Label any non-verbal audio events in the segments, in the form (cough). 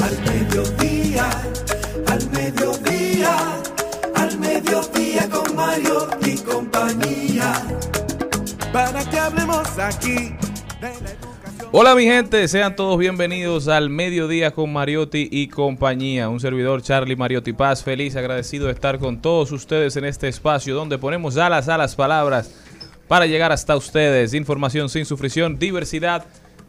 Al mediodía, al mediodía, al mediodía con Mario y compañía para que hablemos aquí. Hola mi gente, sean todos bienvenidos al Mediodía con Mariotti y compañía. Un servidor Charlie Mariotti Paz, feliz, agradecido de estar con todos ustedes en este espacio donde ponemos alas a las palabras para llegar hasta ustedes. Información sin sufrición, diversidad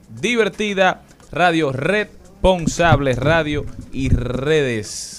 divertida, radio responsable, radio y redes.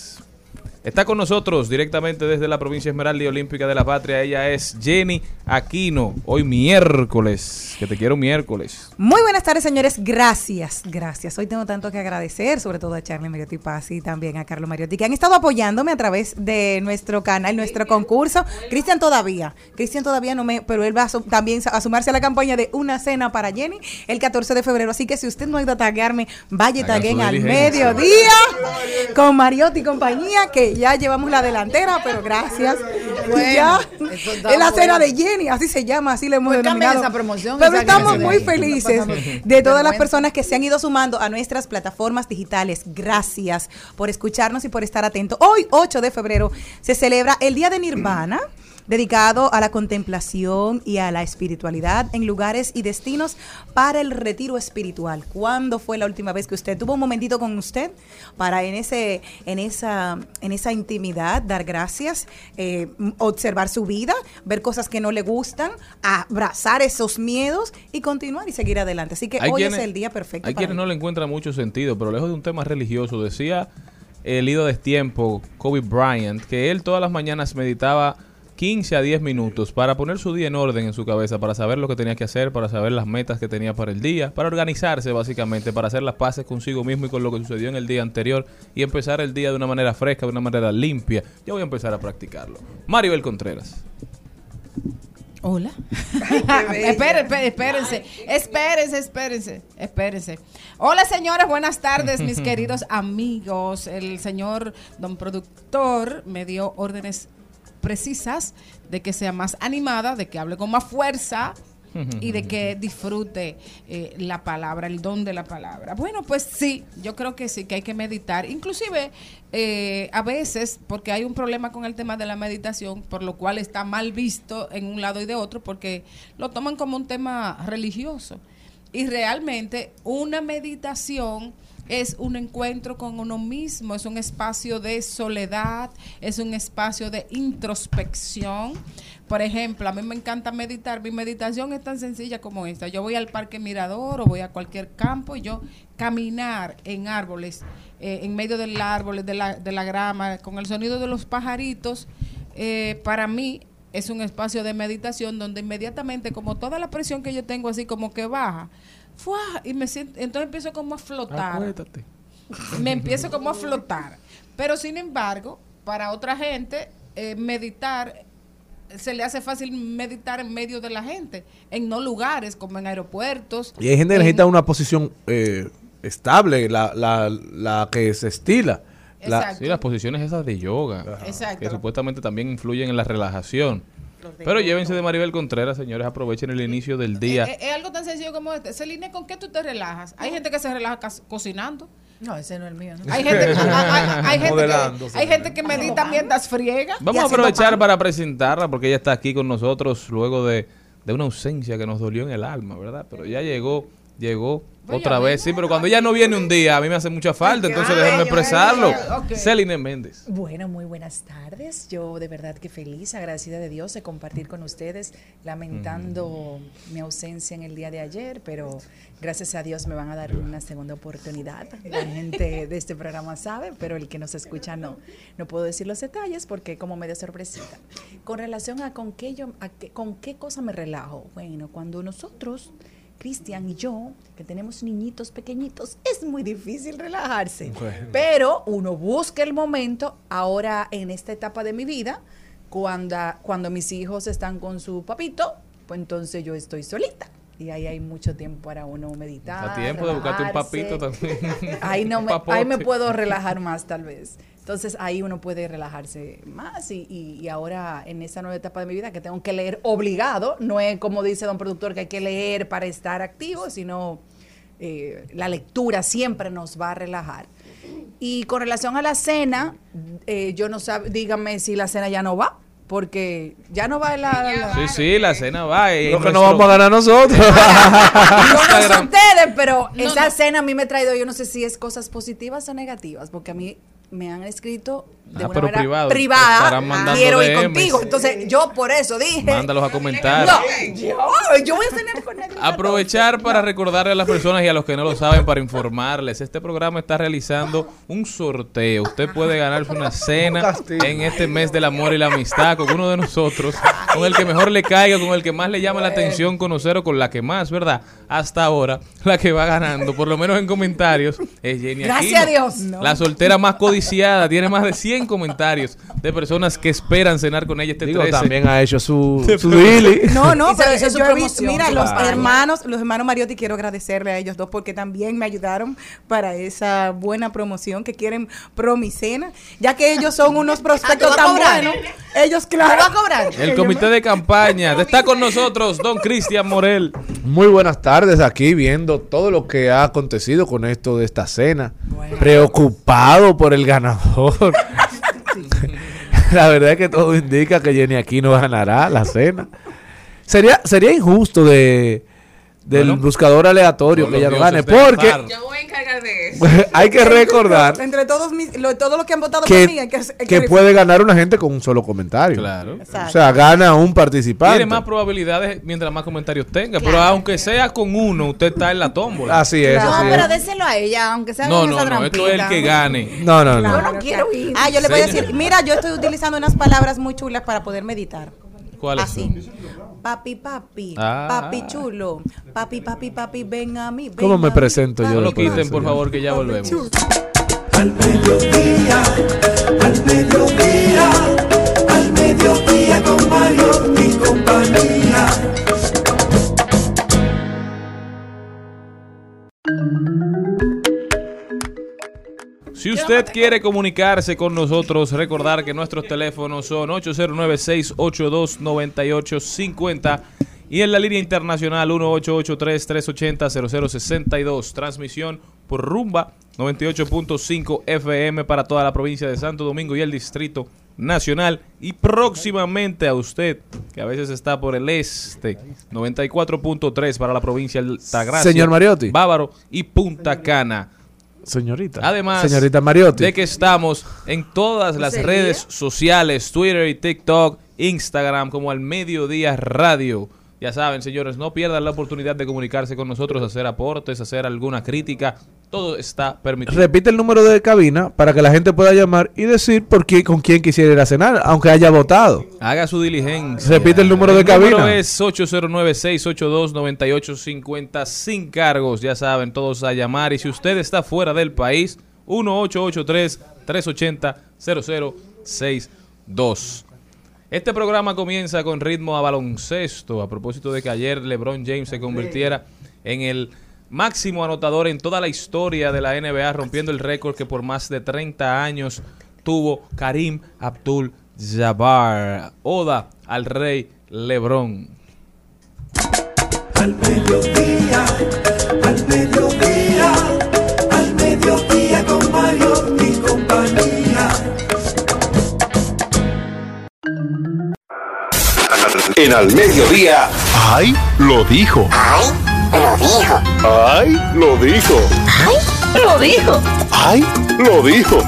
Está con nosotros directamente desde la provincia Esmeralda y Olímpica de la Patria. Ella es Jenny Aquino. Hoy miércoles, que te quiero miércoles. Muy buenas tardes, señores. Gracias, gracias. Hoy tengo tanto que agradecer, sobre todo a Charlie Mariotti Paz y también a Carlos Mariotti, que han estado apoyándome a través de nuestro canal, nuestro concurso. Cristian todavía, Cristian todavía no me, pero él va a su- también a sumarse a la campaña de una cena para Jenny el 14 de febrero. Así que si usted no ha ido a taguearme, vaya taguen al mediodía con Mariotti y compañía, que ya llevamos la delantera, pero gracias. Bueno, ya. Es la cena bueno. de Jenny, así se llama, así le hemos Pues denominado. esa promoción, Pero estamos muy felices de todas las personas que se han ido sumando a nuestras plataformas digitales. Gracias por escucharnos y por estar atentos. Hoy, 8 de febrero, se celebra el Día de Nirvana dedicado a la contemplación y a la espiritualidad en lugares y destinos para el retiro espiritual. ¿Cuándo fue la última vez que usted tuvo un momentito con usted para en ese en esa en esa intimidad dar gracias, eh, observar su vida, ver cosas que no le gustan, abrazar esos miedos y continuar y seguir adelante? Así que Hay hoy quienes- es el día perfecto. Hay para quienes no le encuentran mucho sentido, pero lejos de un tema religioso, decía el ido de tiempo, Kobe Bryant, que él todas las mañanas meditaba 15 a 10 minutos para poner su día en orden en su cabeza, para saber lo que tenía que hacer, para saber las metas que tenía para el día, para organizarse básicamente, para hacer las paces consigo mismo y con lo que sucedió en el día anterior y empezar el día de una manera fresca, de una manera limpia. Yo voy a empezar a practicarlo. Mario El Contreras. Hola. Esperen, (laughs) espérense, espérense, espérense, espérense. Hola señores, buenas tardes, mis (laughs) queridos amigos. El señor don productor me dio órdenes precisas de que sea más animada, de que hable con más fuerza y de que disfrute eh, la palabra, el don de la palabra. Bueno, pues sí, yo creo que sí, que hay que meditar. Inclusive, eh, a veces, porque hay un problema con el tema de la meditación, por lo cual está mal visto en un lado y de otro, porque lo toman como un tema religioso. Y realmente una meditación es un encuentro con uno mismo, es un espacio de soledad, es un espacio de introspección. Por ejemplo, a mí me encanta meditar. Mi meditación es tan sencilla como esta. Yo voy al Parque Mirador o voy a cualquier campo y yo caminar en árboles, eh, en medio del árbol, de la, de la grama, con el sonido de los pajaritos, eh, para mí es un espacio de meditación donde inmediatamente, como toda la presión que yo tengo así como que baja, ¡fua! y me siento, entonces empiezo como a flotar me empiezo como a flotar. Pero sin embargo, para otra gente, eh, meditar se le hace fácil meditar en medio de la gente, en no lugares como en aeropuertos. Y hay gente que en- necesita una posición eh, estable, la, la, la que se estila. La-. Sí, las posiciones esas de yoga. Exacto. Que supuestamente también influyen en la relajación. Pero llévense de Maribel Contreras, señores, aprovechen el inicio del día. Es, es algo tan sencillo como este. Celine, ¿con qué tú te relajas? Hay gente que se relaja cocinando. No, ese no es el mío. ¿no? Hay gente, (laughs) hay, hay- gente que, hay gente que medita mientras friega. Vamos a aprovechar pan. para presentarla porque ella está aquí con nosotros luego de, de una ausencia que nos dolió en el alma, ¿verdad? Pero ya llegó, llegó Pues otra vez. Sí, pero cuando ella no viene un día, a mí me hace mucha falta, entonces déjenme expresarlo. Ok. Celine Méndez. Bueno, muy buenas tardes. Yo de verdad que feliz, agradecida de Dios de compartir con ustedes, lamentando mi ausencia en el día de ayer, pero gracias a Dios me van a dar una segunda oportunidad. La gente de este programa sabe, pero el que nos escucha no. No puedo decir los detalles porque como medio sorpresita. Con relación a con qué yo, a qué- con qué cosa me relajo. Bueno, cuando nosotros Cristian y yo, que tenemos niñitos pequeñitos, es muy difícil relajarse. Pero uno busca el momento, ahora en esta etapa de mi vida, cuando, cuando mis hijos están con su papito, pues entonces yo estoy solita. Y ahí hay mucho tiempo para uno meditar. A tiempo de buscarte un papito también. Ahí, no (laughs) me, ahí me puedo relajar más tal vez. Entonces ahí uno puede relajarse más y, y- y ahora en esta nueva etapa de mi vida que tengo que leer obligado, no es como dice don productor que hay que leer para estar activo, sino eh, la lectura siempre nos va a relajar. Y con relación a la cena, eh, yo no sé, dígame si la cena ya no va, porque ya no va la... la- Sí, sí, la cena va. y Lo que nuestro- (laughs) no vamos a ganar nosotros. Yo no sé Instagram. ustedes, pero No, esa no. cena a mí me ha traído, yo no sé si es cosas positivas o negativas, porque a mí me han escrito de Ah, una pero manera privado. privada, quiero ir contigo. Entonces, yo por eso dije, Mándalos a comentar. no, yo, yo voy a cenar con él. Aprovechar para recordarle a las personas y a los que no lo saben para informarles. Este programa está realizando un sorteo. Usted puede ganarse una cena en este mes del amor y la amistad con uno de nosotros, con el que mejor le caiga, con el que más le llama la atención conocer o con la que más, ¿verdad? Hasta ahora, la que va ganando, por lo menos en comentarios, es Jenny Gracias Aquino. a Dios. La soltera más codiciada, tiene más de 100 comentarios de personas que esperan cenar con ella este Digo, 13. también ha hecho su, (laughs) su. No, no, pero su yo he visto- promoción, mira, los hermanos, los hermanos Mariotti, quiero agradecerle a ellos dos porque también me ayudaron para esa buena promoción que quieren promicena, ya que ellos son unos prospectos vas a tan buenos. Ellos, claro. ¿Te va a cobrar? El comité de campaña. Está con nosotros don Cristian Morel. Muy buenas tardes aquí viendo todo lo que ha acontecido con esto de esta cena. Preocupado por el ganador. (laughs) la verdad es que todo indica que Jenny Aquino ganará la cena. Sería, sería injusto de del Bueno, buscador aleatorio que ella los no gane, porque. Yo voy a encargar de eso. (laughs) hay que recordar Entre todos, mis, lo- todos los que han votado que, por mí, hay que, hay que puede ganar una gente con un solo comentario. Claro. Exacto. O sea, gana un participante. Tiene más probabilidades mientras más comentarios tenga. Pero aunque sea con uno, usted está en la tómbola. Así es, No, así pero es. déselo a ella, aunque sea no, con no, esa no. Esto es el que gane. No, no, no. Yo no quiero ir. Ah, yo le voy a decir, mira, yo estoy utilizando unas palabras muy chulas para poder meditar. ¿Cuáles Así. son? Papi, papi, Ah. papi chulo, papi, papi, papi, ven a mí. ven ¿Cómo me presento yo No lo quiten, por favor, que ya volvemos. Al mediodía, al mediodía, al mediodía con Mario y compañía. Si usted quiere comunicarse con nosotros, recordar que nuestros teléfonos son 809-682-9850 y en la línea internacional 1883-380-0062. Transmisión por Rumba 98.5 FM para toda la provincia de Santo Domingo y el Distrito Nacional. Y próximamente a usted, que a veces está por el este, 94.3 para la provincia de Altagracia, Señor Mariotti. Bávaro y Punta Cana. Señorita. Además Señorita Mariotti. de que estamos en todas las redes sociales, Twitter y TikTok, Instagram, como al Mediodía Radio. Ya saben, señores, no pierdan la oportunidad de comunicarse con nosotros, hacer aportes, hacer alguna crítica. Todo está permitido. Repite el número de cabina para que la gente pueda llamar y decir por qué, con quién quisiera ir a cenar, aunque haya votado. Haga su diligencia. Repite el número de número cabina. es 809-682-9850 sin cargos. Ya saben, todos a llamar. Y si usted está fuera del país, 1883-380-0062. Este programa comienza con ritmo a baloncesto, a propósito de que ayer LeBron James se convirtiera en el máximo anotador en toda la historia de la NBA, rompiendo el récord que por más de 30 años tuvo Karim Abdul Jabbar. Oda al rey LeBron. Al mediodía, al mediodía, al mediodía con Mario En al mediodía. ¡Ay! Lo dijo. ¡Ay! Lo dijo. ¡Ay! Lo dijo. ¡Ay! Lo dijo. ¡Ay! Lo dijo.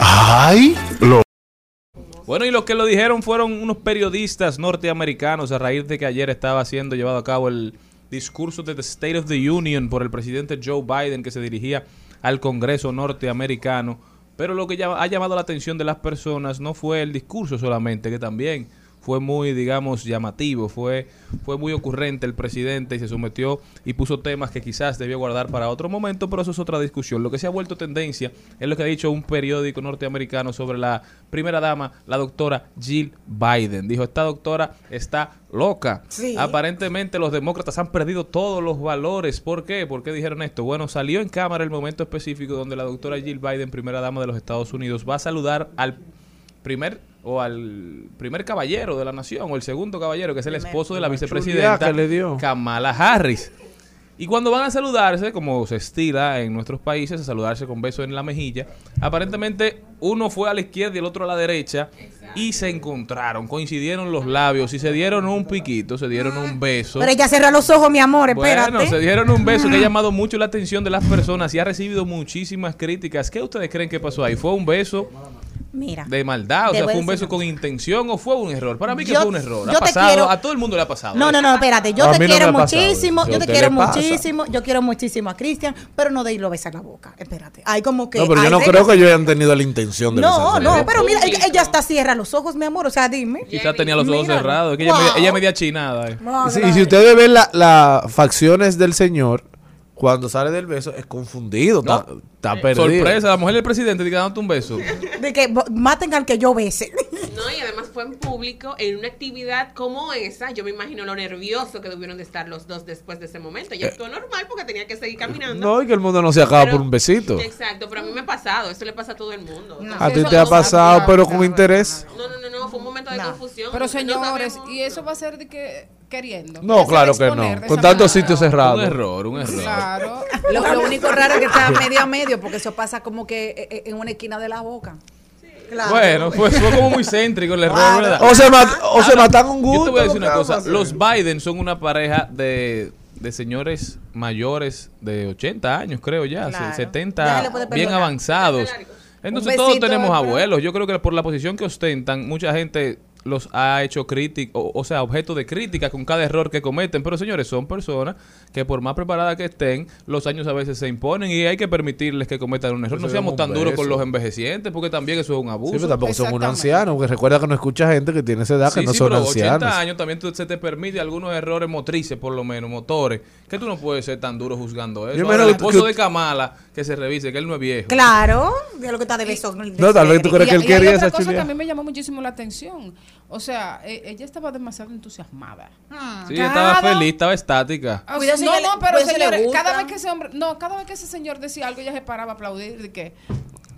¡Ay! Lo Bueno, y los que lo dijeron fueron unos periodistas norteamericanos a raíz de que ayer estaba siendo llevado a cabo el discurso de The State of the Union por el presidente Joe Biden que se dirigía al Congreso norteamericano. Pero lo que ha llamado la atención de las personas no fue el discurso solamente, que también fue muy, digamos, llamativo, fue, fue muy ocurrente el presidente y se sometió y puso temas que quizás debió guardar para otro momento, pero eso es otra discusión. Lo que se ha vuelto tendencia es lo que ha dicho un periódico norteamericano sobre la primera dama, la doctora Jill Biden. Dijo, esta doctora está loca. Sí. Aparentemente los demócratas han perdido todos los valores. ¿Por qué? ¿Por qué dijeron esto? Bueno, salió en cámara el momento específico donde la doctora Jill Biden, primera dama de los Estados Unidos, va a saludar al primer o al primer caballero de la nación o el segundo caballero que es el esposo de la vicepresidenta le dio. Kamala Harris. Y cuando van a saludarse, como se estila en nuestros países, a saludarse con beso en la mejilla, aparentemente uno fue a la izquierda y el otro a la derecha y se encontraron, coincidieron los labios y se dieron un piquito, se dieron un beso. Pero ella cerró los ojos, mi amor, espérate. Bueno, se dieron un beso que ha llamado mucho la atención de las personas y ha recibido muchísimas críticas. ¿Qué ustedes creen que pasó ahí? ¿Fue un beso Mira. de maldad? O sea, ¿fue un beso con intención o fue un error? Para mí que Yo- fue un error. Ha pasado, quiero- a todo el mundo le ha pasado. No, no, no, espérate. Yo A te no quiero muchísimo, yo ¿A te quiero muchísimo, yo quiero muchísimo a Cristian, pero no de irlo a besar la boca. Espérate. Hay como que. No, pero yo no reglas. creo que ellos hayan tenido la intención de No, no, boca. pero mira, ella, ella hasta cierra los ojos, mi amor. O sea, dime. Quizás tenía los ojos Míralo. cerrados. es que ella, Wow. media, ella media chinada. eh. Sí, y si ustedes ven la- las facciones del señor, cuando sale del beso, es confundido, está, está perdido. Sorpresa, la mujer del presidente diga dándote un beso. De que maten al que yo bese. No, y además fue en público, en una actividad como esa. Yo me imagino lo nervioso que debieron de estar los dos después de ese momento. Y actuó normal porque tenía que seguir caminando. No, y que el mundo no se acaba Pero- por un besito. Exacto, pero a mí me ha pasado. Eso le pasa a todo el mundo. No. A ti te ha pasado, pero con interés. No, no, no, no, fue un momento de No. confusión. Pero señores, y eso va a ser de que queriendo. No, claro que no. Con tantos sitios Un cerrados. error, un error. Claro. Lo, lo único raro es que está (laughs) medio a medio, porque eso pasa como que eh, eh, en una esquina de la boca. Bueno, fue, fue como muy céntrico el error, Claro. ¿verdad? O se, mat- o se matan un gusto. Yo te voy a decir una cosa. Los Biden son una pareja de, de señores mayores de 80 años, creo ya, Claro. se- 70 Ya bien avanzados. Entonces todos tenemos abuelos. Yo creo que por la posición que ostentan, mucha gente los ha hecho crítica, o, o sea, objeto de crítica con cada error que cometen. Pero señores, son personas que por más preparadas que estén, los años a veces se imponen y hay que permitirles que cometan un error. Pues No se seamos tan un duros con los envejecientes, porque también eso es un abuso. Sí, pero tampoco son Exactamente. ancianos, porque recuerda que no escucha gente que tiene esa edad, que Sí, no sí, son pero 80 ancianos. años también tú- se te permite algunos errores motrices, por lo menos, motores. Que tú no puedes ser tan duro juzgando eso. Yo Ahora, menos el que- esposo que- de Kamala, que se revise, que él no es viejo. Claro, de lo que está de beso. No, tal vez tú crees Y- que él y quería hay otra esa cosa que a mí me llamó muchísimo la atención. O sea, e- ella estaba demasiado entusiasmada. Sí, estaba feliz, estaba estática. Ah, Cuidado si no, no, pero le señores, cada vez que ese hombre, no, cada vez que ese señor decía algo, ella se paraba a aplaudir de que,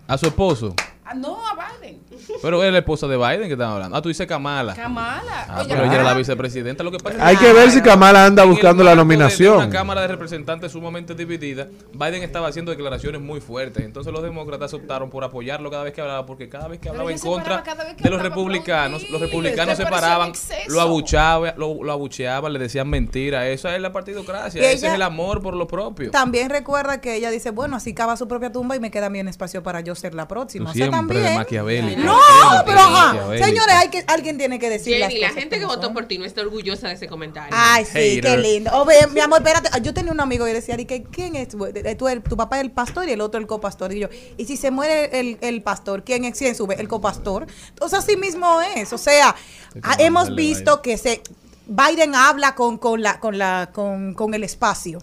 A su esposo. Ah, no, a Biden, Pero era la esposa de Biden que estaba hablando. Ah, tú dices Kamala. Kamala. Ah, pero ella era la vicepresidenta. Lo que pasa es Hay que que ver si Kamala anda buscando la marco de- nominación. una Cámara de Representantes sumamente dividida, Biden estaba haciendo declaraciones muy fuertes. Entonces los demócratas optaron por apoyarlo cada vez que hablaba, porque cada vez que hablaba en contra de los republicanos, los republicanos se paraban, lo abuchaban, lo, lo abucheaban, le decían mentiras. Esa es la partidocracia, Y ese ella- es el amor por lo propio. También recuerda que ella dice, bueno, así cava su propia tumba y me queda bien espacio para yo ser la próxima. Tú O sea, siempre de también. maquiavélico. No, pero de ajá. Señores, hay que, alguien tiene que decir las Jenny, la gente que votó por ti no está orgullosa de ese comentario. Ay, sí, Hater. qué lindo. O ve, mi amor, espérate. Yo tenía un amigo y decía, di que, ¿quién es? Tú, eres- tu papá es el pastor y el otro el copastor. Y yo, y si se muere el, el pastor, ¿quién es? ¿Quién sube? El copastor. Entonces, así mismo es. O sea, ah, hemos visto que se Biden habla con, con, la, con, la, con, con el espacio.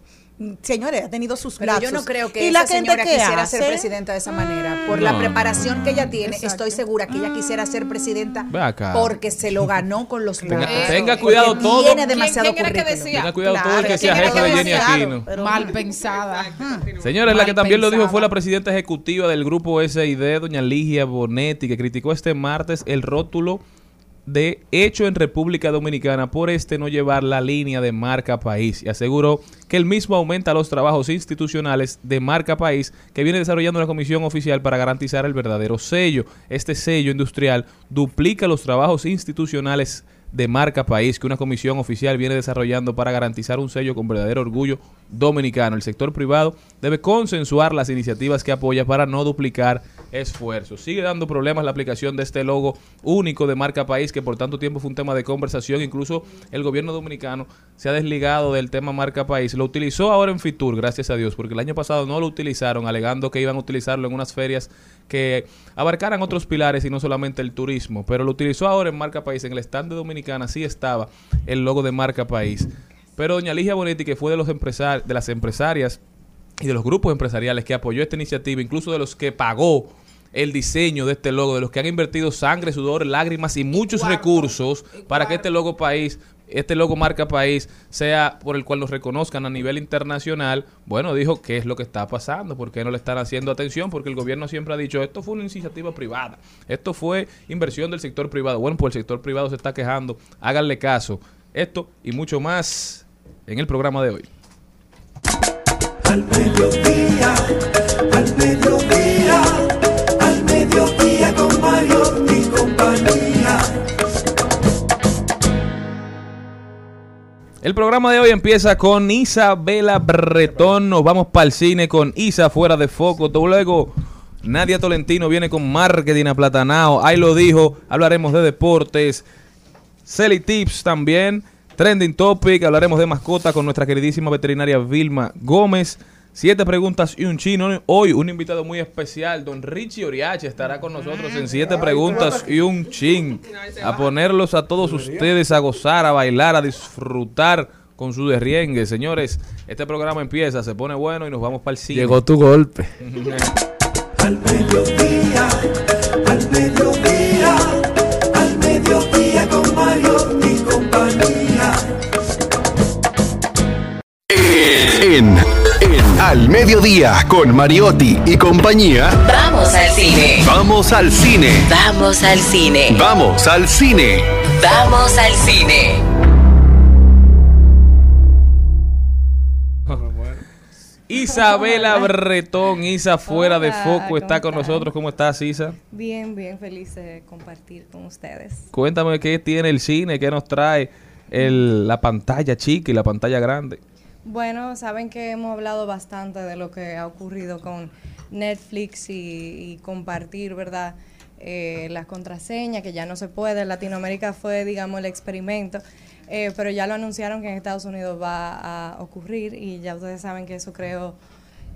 Señores, ha tenido sus Pero yo no creo que ¿Y esa la gente señora qué quisiera ser presidenta de esa manera. Por No, la preparación no. que ella tiene, Exacto. estoy segura que ella quisiera ser presidenta porque se lo ganó con los Tenga- votos. tenga Porque cuidado todo. Tiene ¿Quién- demasiado quién era que decía? Tenga cuidado todo el que sea ¿quién era jefe de que Jenny? Aquino. Mal pensada. Señores, la que también lo dijo fue la presidenta ejecutiva del grupo SID, doña Ligia Bonetti, que criticó este martes el rótulo de hecho en República Dominicana por este no llevar la línea de marca país y aseguró que el mismo aumenta los trabajos institucionales de marca país que viene desarrollando la comisión oficial para garantizar el verdadero sello. Este sello industrial duplica los trabajos institucionales de marca país que una comisión oficial viene desarrollando para garantizar un sello con verdadero orgullo dominicano. El sector privado debe consensuar las iniciativas que apoya para no duplicar esfuerzos. Sigue dando problemas la aplicación de este logo único de marca país que por tanto tiempo fue un tema de conversación. Incluso el gobierno dominicano se ha desligado del tema marca país. Lo utilizó ahora en Fitur, gracias a Dios, porque el año pasado no lo utilizaron, alegando que iban a utilizarlo en unas ferias que abarcaran otros pilares y no solamente el turismo. Pero lo utilizó ahora en marca país. En el stand de Dominicana sí estaba el logo de marca país. Pero doña Ligia Bonetti, que fue de los empresar de las empresarias y de los grupos empresariales que apoyó esta iniciativa, incluso de los que pagó el diseño de este logo, de los que han invertido sangre, sudor, lágrimas y muchos recursos para que este logo país, este logo marca país, sea por el cual nos reconozcan a nivel internacional, bueno, dijo qué es lo que está pasando, por qué no le están haciendo atención, porque el gobierno siempre ha dicho, esto fue una iniciativa privada, esto fue inversión del sector privado. Bueno, pues el sector privado se está quejando, háganle caso. Esto y mucho más en el programa de hoy. Al mediodía, al mediodía, al mediodía con Mario El programa de hoy empieza con Isabela Bretón. Nos vamos para el cine con Isa fuera de foco. Luego Nadia Tolentino viene con marketing aplatanao. Ahí lo dijo. Hablaremos de deportes. Celi Tips también. Trending Topic. Hablaremos de mascotas con nuestra queridísima veterinaria Vilma Gómez. Siete preguntas y un chino. Hoy un invitado muy especial, don Richie Oriache, estará con nosotros en siete preguntas y un chin. A ponerlos a todos ustedes a gozar, a bailar, a disfrutar con su derriengue. Señores, este programa empieza, se pone bueno y nos vamos para el cine. Llegó tu golpe. (laughs) Al mediodía, al mediodía, al mediodía con Mario y compañía. En, en Al Mediodía con Mariotti y compañía, Vamos al cine. vamos al cine. Vamos al cine. Vamos al cine. Vamos al cine. Isabela Bretón, Isa fuera de foco, está ¿cómo con están? nosotros. ¿Cómo estás, Isa? Bien, bien feliz de compartir con ustedes. Cuéntame qué tiene el cine, qué nos trae el- la pantalla chica y la pantalla grande. Bueno, saben que hemos hablado bastante de lo que ha ocurrido con Netflix y, y compartir, ¿verdad? Eh, las contraseñas, que ya no se puede. En Latinoamérica fue, digamos, el experimento, eh, pero ya lo anunciaron que en Estados Unidos va a ocurrir y ya ustedes saben que eso creó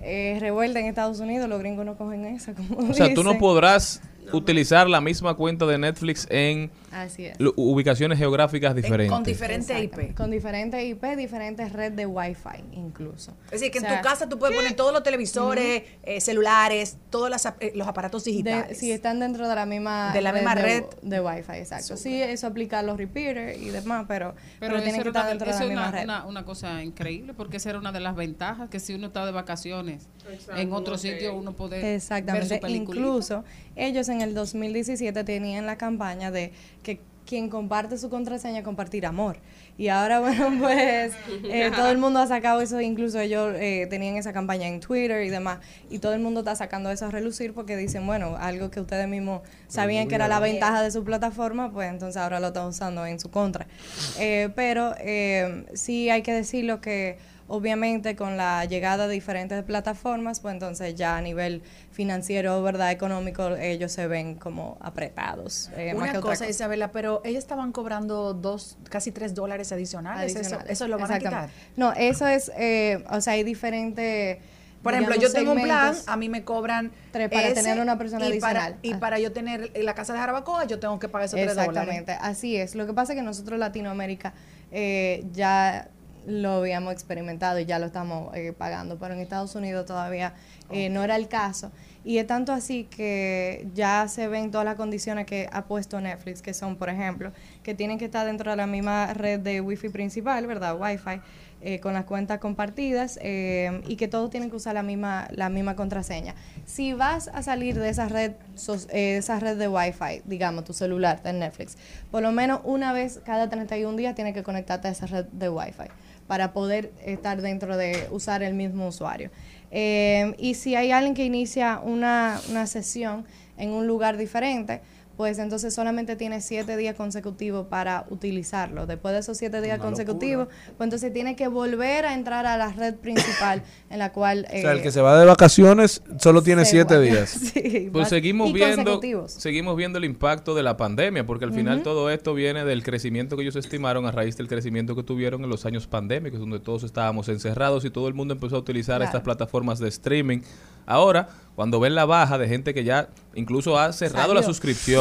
eh, revuelta en Estados Unidos. Los gringos no cogen esa, como O sea, tú no podrás utilizar la misma cuenta de Netflix en Así es. lu- ubicaciones geográficas diferentes. Con diferente. IP. Con diferentes IP, diferentes redes de Wi-Fi incluso. Es decir, que O en tu casa tú puedes poner todos los televisores, eh, celulares, todos las eh, los aparatos de- digitales. si están dentro de la misma De la misma de, red. de Wi-Fi, exacto. Sí, eso aplica a los repeaters y demás, pero, pero, Pero, tienen que estar dentro de la es misma una, red. una- una cosa increíble, porque esa era una de las ventajas, que si uno está de vacaciones Exacto, en otro sitio, uno puede ver Exactamente. su película. Incluso ellos en el 2017 tenían la campaña de que quien comparte su contraseña compartir amor. Y ahora, (laughs) bueno, pues eh, (laughs) todo el mundo ha sacado eso, incluso ellos eh, tenían esa campaña en Twitter y demás, y todo el mundo está sacando eso a relucir porque dicen, bueno, algo que ustedes mismos sabían que era la ventaja de su plataforma, pues entonces ahora lo están usando en su contra. Eh, pero eh, sí hay que decirlo que obviamente con la llegada de diferentes plataformas, pues entonces ya a nivel financiero, verdad, económico, ellos se ven como apretados. eh, más Una que otra cosa, Isabela, pero ellos estaban cobrando dos, casi tres dólares adicionales. Eso, Adicionales. eso lo van a quitar. No, eso es, eh, o sea, hay diferentes... Por ejemplo, yo tengo un plan, a mí me cobran Tres para ese, tener una persona y para, adicional. y Ah. para yo tener la casa de Jarabacoa, yo tengo que pagar esos tres dólares. Exactamente, así es. Lo que pasa es que nosotros Latinoamérica eh, ya lo habíamos experimentado y ya lo estamos eh, pagando, pero en Estados Unidos todavía eh, no era el caso. Y es tanto así que ya se ven todas las condiciones que ha puesto Netflix, que son, por ejemplo, que tienen que estar dentro de la misma red de Wi-Fi principal, ¿verdad? Wi-Fi, eh, con las cuentas compartidas eh, y que todos tienen que usar la misma, la misma contraseña. Si vas a salir de esa red, sos- eh, esa red de Wi-Fi, digamos, tu celular de Netflix, por lo menos una vez cada 31 días tienes que conectarte a esa red de Wi-Fi para poder estar dentro de usar el mismo usuario. Eh, y si hay alguien que inicia una, una sesión en un lugar diferente, pues entonces solamente tiene siete días consecutivos para utilizarlo. Después de esos siete días Una consecutivos, pues entonces tiene que volver a entrar a la red principal (coughs) en la cual... O sea, el eh, que se va de vacaciones solo tiene siete días. (laughs) Sí, Pues seguimos viendo, consecutivos. seguimos viendo el impacto de la pandemia, porque al final todo esto viene del crecimiento que ellos estimaron a raíz del crecimiento que tuvieron en los años pandémicos, donde todos estábamos encerrados y todo el mundo empezó a utilizar Claro. estas plataformas de streaming. Ahora, cuando ven la baja de gente que ya incluso ha cerrado la Salió.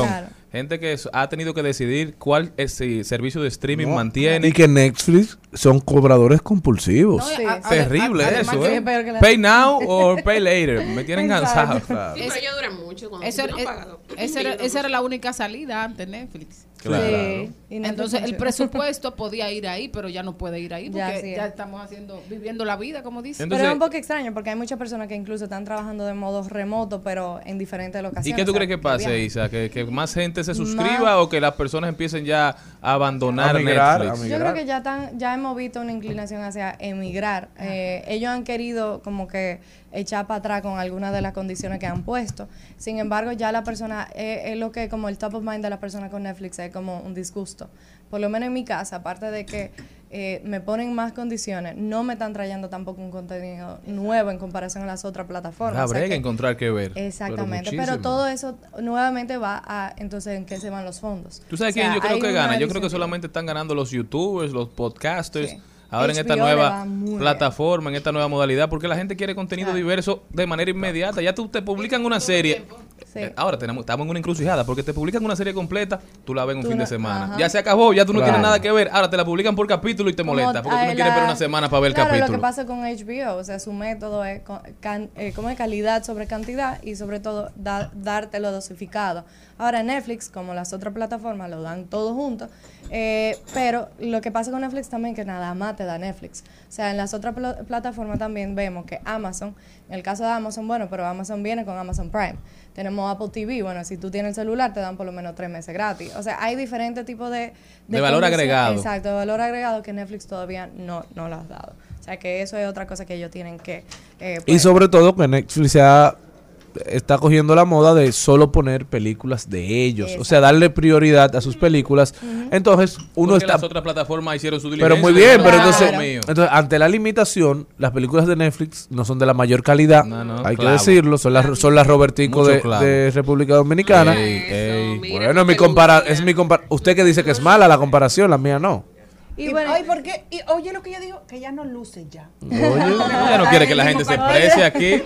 Claro. gente que es- ha tenido que decidir cuál ese servicio de streaming No, mantiene. Y que Netflix son cobradores compulsivos. No, a- Terrible además eso, ¿eh? la- Pay now (laughs) or pay later. Me tienen cansado. Exacto. Sí, pero mucho cuando Eso, no es- pagas. esa, era, esa era la única salida antes Netflix. Claro. Sí, y Netflix Entonces el presupuesto podía ir ahí, pero ya no puede ir ahí porque Ya, estamos haciendo, viviendo la vida, como dice. Entonces- pero es un poco extraño porque hay muchas personas que incluso están trabajando de modo remoto, pero en diferentes ¿Y locaciones. qué tú o sea, crees que pase. Isa? ¿Que, que más gente se Más- suscriba o que las personas empiecen ya a abandonar A migrar, Netflix? a Yo creo que ya tan, ya hemos visto una inclinación hacia emigrar. Eh, ellos han querido como que echar para atrás con algunas de las condiciones que han puesto. Sin embargo, ya la persona, eh, es lo que como el top of mind de la persona con Netflix es como un disgusto. Por lo menos en mi casa, aparte de que eh, me ponen más condiciones, no me están trayendo tampoco un contenido nuevo en comparación a las otras plataformas. O sea Habría que que- encontrar qué ver. Exactamente, pero, todo eso nuevamente va a entonces en qué se van los fondos. ¿Tú sabes O sea, quién yo creo que gana? Yo creo que solamente están ganando los youtubers, los podcasters. Sí. Ahora en esta nueva bien. plataforma, en esta nueva modalidad, porque la gente quiere contenido Claro. diverso de manera inmediata. Ya tú te publican una serie. Sí. eh, Ahora tenemos, estamos en una encrucijada porque te publican una serie completa, tú la ves en un Tú fin de semana. ajá. Ya se acabó, ya tú no Claro. tienes nada que ver. Ahora te la publican por capítulo y te Como molesta porque tú no quieres ver una semana para ver el claro, capítulo. lo que pasa con HBO, o sea, su método es can- eh, como es calidad sobre cantidad y sobre todo da- dártelo dosificado. Ahora Netflix, como las otras plataformas, lo dan todo junto, eh, pero lo que pasa con Netflix también que nada más te da Netflix. O sea, en las otras pla- plataformas también vemos que Amazon, en el caso de Amazon, bueno, pero Amazon viene con Amazon Prime. Tenemos Apple TV, bueno, si tú tienes el celular te dan por lo menos tres meses gratis. O sea, hay diferentes tipos de... De valor agregado. Exacto, de valor agregado que Netflix todavía no, no lo ha dado. O sea, que eso es otra cosa que ellos tienen que... eh, Y pues, sobre todo que Netflix se ha- está cogiendo la moda de solo poner películas de ellos. O sea, darle prioridad a sus películas. Entonces, uno Porque está... las otras plataformas hicieron su diligencia. Pero muy bien, pero Claro. entonces, entonces, ante la limitación, las películas de Netflix no son de la mayor calidad. No, no, hay clavo. que decirlo. Son las, son las Robertico de, República Dominicana. Ey, ey. Bueno, mi compara es mi compara Usted que dice que es mala la comparación, la mía no. Y Y, bueno, ay, ¿por qué? Y oye lo que ella dijo, que ella no luce ya. Ella (laughs) no quiere que la gente se exprese aquí.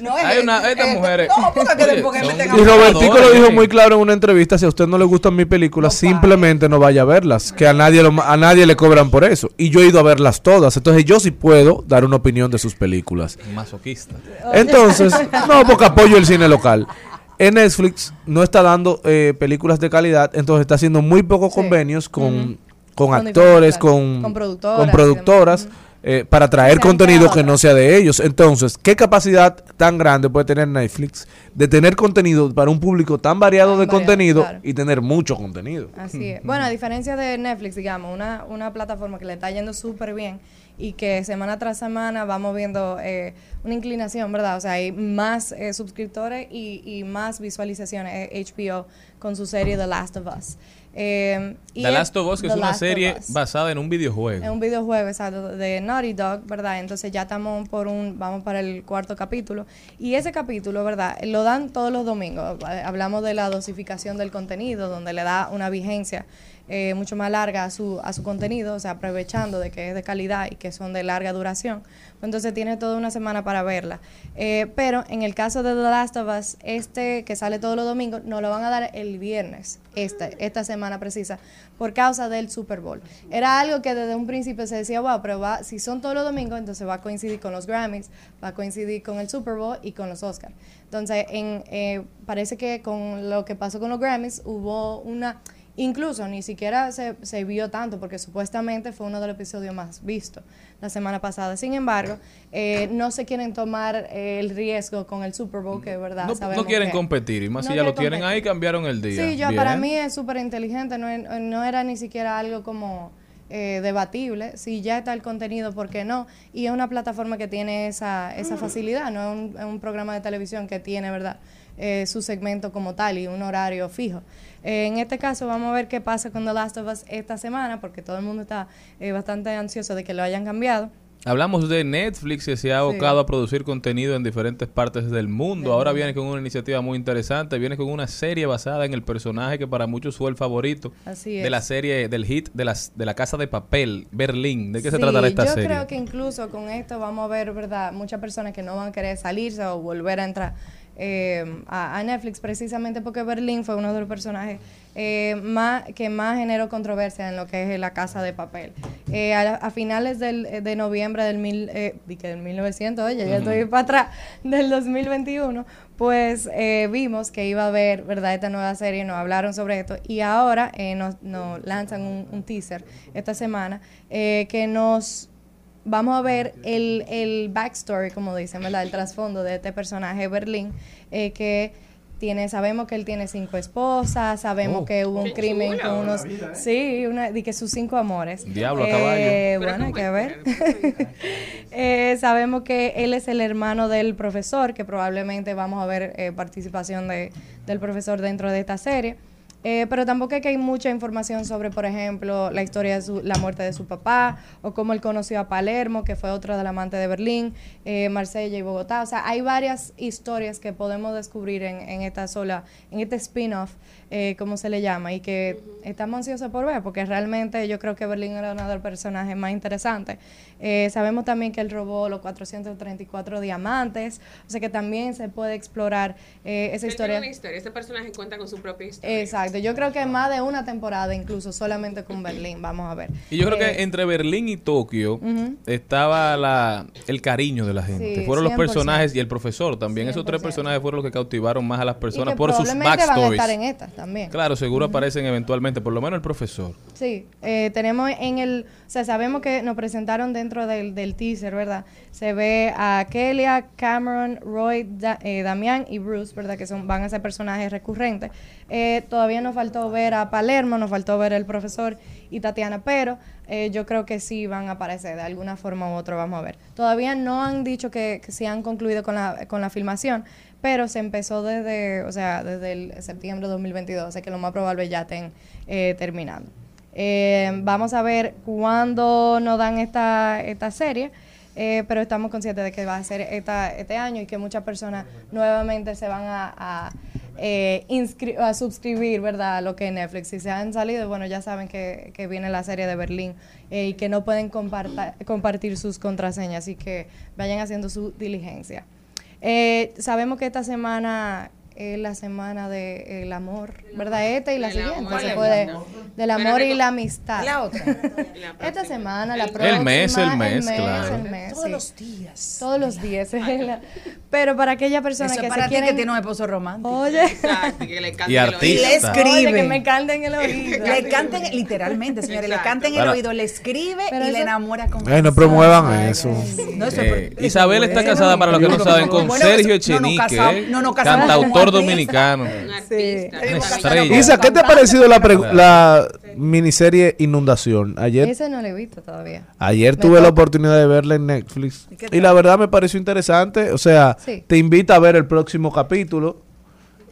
No es Hay una, estas eh, mujeres. No, porque Oye, son Y Robertico lo dijo eh. muy claro en una entrevista, si a usted no le gustan mis películas, simplemente no vaya a verlas, que a nadie lo- a nadie le cobran por eso. Y yo he ido a verlas todas, entonces yo sí puedo dar una opinión de sus películas. Masoquista. Entonces, (laughs) no, porque apoyo el cine local. En Netflix no está dando eh, películas de calidad, entonces está haciendo muy pocos Sí. convenios con, con Con actores, con, con productoras con eh, para traer contenido que no sea de ellos. Entonces, ¿qué capacidad tan grande puede tener Netflix de tener contenido para un público tan variado Tan de variado, contenido claro. y tener mucho contenido? Así (laughs) es. Bueno, a diferencia de Netflix, digamos, una, una plataforma que le está yendo súper bien y que semana tras semana vamos viendo eh, una inclinación, ¿verdad? O sea, hay más eh, suscriptores y, y más visualizaciones eh, HBO con su serie The Last of Us. Eh, y The es- Last of Us, que es una Last serie basada en un videojuego. Es un videojuego, exacto, de Naughty Dog, ¿verdad? Entonces ya estamos por un, vamos para el cuarto capítulo. Y ese capítulo, ¿verdad? Lo dan todos los domingos. Hablamos de la dosificación del contenido, donde le da una vigencia eh, mucho más larga a su, a su contenido, o sea, aprovechando de que es de calidad y que son de larga duración. Entonces tiene toda una semana para verla. Eh, pero en el caso de The Last of Us, este que sale todos los domingos, nos lo van a dar el viernes, esta, esta semana precisa, por causa del Super Bowl. Era algo que desde un principio se decía, wow, pero va, si son todos los domingos, entonces va a coincidir con los Grammys, va a coincidir con el Super Bowl y con los Oscars. Entonces, en, eh, parece que con lo que pasó con los Grammys hubo una... Incluso ni siquiera se, se vio tanto porque supuestamente fue uno de los episodios más vistos la semana pasada. Sin embargo, eh, no se quieren tomar eh, el riesgo con el Super Bowl, que verdad No, sabemos no quieren que- competir, y más no si ya lo tienen ahí, cambiaron el día. Sí, yo, Bien. para mí es súper inteligente, no, es- no era ni siquiera algo como eh, debatible. Si ya está el contenido, ¿por qué no? Y es una plataforma que tiene esa, esa facilidad, no es un, es un programa de televisión que tiene, ¿verdad? Eh, su segmento como tal y un horario fijo. Eh, en este caso vamos a ver qué pasa con The Last of Us esta semana, porque todo el mundo está eh, bastante ansioso de que lo hayan cambiado. Hablamos de Netflix que se ha abocado a producir contenido en diferentes partes del mundo. Ahora viene con una iniciativa muy interesante. Viene con una serie basada en el personaje que para muchos fue el favorito Así de es. la serie del hit de, las, de la Casa de Papel, Berlín. ¿De qué se tratará esta yo serie? creo que incluso con esto vamos a ver, ¿verdad? Muchas personas que no van a querer salirse o volver a entrar eh, a, a Netflix precisamente porque Berlín fue uno de los personajes eh, más que más generó controversia en lo que es la Casa de Papel. Eh, a, a finales del, de noviembre del, mil, del 1900, oye, ya estoy para atrás, del 2021, pues vimos que iba a haber, ¿verdad?, esta nueva serie, nos hablaron sobre esto y ahora eh, nos, nos lanzan un, un teaser esta semana que nos vamos a ver el, el backstory, como dicen, ¿verdad? El trasfondo de este personaje, Berlín, eh, que tiene, sabemos que él tiene cinco esposas, sabemos Oh. que hubo un Qué crimen con unos... Vida, ¿eh? Sí, una, de que sus cinco amores. Diablo a Eh, caballo. Bueno, hay que ver. (laughs) Eh, sabemos que él es el hermano del profesor, que probablemente vamos a ver eh, participación de, del profesor dentro de esta serie. Eh, pero tampoco es que hay mucha información sobre, por ejemplo, la historia de su- la muerte de su papá o cómo él conoció a Palermo, que fue otro del amante de Berlín, eh, Marsella y Bogotá. O sea, hay varias historias que podemos descubrir en, en esta sola, en este spin-off, eh, como se le llama, y que estamos ansiosos por ver, porque realmente yo creo que Berlín era uno de los personajes más interesantes. Eh, sabemos también que él robó los 434 diamantes, o sea que también se puede explorar eh, esa historia. tiene una historia. Este personaje cuenta con su propia historia. Exacto, yo creo que más de una temporada incluso solamente con Berlín, vamos a ver. Y yo creo Eh, que entre Berlín y Tokio estaba la, el cariño de la gente. Sí, fueron los 100%. personajes y el profesor también. Esos tres personajes fueron los que cautivaron más a las y personas que por sus probablemente van a backstories. estar en estas también. Claro, seguro aparecen eventualmente, por lo menos el profesor. Sí, eh, tenemos en el, o sea, sabemos que nos presentaron dentro del, del teaser, ¿verdad? Se ve a Kelia, Cameron, Roy, Da- eh, Damián y Bruce, ¿verdad? Que son, van a ser personajes recurrentes. Eh, todavía nos faltó ver a Palermo, nos faltó ver el profesor y Tatiana, pero eh, yo creo que sí van a aparecer de alguna forma u otra, vamos a ver. Todavía no han dicho que, que sí han concluido con la, con la filmación, pero se empezó desde, o sea, desde el septiembre de 2022, o sea que lo más probable ya estén eh, terminando. Eh, vamos a ver cuándo nos dan esta, esta serie, eh, pero estamos conscientes de que va a ser esta, este año y que muchas personas nuevamente se van a, a, eh, a suscribir, ¿verdad?, a lo que es Netflix. Si se han salido, bueno, ya saben que, que viene la serie de Berlín eh, y que no pueden compartir sus contraseñas, así que vayan haciendo su diligencia. Eh, sabemos que esta semana es la semana del amor, ¿verdad? Esta y la siguiente. se Del puede- amor. del amor y la amistad. La otra. Esta semana, la El próxima. mes, el mes, claro. el mes, Todos sí. los días. Todos los días. la- Pero para aquella persona Eso que para se ti quieren... que tiene un esposo romántico. Oye. Exacto, que le Y el artista. oído. Y le escribe. Oye, que me canten el oído. Le canten, literalmente, señores, le canten el oído, le escribe Pero y le enamora con Ay, no promuevan eso. No, eso es Eh, Isabel está casada, para los que no saben, con Sergio Echenique, cantautor artista. dominicano. Una. Isa, ¿qué te ha parecido la, pre- la miniserie Inundación? Ayer, Ese no lo he visto todavía. ayer Me tuve la oportunidad de verla en Netflix. ¿Y la verdad me pareció interesante. O sea, Sí. te invita a ver el próximo capítulo.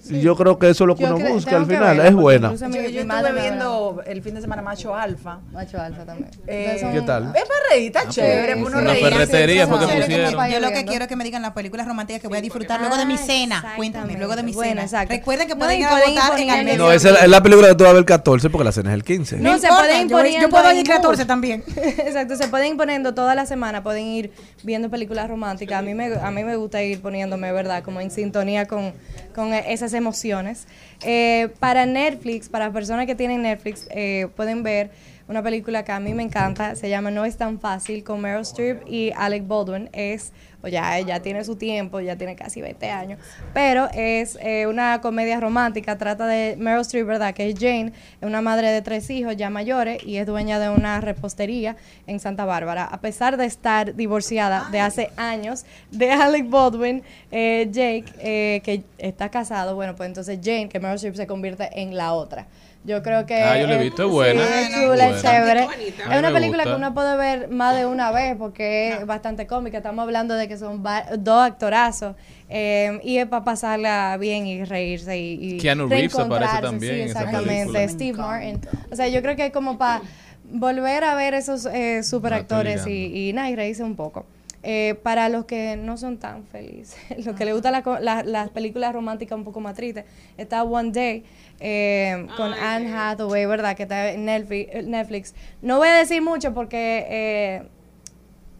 Y yo creo que eso es lo que Yo uno busca al final, verla, es buena. Yo, yo estuve viendo el fin de semana Macho Alfa. Macho alfa también. Eh, son- ¿Qué tal? Es para reír, está chévere. sí, uno sí. Reírse. ferretería fue que pusieron. Yo lo que quiero es que me digan las películas románticas que voy a disfrutar luego de mi Ah, cena. Cuéntame, luego de mi Bueno, cena. exacto. Recuerden que pueden ir a votar en poniendo- al medio. No, esa es la- película que tú vas a ver el 14 porque la cena es el 15. No, se pueden ir yo puedo ir 14 mood. también. (laughs) Exacto, se pueden ir poniendo toda la semana, pueden ir viendo películas románticas. A mí me, a mí me gusta ir poniéndome, ¿verdad? Como en sintonía con, con esas emociones. Eh, para Netflix, para personas que tienen Netflix, eh, pueden ver una película que a mí me encanta, se llama No es tan fácil, con Meryl Streep y Alec Baldwin. Es, o ya, ya tiene su tiempo, ya tiene casi 20 años, pero es eh, una comedia romántica, trata de Meryl Streep, ¿verdad? Que es Jane, es una madre de tres hijos ya mayores y es dueña de una repostería en Santa Bárbara. A pesar de estar divorciada de hace años de Alec Baldwin, eh, Jake, eh, que está casado, bueno, pues entonces Jane, que Meryl Streep se convierte en la otra. Yo creo que Ah, yo la he es- visto, es buena. sí, es chula, es chévere. Es una película gusta. que uno puede ver más de una vez porque es bastante cómica. Estamos hablando de que son dos actorazos eh, y es para pasarla bien y reírse y, y Keanu Reeves aparece también sí, en esa exactamente. Steve Martin. O sea, yo creo que es como para volver a ver esos eh, superactores y, y y reírse un poco. Eh, para los que no son tan felices, (laughs) los que les gustan la co- la- las películas románticas un poco más tristes, está One Day eh, con Anne Hathaway, ¿verdad? Que está en Netflix. Netflix. No voy a decir mucho porque eh,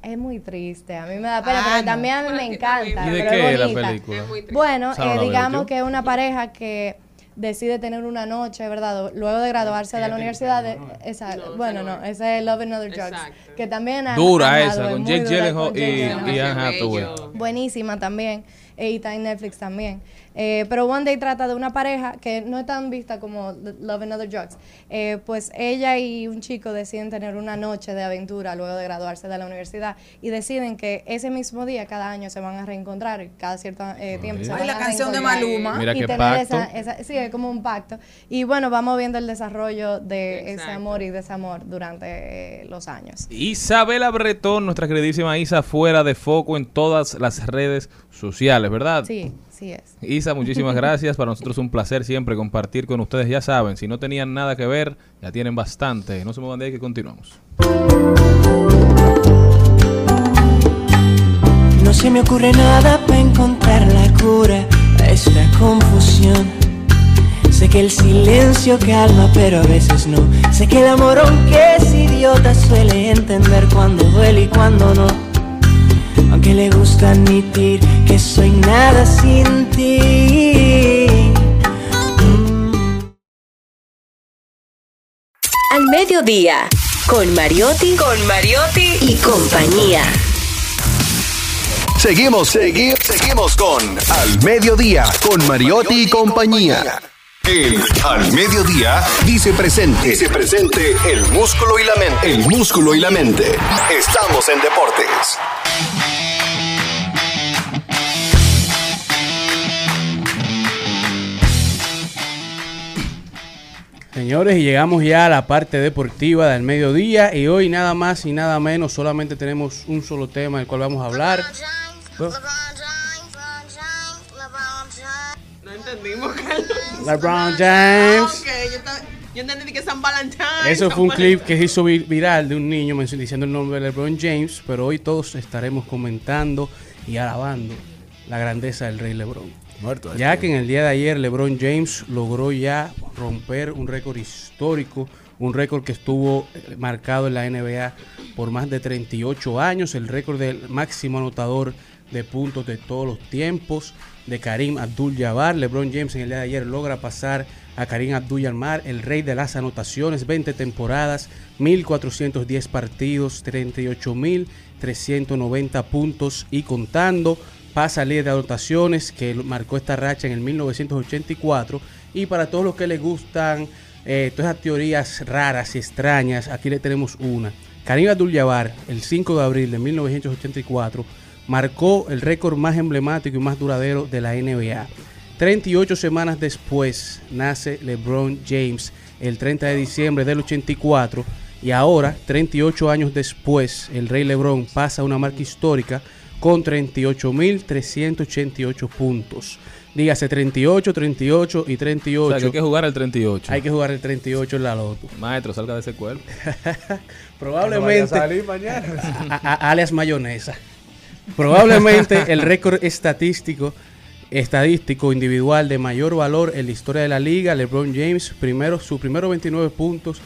es muy triste. A mí me da pena, Ah, pero no. también a mí me encanta. ¿Y de pero qué es la bonita. película? Bueno, Esa no eh, digamos que es una pareja que decide tener una noche, ¿verdad? Luego de graduarse de la universidad. de- esa- bueno, no, ese es Love and Other Drugs. Que también Anne- Dura Anne esa, Hathaway, con Jake Gyllenhaal y, y Anne Hathaway. Buenísima también. eh, Y está en Netflix también. Eh, pero One Day trata de una pareja que no es tan vista como Love and Other Drugs. Eh, pues ella y un chico deciden tener una noche de aventura luego de graduarse de la universidad y deciden que ese mismo día, cada año, se van a reencontrar, cada cierto eh, tiempo. se Ay, van la a canción de. Maluma. Mira y qué tener pacto. esa- esa- sí, es como un pacto. Y bueno, vamos viendo el desarrollo de ese amor y desamor durante eh, los años. Isabela Bretón, nuestra queridísima Isa, fuera de foco en todas las redes sociales, ¿verdad? Sí, sí es. Isa, muchísimas (laughs) gracias. Para nosotros es un placer siempre compartir con ustedes. Ya saben, si no tenían nada que ver, ya tienen bastante. No se muevan de ahí que continuamos. No se me ocurre nada para encontrar la cura a esta confusión. Sé que el silencio calma, pero a veces no. Sé que el amor, aunque es idiota, suele entender cuando duele y cuando no. Aunque le gusta admitir que soy nada sin ti. Al mediodía, con Mariotti, con Mariotti y compañía. Seguimos, seguimos, seguimos con Al Mediodía, con Mariotti y compañía. El Al Mediodía dice presente. Dice presente el músculo y la mente. El músculo y la mente. Estamos en deportes. Señores, y llegamos ya a la parte deportiva del mediodía y hoy nada más y nada menos, solamente tenemos un solo tema del cual vamos a hablar. No entendimos, Carlos. LeBron James. Ah, ok, yo, yo entendí que San Valentín. Eso fue un clip que se hizo vi- viral de un niño diciendo el nombre de LeBron James, pero hoy todos estaremos comentando y alabando la grandeza del rey LeBron. Muerto. Ya que en el día de ayer LeBron James logró ya romper un récord histórico, un récord que estuvo eh, marcado en la NBA por más de 38 años, el récord del máximo anotador de puntos de todos los tiempos de Karim Abdul-Jabbar. LeBron James en el día de ayer logra pasar a Karim Abdul-Jabbar, el rey de las anotaciones, 20 temporadas, 1410 partidos, 38.390 puntos. Y contando pasa líder de anotaciones que marcó esta racha en el 1984 y para todos los que les gustan eh, todas esas teorías raras y extrañas aquí le tenemos una. Karim Abdul-Jabbar el 5 de abril de 1984 marcó el récord más emblemático y más duradero de la NBA 38 semanas después nace LeBron James el 30 de diciembre del 84 y ahora 38 años después el rey LeBron pasa una marca histórica con 38.388 puntos. dígase 38, 38 y 38. O sea, que hay que jugar el 38. Hay que jugar el 38 en la loto. Maestro, salga de ese cuerpo. (laughs) Probablemente. No vaya a salir mañana. (laughs) a- a- alias mayonesa. Probablemente el récord estadístico, estadístico individual de mayor valor en la historia de la liga, LeBron James, primero, sus primeros 29 puntos,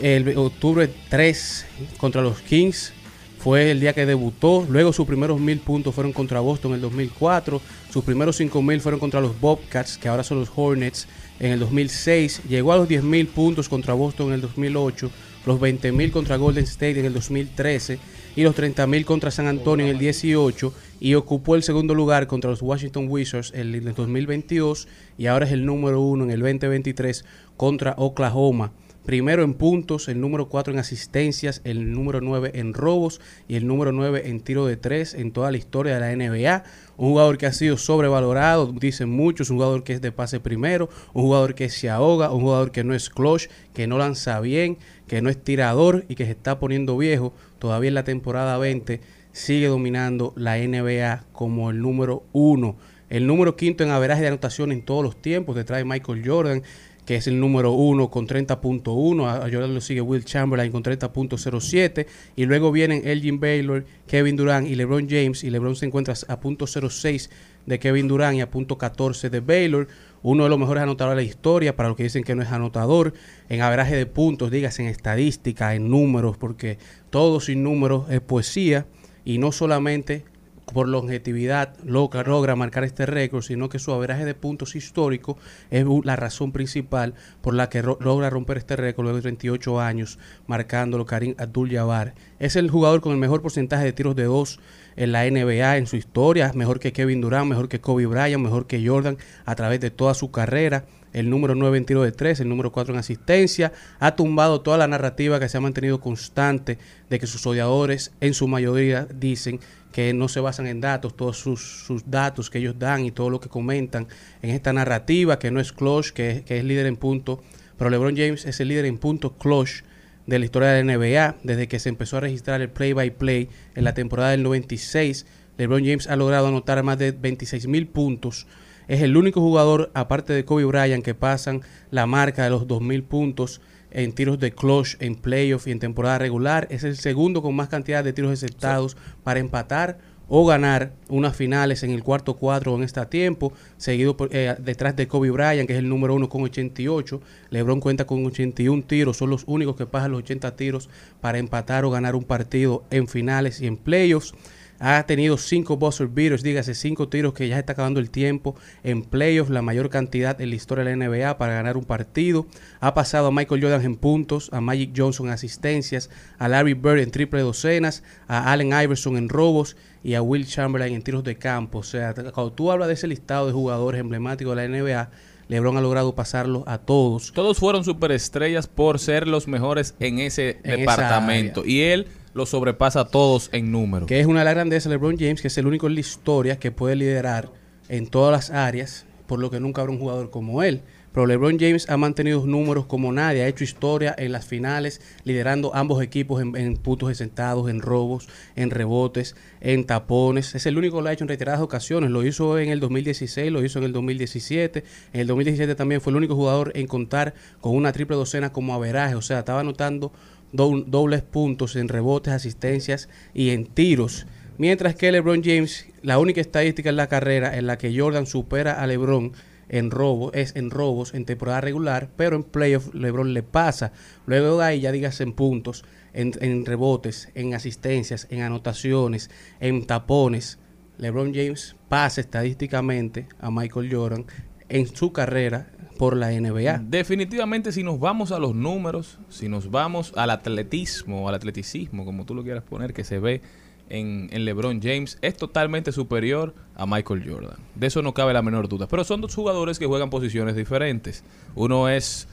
el octubre 3 contra los Kings, fue el día que debutó. Luego sus primeros mil puntos fueron contra Boston en el 2004. Sus primeros cinco mil fueron contra los Bobcats, que ahora son los Hornets, en el 2006. Llegó a los 10 mil puntos contra Boston en el 2008. Los 20 mil contra Golden State en el 2013. Y los 30 mil contra San Antonio en el 18. Y ocupó el segundo lugar contra los Washington Wizards en el 2022. Y ahora es el número uno en el 2023 contra Oklahoma. Primero en puntos, el número 4 en asistencias, el número 9 en robos y el número 9 en tiro de 3 en toda la historia de la NBA. Un jugador que ha sido sobrevalorado, dicen muchos, un jugador que es de pase primero, un jugador que se ahoga, un jugador que no es clutch, que no lanza bien, que no es tirador y que se está poniendo viejo. Todavía en la temporada 20 sigue dominando la NBA como el número 1. El número quinto en averaje de anotación en todos los tiempos, detrás de Michael Jordan que es el número uno con 30.1. A Jordan lo sigue Will Chamberlain con 30.07. Y luego vienen Elgin Baylor, Kevin Durant y LeBron James. Y LeBron se encuentra a punto .06 de Kevin Durant y a punto .14 de Baylor. Uno de los mejores anotadores de la historia, para los que dicen que no es anotador. En averaje de puntos, digas en estadística, en números, porque todo sin números es poesía. Y no solamente por longevidad logra, logra marcar este récord, sino que su averaje de puntos histórico es la razón principal por la que logra romper este récord luego de 38 años, marcándolo Karim Abdul-Jabbar. Es el jugador con el mejor porcentaje de tiros de dos en la NBA en su historia, mejor que Kevin Durant, mejor que Kobe Bryant, mejor que Jordan a través de toda su carrera. El número 9 en tiro de 3, el número 4 en asistencia. Ha tumbado toda la narrativa que se ha mantenido constante de que sus odiadores, en su mayoría, dicen que no se basan en datos, todos sus, sus datos que ellos dan y todo lo que comentan en esta narrativa, que no es clutch, que, es- líder en puntos. Pero LeBron James es el líder en puntos clutch de la historia de la NBA, desde que se empezó a registrar el play-by-play en la temporada del 96. LeBron James ha logrado anotar más de 26 mil puntos. Es el único jugador, aparte de Kobe Bryant, que pasan la marca de los 2.000 puntos en tiros de clutch, en playoff y en temporada regular. Es el segundo con más cantidad de tiros aceptados para empatar o ganar unas finales en el cuarto cuadro en este tiempo, seguido por, eh, detrás de Kobe Bryant, que es el número uno con 88. LeBron cuenta con 81 tiros, son los únicos que pasan los 80 tiros para empatar o ganar un partido en finales y en playoffs. Ha tenido cinco buzzer beaters, dígase cinco tiros que ya se está acabando el tiempo en playoffs, la mayor cantidad en la historia de la NBA para ganar un partido. Ha pasado a Michael Jordan en puntos, a Magic Johnson en asistencias, a Larry Bird en triple docenas, a Allen Iverson en robos y a Will Chamberlain en tiros de campo. O sea, cuando tú hablas de ese listado de jugadores emblemáticos de la NBA, LeBron ha logrado pasarlos a todos. Todos fueron superestrellas por ser los mejores en ese En departamento. Y él los sobrepasa a todos en número. que es una de las grandezas de LeBron James, que es el único en la historia que puede liderar en todas las áreas, por lo que nunca habrá un jugador como él. Pero LeBron James ha mantenido números como nadie, ha hecho historia en las finales, liderando ambos equipos en, en puntos sentados, en robos, en rebotes, en tapones. Es el único que lo ha hecho en reiteradas ocasiones. Lo hizo en el 2016, lo hizo en el 2017. En el 2017 también fue el único jugador en contar con una triple docena como averaje. O sea, estaba anotando do- dobles puntos en rebotes, asistencias y en tiros. Mientras que LeBron James, la única estadística en la carrera en la que Jordan supera a LeBron en robo es en robos en temporada regular, pero en playoff LeBron le pasa. Luego de ahí ya digas en puntos, en, en rebotes, en asistencias, en anotaciones, en tapones. LeBron James pasa estadísticamente a Michael Jordan en su carrera por la NBA. Definitivamente, si nos vamos a los números, si nos vamos al atletismo, al atleticismo, como tú lo quieras poner, que se ve en, en LeBron James, es totalmente superior a Michael Jordan. De eso no cabe la menor duda. Pero son dos jugadores que juegan posiciones diferentes. Uno es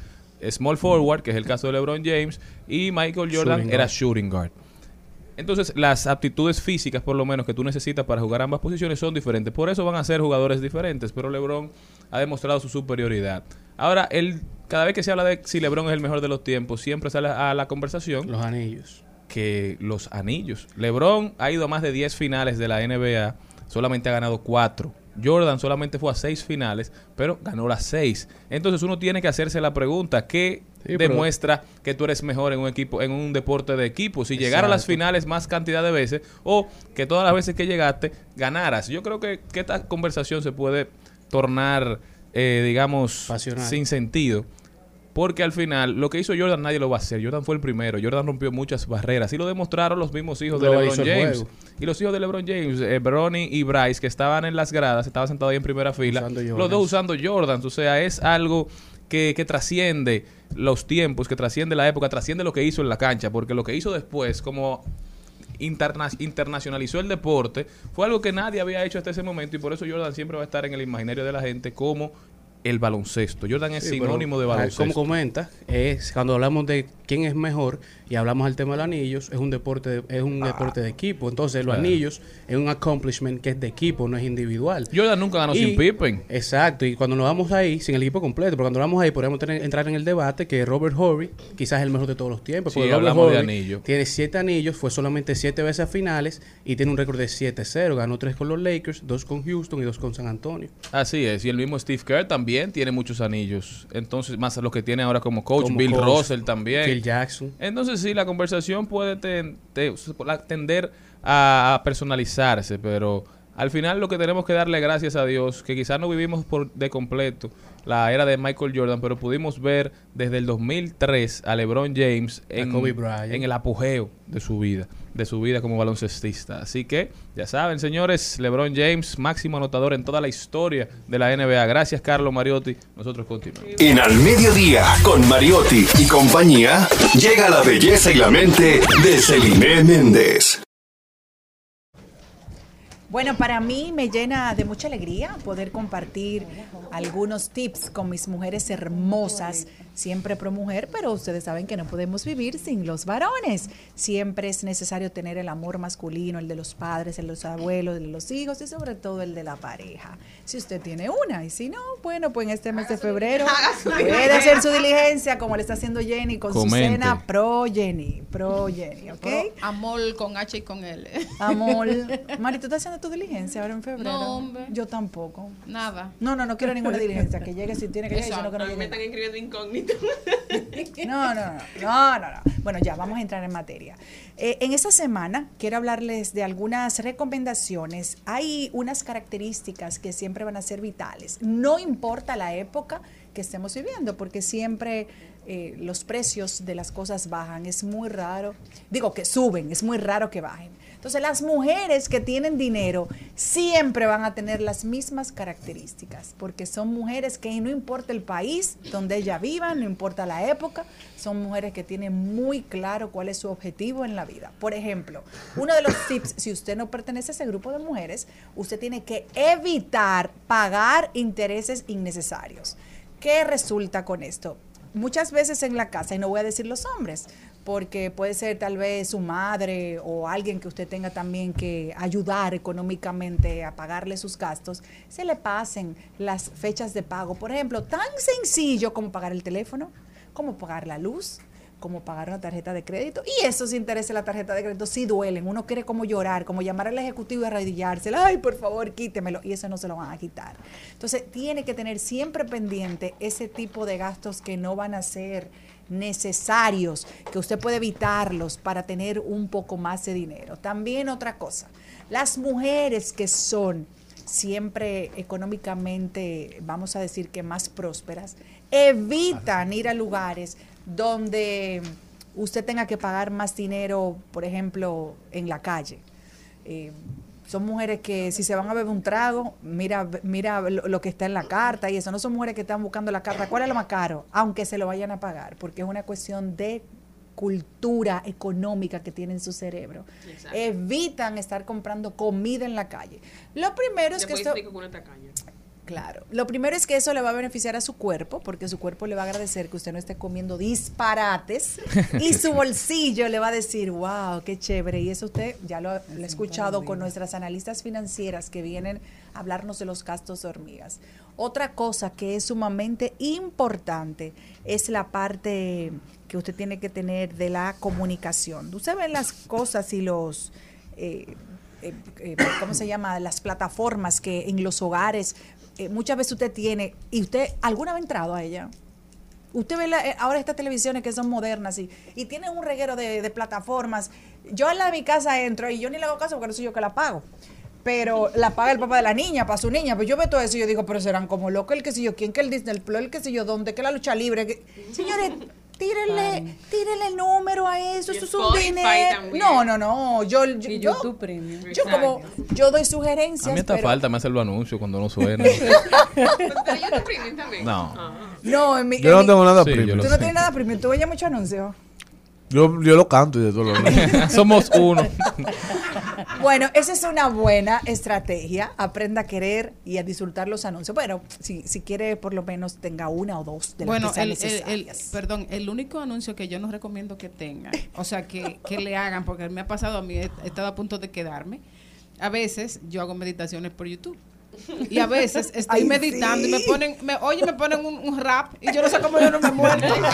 small forward, que es el caso de LeBron James, y Michael Jordan Shooting era shooting guard. Entonces, las aptitudes físicas, por lo menos, que tú necesitas para jugar ambas posiciones son diferentes. Por eso van a ser jugadores diferentes. Pero LeBron ha demostrado su superioridad. Ahora, él, cada vez que se habla de si LeBron es el mejor de los tiempos, siempre sale a la conversación Los anillos. que los anillos. LeBron ha ido a más de 10 finales de la NBA, solamente ha ganado 4. Jordan solamente fue a seis finales, pero ganó las seis. Entonces uno tiene que hacerse la pregunta, ¿qué Sí, pero- demuestra que tú eres mejor en un equipo, en un deporte de equipo? Si llegar a las finales más cantidad de veces o que todas las veces que llegaste ganaras. Yo creo que, que esta conversación se puede tornar, eh, digamos, Pasional. sin sentido. Porque al final, lo que hizo Jordan nadie lo va a hacer. Jordan fue el primero. Jordan rompió muchas barreras. Y lo demostraron los mismos hijos de LeBron James. Y los hijos de LeBron James, eh, Bronny y Bryce, que estaban en las gradas, estaban sentados ahí en primera fila. Los dos usando Jordans. O sea, es algo que, que trasciende los tiempos, que trasciende la época, trasciende lo que hizo en la cancha. Porque lo que hizo después, como interna- internacionalizó el deporte, fue algo que nadie había hecho hasta ese momento. Y por eso Jordan siempre va a estar en el imaginario de la gente como el baloncesto. Jordan es Sí, sinónimo de baloncesto. Como comenta, es cuando hablamos de quién es mejor y hablamos del tema de los anillos, es un deporte de, es un deporte de equipo. Entonces, los Claro. anillos es un accomplishment que es de equipo, no es individual. Jordan nunca ganó sin Pippen. Exacto, y cuando nos vamos ahí, sin el equipo completo, pero cuando nos vamos ahí, podemos tener- entrar en el debate que Robert Horry quizás es el mejor de todos los tiempos. Sí, porque Robert hablamos de Horry anillos. Tiene siete anillos, fue solamente siete veces a finales y tiene un récord de 7-0. Ganó tres con los Lakers, dos con Houston y dos con San Antonio. Así es, y el mismo Steve Kerr también tiene muchos anillos. Entonces, más los que tiene ahora como coach, Como Bill coach, Russell también. Phil Jackson. Entonces, sí, la conversación puede ten- te- tender a, personalizarse, pero al final lo que tenemos que darle gracias a Dios, que quizás no vivimos por de completo la era de Michael Jordan, pero pudimos ver desde el 2003 a LeBron James en el apogeo de su vida, de su vida como baloncestista. Así que, ya saben, señores, LeBron James, máximo anotador en toda la historia de la NBA. Gracias, Carlos Mariotti. Nosotros continuamos. En Al Mediodía, con Mariotti y compañía, llega la belleza y la mente de Celine Méndez. Bueno, para mí me llena de mucha alegría poder compartir algunos tips con mis mujeres hermosas, siempre pro mujer, pero ustedes saben que no podemos vivir sin los varones. Siempre es necesario tener el amor masculino, el de los padres, el de los abuelos, el de los hijos y sobre todo el de la pareja. Si usted tiene una y si no, bueno, pues en este mes de febrero puede hacer su diligencia como le está haciendo Jenny con Comente. su cena pro Jenny, pro Jenny, ¿ok? Pero Amor con H y con L. Amor, (laughs) Mari, ¿tú estás haciendo tu diligencia ahora en febrero? No, hombre. Yo tampoco. Nada. No, no, no quiero ninguna diligencia. Que llegue si tiene que llegar, no, que no me están escribiendo incógnito. (laughs) No, no, no, no, no, no. Bueno, ya vamos a entrar en materia. Eh, en esta semana quiero hablarles de algunas recomendaciones. Hay unas características que siempre van a ser vitales. No importa la época que estemos viviendo, porque siempre eh, los precios de las cosas bajan. Es muy raro, digo que suben, es muy raro que bajen. Entonces las mujeres que tienen dinero siempre van a tener las mismas características, porque son mujeres que no importa el país donde ella viva, no importa la época, son mujeres que tienen muy claro cuál es su objetivo en la vida. Por ejemplo, uno de los tips, si usted no pertenece a ese grupo de mujeres, usted tiene que evitar pagar intereses innecesarios. ¿Qué resulta con esto? Muchas veces en la casa, y no voy a decir los hombres, porque puede ser tal vez su madre o alguien que usted tenga también que ayudar económicamente a pagarle sus gastos, se le pasen las fechas de pago. Por ejemplo, tan sencillo como pagar el teléfono, como pagar la luz, como pagar una tarjeta de crédito. Y esos intereses de la tarjeta de crédito sí duelen. Uno quiere como llorar, como llamar al ejecutivo y arrodillarse. Ay, por favor, quítemelo. Y eso no se lo van a quitar. Entonces, tiene que tener siempre pendiente ese tipo de gastos que no van a ser necesarios, que usted puede evitarlos para tener un poco más de dinero. También otra cosa, las mujeres que son siempre económicamente, vamos a decir que más prósperas, evitan ir a lugares donde usted tenga que pagar más dinero, por ejemplo, en la calle. Eh, son mujeres que si se van a beber un trago, mira, mira lo, lo que está en la carta y eso. No son mujeres que están buscando la carta. ¿Cuál es lo más caro? Aunque se lo vayan a pagar, porque es una cuestión de cultura económica que tiene en su cerebro. Exacto. Evitan estar comprando comida en la calle. Lo primero es que esto... con una tacaña. Claro. Lo primero es que eso le va a beneficiar a su cuerpo, porque su cuerpo le va a agradecer que usted no esté comiendo disparates (laughs) y su bolsillo le va a decir, wow, qué chévere. Y eso usted ya lo, lo ha escuchado con nuestras analistas financieras que vienen a hablarnos de los gastos de hormigas. Otra cosa que es sumamente importante es la parte que usted tiene que tener de la comunicación. Usted ve las cosas y los... eh, eh, eh, ¿cómo se llama? Las plataformas que en los hogares eh, muchas veces usted tiene, y usted, ¿alguna vez ha entrado a ella? Usted ve la- eh, ahora estas televisiones que son modernas y, y tienen un reguero de, plataformas. Yo en la de mi casa entro y yo ni le hago caso porque no soy yo que la pago. Pero la paga el papá de la niña, para su niña. Pues yo veo todo eso y yo digo, pero serán como locos el que sé yo quién, que el Disney Plus, el que sé yo dónde, que la lucha libre. Señores, tírenle, tírenle el número a eso, Y eso es un dinero. también. No, no, no. Yo, yo, Y yo- YouTube Premium. yo como, yo doy sugerencias. A mí esta pero- falta me hace los anuncios cuando no suena. (laughs) Pero yo te premium también. No. No, en mi, Yo en no mi- tengo nada Sí, yo premium. Tú sé. no tienes nada premium, tú oyes mucho anuncio. Yo, yo lo canto y de todo lo. (laughs) Somos uno. (laughs) Bueno, esa es una buena estrategia. Aprenda a querer y a disfrutar los anuncios. Bueno, si, si quiere, por lo menos tenga una o dos de las Bueno, que sean el, el- el- necesarias. perdón, el único anuncio que yo no recomiendo que tengan, o sea, que, que le hagan, porque me ha pasado a mí, he estado a punto de quedarme. A veces yo hago meditaciones por YouTube. Y a veces estoy Ay, meditando y me ponen, me, oye, me ponen un, un rap y yo no sé cómo yo no me (laughs) muerto. Exacto,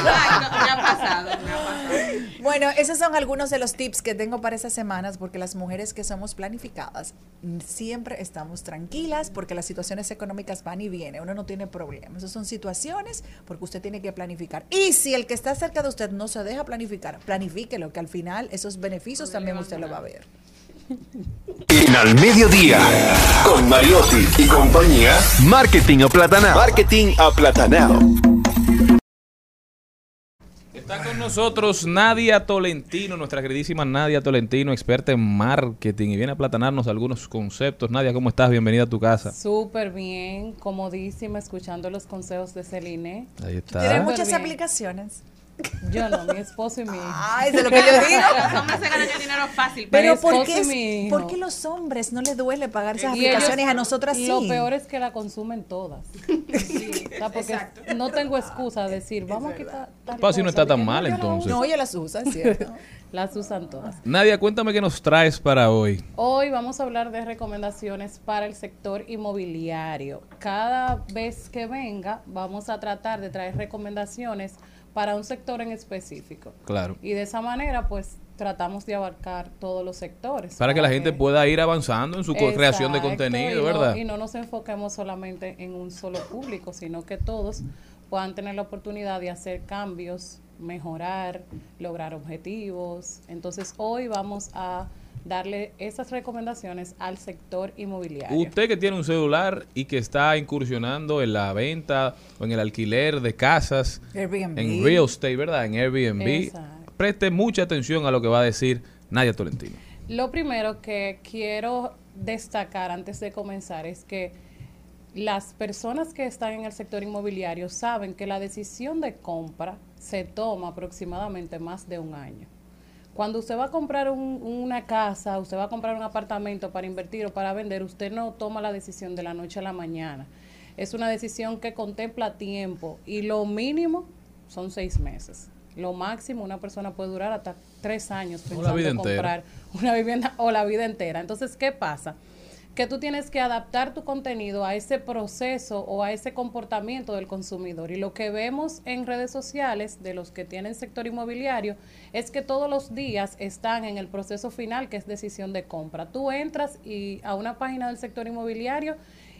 me ha pasado, me ha pasado. Bueno, esos son algunos de los tips que tengo para estas semanas, porque las mujeres que somos planificadas mm, siempre estamos tranquilas, porque las situaciones económicas van y vienen, uno no tiene problemas. Esas son situaciones porque usted tiene que planificar. Y si el que está cerca de usted no se deja planificar, planifíquelo, que al final esos beneficios también usted lo va a ver. En Al Mediodía, con Mariotti y compañía, Marketing Aplatanado. Marketing Aplatanado. Está con nosotros Nadia Tolentino, nuestra queridísima Nadia Tolentino, experta en marketing, y viene a platanarnos algunos conceptos. Nadia, ¿cómo estás? Bienvenida a tu casa. Súper bien, comodísima, escuchando los consejos de Celine. Ahí Tiene está. muchas bien. aplicaciones. Yo no, mi esposo y mi hijo. Ay, eso es lo que yo digo. (laughs) Los hombres se ganan el dinero fácil. Pero Mi ¿por qué, y es- mi hijo. por qué los hombres no les duele pagar esas Y ellos- aplicaciones a nosotras sí? Lo peor es que la consumen todas. O sea, porque no tengo excusa de decir, vamos a quitar. Pues si no está tan mal, entonces. No, ella las usa, es cierto. (laughs) Las usan todas. Nadia, cuéntame qué nos traes para hoy. Hoy vamos a hablar de recomendaciones para el sector inmobiliario. Cada vez que venga, vamos a tratar de traer recomendaciones para un sector en específico. Claro. Y de esa manera, pues, tratamos de abarcar todos los sectores. Para que la gente pueda ir avanzando en su creación de contenido, y no- ¿verdad? y no nos enfoquemos solamente en un solo público, sino que todos puedan tener la oportunidad de hacer cambios, mejorar, lograr objetivos. Entonces, hoy vamos a darle esas recomendaciones al sector inmobiliario. Usted que tiene un celular y que está incursionando en la venta o en el alquiler de casas, Airbnb. en real estate, ¿verdad? En Airbnb, Exacto. preste mucha atención a lo que va a decir Nadia Tolentino. Lo primero que quiero destacar antes de comenzar es que las personas que están en el sector inmobiliario saben que la decisión de compra se toma aproximadamente más de un año. Cuando usted va a comprar un- una casa, usted va a comprar un apartamento para invertir o para vender, usted no toma la decisión de la noche a la mañana. Es una decisión que contempla tiempo y lo mínimo son seis meses. Lo máximo una persona puede durar hasta tres años pensando en entera. comprar una vivienda o la vida entera. Entonces, ¿qué pasa? Que tú tienes que adaptar tu contenido a ese proceso o a ese comportamiento del consumidor. Y lo que vemos en redes sociales de los que tienen sector inmobiliario es que todos los días están en el proceso final, que es decisión de compra. Tú entras y a una página del sector inmobiliario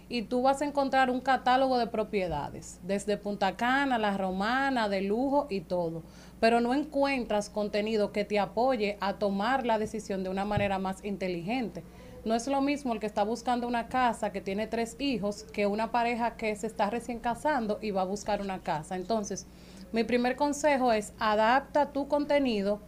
y tú vas a encontrar un catálogo de propiedades, desde Punta Cana, La Romana, de lujo y todo, pero no encuentras contenido que te apoye a tomar la decisión de una manera más inteligente. No es lo mismo el que está buscando una casa que tiene tres hijos que una pareja que se está recién casando y va a buscar una casa. Entonces, mi primer consejo es adapta tu contenido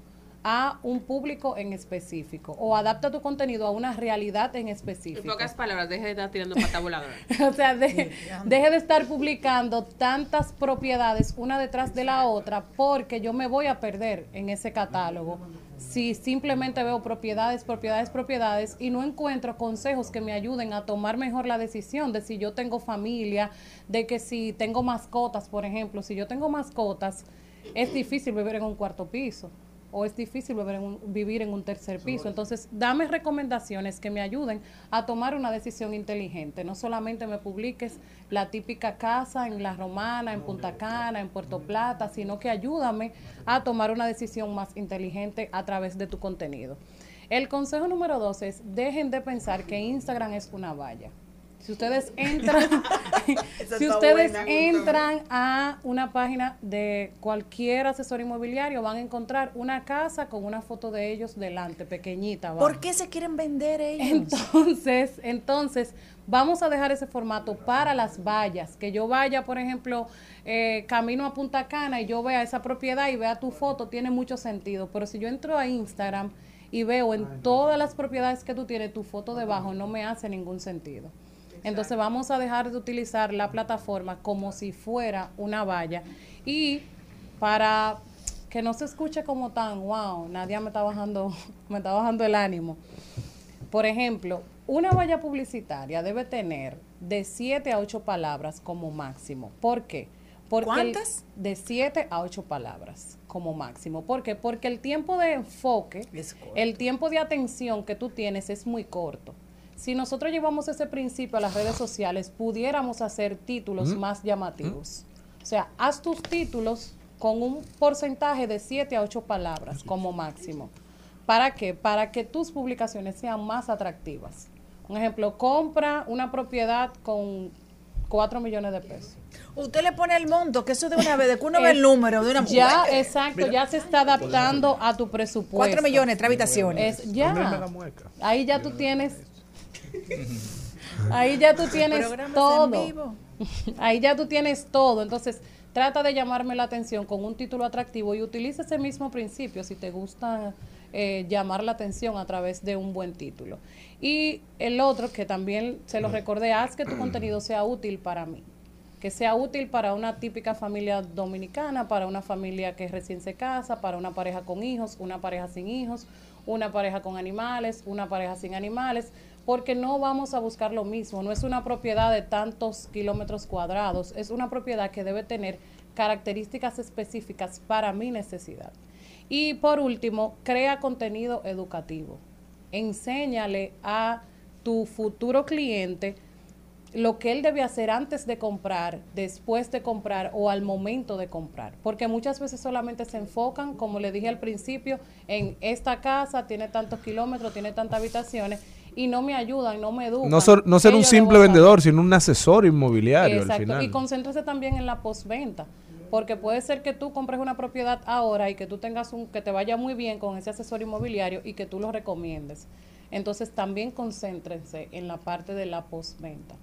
a un público en específico o adapta tu contenido a una realidad en En específico. pocas palabras, deje de estar tirando pata voladora. (laughs) O sea, de- deje de estar publicando tantas propiedades una detrás de la otra porque yo me voy a perder en ese catálogo. Si simplemente veo propiedades, propiedades, propiedades y no encuentro consejos que me ayuden a tomar mejor la decisión de si yo tengo familia, de que si tengo mascotas, por ejemplo, si yo tengo mascotas, es difícil vivir en un cuarto piso o es difícil vivir en un, vivir en un tercer piso. Entonces, dame recomendaciones que me ayuden a tomar una decisión inteligente. No solamente me publiques la típica casa en La Romana, en Punta Cana, en Puerto Plata, sino que ayúdame a tomar una decisión más inteligente a través de tu contenido. El consejo número dos es, dejen de pensar que Instagram es una valla. Si ustedes entran, (laughs) (laughs) si ustedes buena, entran a una página de cualquier asesor inmobiliario, van a encontrar una casa con una foto de ellos delante, pequeñita. abajo. ¿Por qué se quieren vender ellos? Entonces, entonces, vamos a dejar ese formato para las vallas. Que yo vaya, por ejemplo, eh, camino a Punta Cana y yo vea esa propiedad y vea tu foto, tiene mucho sentido. Pero si yo entro a Instagram y veo en todas las propiedades que tú tienes tu foto debajo, no me hace ningún sentido. Entonces vamos a dejar de utilizar la plataforma como si fuera una valla. Y para que no se escuche como tan, wow, Nadia me está bajando, (laughs) me está bajando el ánimo. Por ejemplo, una valla publicitaria debe tener de 7 a 8 palabras como máximo. ¿Por qué? Porque el- ¿Cuántas? de 7 a 8 palabras como máximo. ¿Por qué? Porque el tiempo de enfoque, el tiempo de atención que tú tienes es muy corto. Si nosotros llevamos ese principio a las redes sociales, pudiéramos hacer títulos Mm. más llamativos. O sea, haz tus títulos con un porcentaje de 7 a 8 palabras como máximo. ¿Para qué? Para que tus publicaciones sean más atractivas. Un ejemplo, compra una propiedad con 4 millones de pesos. Usted le pone el monto, que eso de una vez, de que uno (laughs) ve el número de una Ya, (laughs) exacto, ya se está adaptando a tu presupuesto. Cuatro millones, tres habitaciones. Es, ya. Ahí ya tú tienes. (laughs) Ahí ya tú tienes todo. vivo. (laughs) Ahí ya tú tienes todo. Entonces, trata de llamarme la atención con un título atractivo y utiliza ese mismo principio si te gusta eh, llamar la atención a través de un buen título. Y el otro, que también se lo recordé, haz que tu contenido sea útil para mí que sea útil para una típica familia dominicana, para una familia que recién se casa, para una pareja con hijos, una pareja sin hijos, una pareja con animales, una pareja sin animales, porque no vamos a buscar lo mismo. No es una propiedad de tantos kilómetros cuadrados, es una propiedad que debe tener características específicas para mi necesidad. Y por último, crea contenido educativo. Enséñale a tu futuro cliente lo que él debe hacer antes de comprar, después de comprar o al momento de comprar. Porque muchas veces solamente se enfocan, como le dije al principio, en esta casa tiene tantos kilómetros, tiene tantas habitaciones y no me ayudan, no me educan. No, ser- no ser ¿Qué un simple vendedor, sino un asesor inmobiliario al Exacto. final. Y concéntrese también en la postventa. Porque puede ser que tú compres una propiedad ahora y que tú tengas un, que te vaya muy bien con ese asesor inmobiliario y que tú lo recomiendes. Entonces también concéntrense en la parte de la postventa.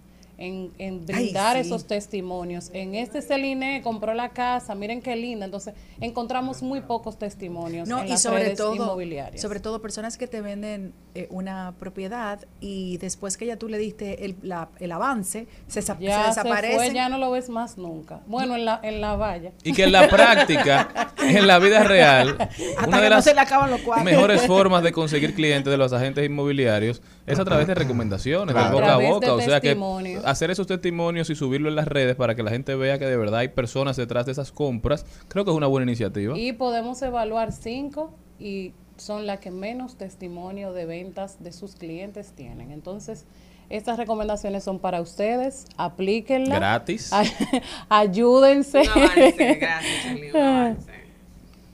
En, en brindar sí. esos testimonios. En este Celine compró la casa, miren qué linda. Entonces, encontramos muy pocos testimonios No, en y las sobre redes todo, inmobiliarias. sobre todo personas que te venden eh, una propiedad y después que ya tú le diste el, la- el avance, se, se fue, desaparecen. ya no lo ves más nunca. Bueno, en la, en la valla. Y que en la práctica, (laughs) en la vida real, una que de no las se le acaban los cuartos. mejores (laughs) formas de conseguir clientes de los agentes inmobiliarios es a través de recomendaciones, Claro. de boca A a boca. de O sea que testimonios. Hacer esos testimonios y subirlo en las redes para que la gente vea que de verdad hay personas detrás de esas compras, creo que es una buena iniciativa. Y podemos evaluar cinco y son las que menos testimonio de ventas de sus clientes tienen. Entonces, estas recomendaciones son para ustedes, aplíquenlas. Gratis. Ay- (laughs) Ayúdense. Un avance, gracias, Charlie, un (laughs) avance.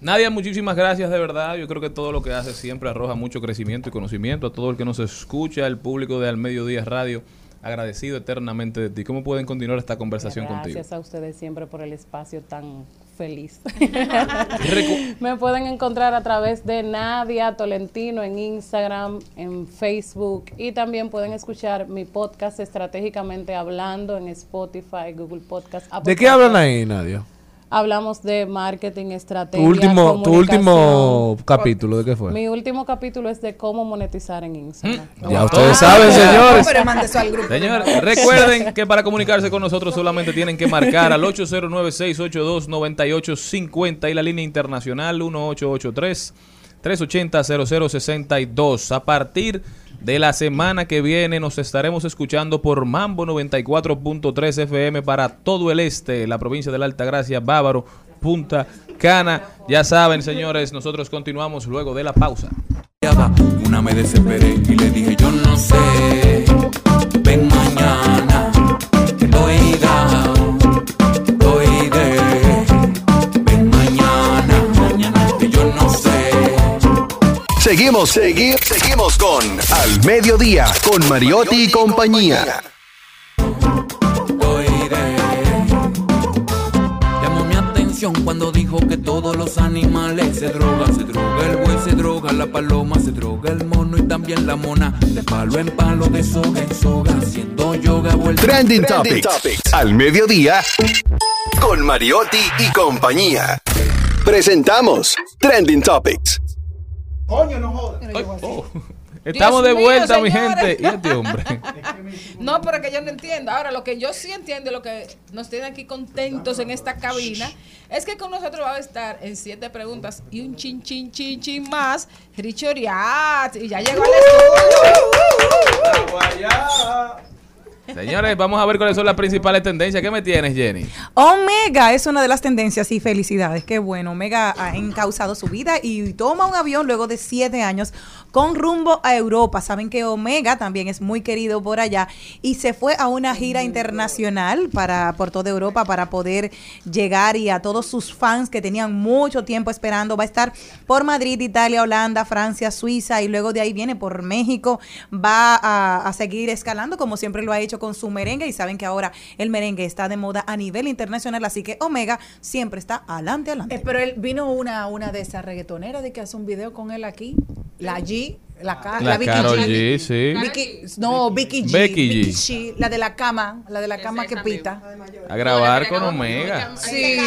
Nadia, muchísimas gracias de verdad. Yo creo que todo lo que hace siempre arroja mucho crecimiento y conocimiento a todo el que nos escucha, el público de Al Mediodía Radio. Agradecido eternamente de ti. ¿Cómo pueden continuar esta conversación contigo? Gracias a ustedes siempre por el espacio tan feliz. (laughs) Me pueden encontrar a través de Nadia Tolentino en Instagram, en Facebook y también pueden escuchar mi podcast estratégicamente hablando en Spotify, Google Podcast. Apple ¿De qué hablan ahí, Nadia? Hablamos de marketing, Tu estrategia, último, tu último capítulo, ¿de qué fue? Mi último capítulo es de cómo monetizar en Instagram. Ya ustedes saben, señores. Pero mande eso al grupo. Señores, recuerden que para comunicarse con nosotros solamente tienen que marcar al 809-682-9850 y la línea internacional 1883 380 0062. A partir de la semana que viene nos estaremos escuchando por Mambo 94.3 FM para todo el este, la provincia de la Altagracia, Bávaro, Punta Cana. Ya saben, señores, nosotros continuamos luego de la pausa. Una me desesperé y le dije yo no sé. Ven mañana, Seguimos Seguimos, seguimos, con Al Mediodía, con Mariotti y compañía. Llamó mi atención cuando dijo que todos los animales se drogan. Se droga el buey, se droga la paloma, se droga el mono y también la mona. De palo en palo, de soga en soga, haciendo yoga vuelta. Trending Topics. Al mediodía, con Mariotti y compañía. Presentamos Trending Topics. Coño, no jodas. (laughs) Estamos de mío, vuelta, mi gente. ¿Y este hombre? (laughs) No, pero que yo no entiendo. Ahora, lo que yo sí entiendo, lo que nos tiene aquí contentos en esta cabina, es que con nosotros va a estar en siete preguntas y un chin, chin, chin, chin más, Richard Oriat. Y ya llegó al estudio. Señores, vamos a ver cuáles son las principales tendencias. ¿Qué me tienes, Jenny? Omega es una de las tendencias y felicidades. Qué bueno. Omega ha encauzado su vida y toma un avión luego de siete años con rumbo a Europa. Saben que Omega también es muy querido por allá y se fue a una gira internacional para por toda Europa para poder llegar y a todos sus fans que tenían mucho tiempo esperando. Va a estar por Madrid, Italia, Holanda, Francia, Suiza y luego de ahí viene por México. Va a, a seguir escalando como siempre lo ha hecho con su merengue y saben que ahora el merengue está de moda a nivel internacional, así que Omega siempre está adelante, adelante. Eh, pero él vino una, una de esas reggaetoneras de que hace un video con él aquí. La G, la, Ka- La Vicky Karol G, sí. Vicky- no, Vicky G. Becky G. la de la cama, la de la cama que pita. A grabar con Omega. Sí.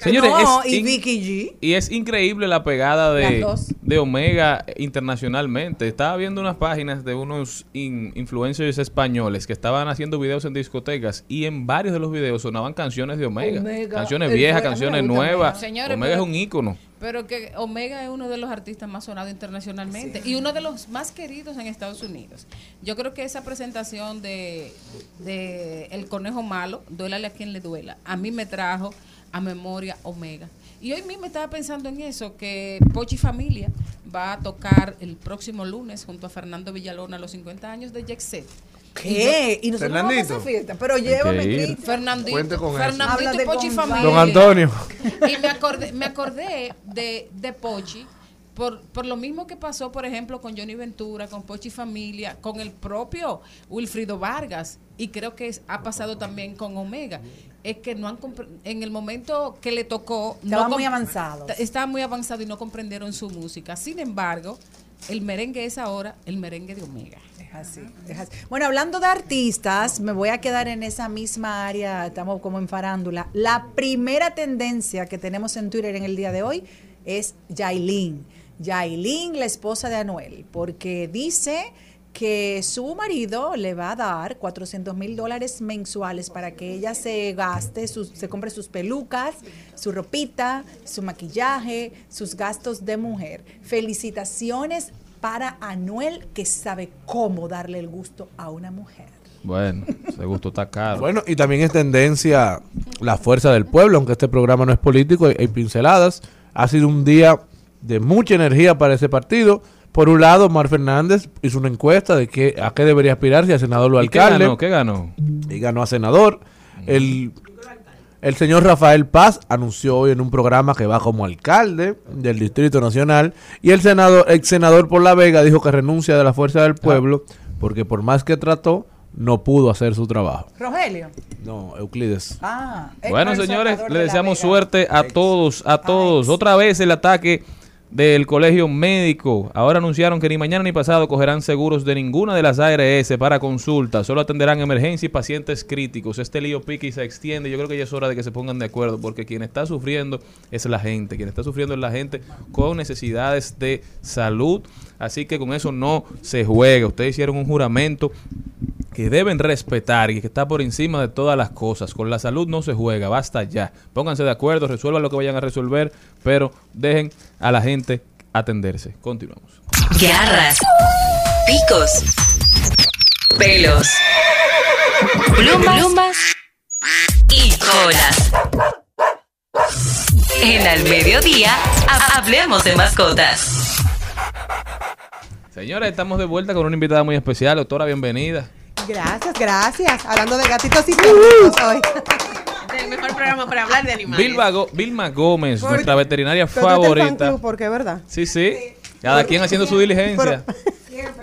Señores, no, es y Vicky G. Y es increíble la pegada de, de Omega internacionalmente. Estaba viendo unas páginas de unos in- influencers españoles que estaban haciendo videos en discotecas y en varios de los videos sonaban canciones de Omega. Omega. Canciones viejas, canciones nuevas. Omega. Señores, Omega es un ícono. Pero que Omega es uno de los artistas más sonados internacionalmente y uno de los más queridos en Estados Unidos. Yo creo que esa presentación de, de El Conejo Malo, Duélale a quien le duela, a mí me trajo a memoria Omega. Y hoy mismo estaba pensando en eso, que Pochi Familia va a tocar el próximo lunes junto a Fernando Villalona los 50 años de Jet Set. ¿Qué? Y nosotros vamos a fiesta. Pero llévame. Cristian. Fernandito, Cuente con. Fernandito y Pochi. Familia. Don Antonio. Y me acordé, me acordé de, de Pochi por, por lo mismo que pasó, por ejemplo, con Johnny Ventura, con Pochi Familia, con el propio Wilfrido Vargas, y creo que es- ha pasado también con Omega. Es que no han en el momento que le tocó. Estaban no muy ta- Estaban muy avanzados y no comprendieron su música. Sin embargo, el merengue es ahora el merengue de Omega. Así. Bueno, hablando de artistas, me voy a quedar en esa misma área, estamos como en farándula. La primera tendencia que tenemos en Twitter en el día de hoy es Yailin. Yailin, la esposa de Anuel, porque dice que su marido le va a dar 400 mil dólares mensuales para que ella se gaste, se compre sus pelucas, su ropita, su maquillaje, sus gastos de mujer. Felicitaciones para Anuel que sabe cómo darle el gusto a una mujer. Bueno, ese gusto está caro. Bueno, y también es tendencia la fuerza del pueblo, aunque este programa no es político, hay, hay pinceladas. Ha sido un día de mucha energía para ese partido. Por un lado, Mar Fernández hizo una encuesta de que, a qué debería aspirar si a senador o ¿Y qué alcalde. ganó? ¿Qué ganó? Y ganó a senador. El, el señor Rafael Paz anunció hoy en un programa que va como alcalde del Distrito Nacional. Y el senador, ex senador por La Vega dijo que renuncia de la fuerza del pueblo porque por más que trató, no pudo hacer su trabajo. Rogelio. No, Euclides. Ah, Bueno, señores, le deseamos suerte a todos, a todos. Otra vez el ataque del colegio médico. Ahora anunciaron que ni mañana ni pasado cogerán seguros de ninguna de las ARS para consulta. Solo atenderán emergencia y pacientes críticos. Este lío pica y se extiende. Yo creo que ya es hora de que se pongan de acuerdo porque quien está sufriendo es la gente. Quien está sufriendo es la gente con necesidades de salud. Así que con eso no se juega. Ustedes hicieron un juramento que deben respetar y que está por encima de todas las cosas. Con la salud no se juega, basta ya. Pónganse de acuerdo, resuelvan lo que vayan a resolver, pero dejen a la gente atenderse. Continuamos. Garras, picos, pelos, plumas, plumas y colas. En al mediodía, ha- hablemos de mascotas. Señores, estamos de vuelta con una invitada muy especial. Doctora, bienvenida. Gracias, gracias. Hablando de gatitos y perritos hoy. (laughs) El mejor programa para hablar de animales. Vilma, Go- Vilma Gómez, Por- nuestra veterinaria Pero tú estás en fan favorita. club, porque es verdad. Sí, sí. Cada quien haciendo su (laughs) diligencia.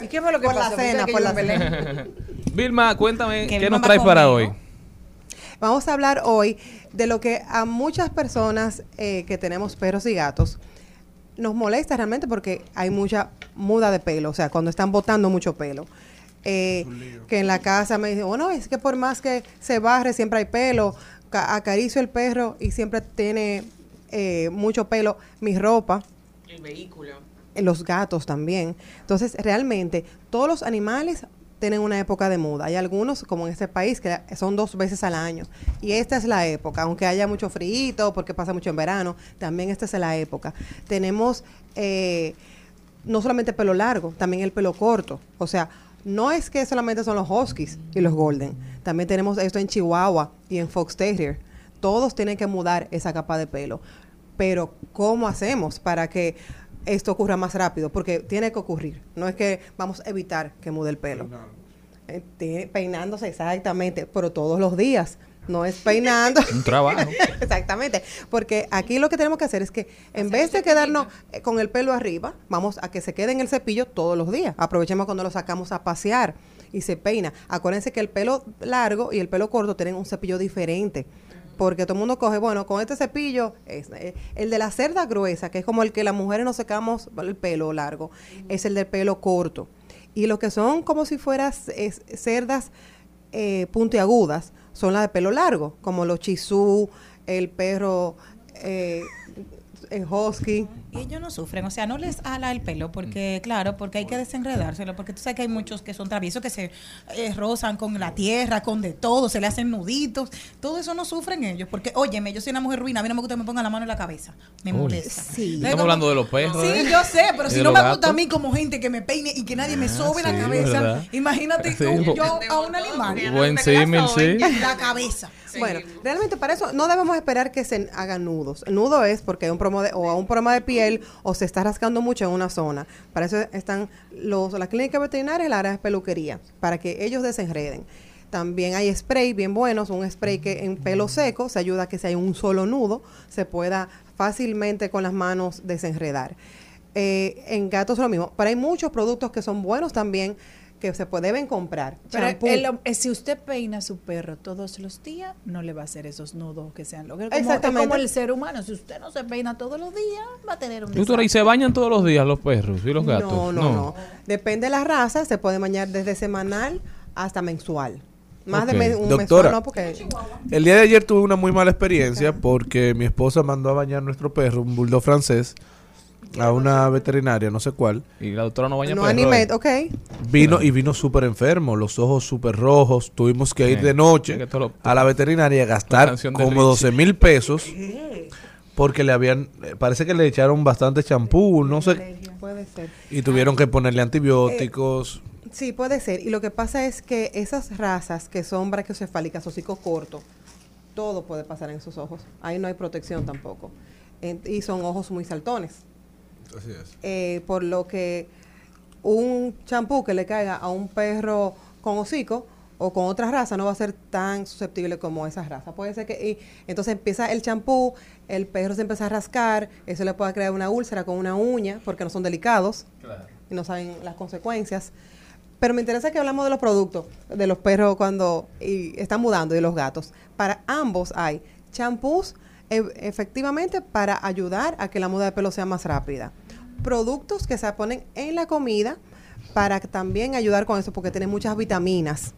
¿Y qué fue lo que Por la pasó? cena, por la en Belén. (laughs) Vilma, cuéntame, Que ¿qué Vilma nos va traes para hoy? conmigo. Vamos a hablar hoy de lo que a muchas personas eh, que tenemos perros y gatos nos molesta realmente porque hay mucha muda de pelo, o sea, cuando están botando mucho pelo. Eh, que en la casa me dicen, bueno, es que por más que se barre, siempre hay pelo. Ca- acaricio el perro y siempre tiene eh, mucho pelo. Mi ropa, El vehículo. eh, los gatos también. Entonces, realmente, todos los animales tienen una época de muda. Hay algunos, como en este país, que son dos veces al año. Y esta es la época, aunque haya mucho frío, porque pasa mucho en verano, también esta es la época. Tenemos eh, no solamente pelo largo, también el pelo corto. O sea, no es que solamente son los huskies y los golden. También tenemos esto en Chihuahua y en Fox Terrier. Todos tienen que mudar esa capa de pelo. Pero, ¿cómo hacemos para que esto ocurra más rápido? Porque tiene que ocurrir. No es que vamos a evitar que mude el pelo. Eh, peinándose exactamente, pero todos los días. No es peinando. Un trabajo. (laughs) Exactamente, porque aquí lo que tenemos que hacer es que en vez de quedarnos eh, con el pelo arriba, vamos a que se quede en el cepillo todos los días. Aprovechemos cuando lo sacamos a pasear y se peina. Acuérdense que el pelo largo y el pelo corto tienen un cepillo diferente. Porque todo el mundo coge, bueno, con este cepillo, es, eh, el de la cerda gruesa, que es como el que las mujeres nos secamos el pelo largo, es el del pelo corto. Y los que son como si fueras es- cerdas eh, puntiagudas son las de pelo largo, como los chisú, el perro, eh, el husky. Y ellos no sufren, o sea, no les ala el pelo, porque, claro, porque hay que desenredárselo, porque tú sabes que hay muchos que son traviesos, que se eh, rozan con la tierra, con de todo, se le hacen nuditos, todo eso no sufren ellos, porque, óyeme, yo soy una mujer ruina, a mí no me gusta que me pongan la mano en la cabeza, me Uy. molesta. Sí. Estamos hablando de los perros. Sí, ¿eh? yo sé, pero si no me gusta a mí como gente que me peine y que nadie me Ah, sobe la sí, cabeza, ¿verdad? imagínate Sí, yo a un animal. Buen símil, sí. La cabeza. Bueno, realmente para eso no debemos esperar que se hagan nudos. El nudo es porque hay un o a un problema de piel o se está rascando mucho en una zona. Para eso están los, la clínica veterinaria y la área de peluquería, para que ellos desenreden. También hay spray bien buenos, un spray que en pelo seco se ayuda a que si hay un solo nudo se pueda fácilmente con las manos desenredar. Eh, en gatos lo mismo, pero hay muchos productos que son buenos también que se puede- deben comprar. Pero el- eh, si usted peina a su perro todos los días, no le va a hacer esos nudos que sean lo que como, Exactamente. es como el ser humano. Si usted no se peina todos los días, va a tener un Doctora, ¿y se bañan todos los días los perros y los gatos? No, no, no. Depende de la raza, se puede bañar desde semanal hasta mensual. Más de me- un Doctora. mensual no, porque El día de ayer tuve una muy mala experiencia porque mi esposa mandó a bañar nuestro perro, un bulldog francés, a una veterinaria, no sé cuál. Y la doctora no baña no ¿eh? ok. Vino y vino súper enfermo, los ojos súper rojos. Tuvimos que ir de noche a la veterinaria a gastar como Richie. 12 mil pesos porque le habían, eh, parece que le echaron bastante champú, no sé, Puede ser. y tuvieron que ponerle antibióticos. Sí, puede ser. Y lo que pasa es que esas razas que son brachiocefálicas, hocico corto, todo puede pasar en sus ojos. Ahí no hay protección tampoco. En- y son ojos muy saltones. Así es. eh, por lo que un champú que le caiga a un perro con hocico o con otra raza no va a ser tan susceptible como esa raza. Puede ser que y entonces empieza el champú, el perro se empieza a rascar, eso le puede crear una úlcera con una uña porque no son delicados y no saben las consecuencias. Pero me interesa que hablamos de los productos de los perros cuando y están mudando y de los gatos. Para ambos hay champús e- efectivamente para ayudar a que la muda de pelo sea más rápida. Productos que se ponen en la comida para también ayudar con eso porque tienen muchas vitaminas.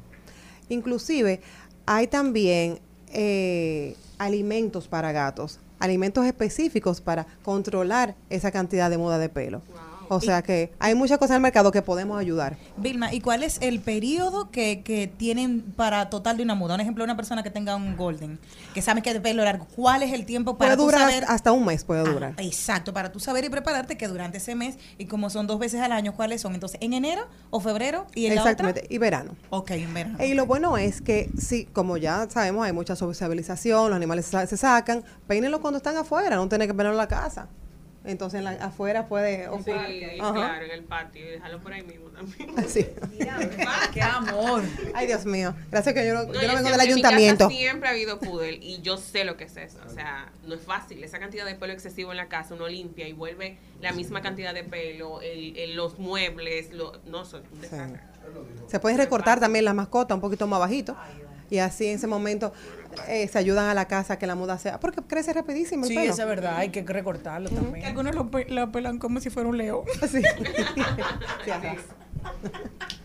Inclusive hay también eh, alimentos para gatos, alimentos específicos para controlar esa cantidad de muda de pelo. O sea que hay muchas cosas en el mercado que podemos ayudar. Vilma, ¿y cuál es el periodo que, que tienen para total de una muda? Un ejemplo, una persona que tenga un golden, que sabe que es de pelo largo, ¿cuál es el tiempo para Puede tú durar saber? hasta un mes, puede Ah, durar. exacto, para tú saber y prepararte que durante ese mes, y como son dos veces al año, ¿cuáles son? Entonces, ¿en enero o febrero? ¿Y en la Exactamente, otra? y verano. Ok, en verano. Y lo bueno es que, sí, como ya sabemos, hay mucha sociabilización, los animales se, se sacan, peínenlo cuando están afuera, no tienen que peinarlo en la casa. Entonces en la, afuera puede... Sí, Ajá. claro, en el patio y dejarlo por ahí mismo también. (laughs) Sí. ¡Qué amor! Ay, Dios mío. Gracias que yo no, No, yo no vengo siempre- del en mi casa ayuntamiento. siempre ha habido poodle y yo sé lo que es eso. O sea, no es fácil. Esa cantidad de pelo excesivo en la casa, uno limpia y vuelve la misma cantidad de pelo, el, el- los muebles, lo, no, son desastre. Se puede recortar también la mascota un poquito más bajito. Y así en ese momento eh, se ayudan a la casa a que la muda sea. Porque crece rapidísimo el Sí, pelo. esa es verdad, hay que recortarlo también. algunos lo, pe- lo pelan como si fuera un león. (laughs) Sí. (laughs)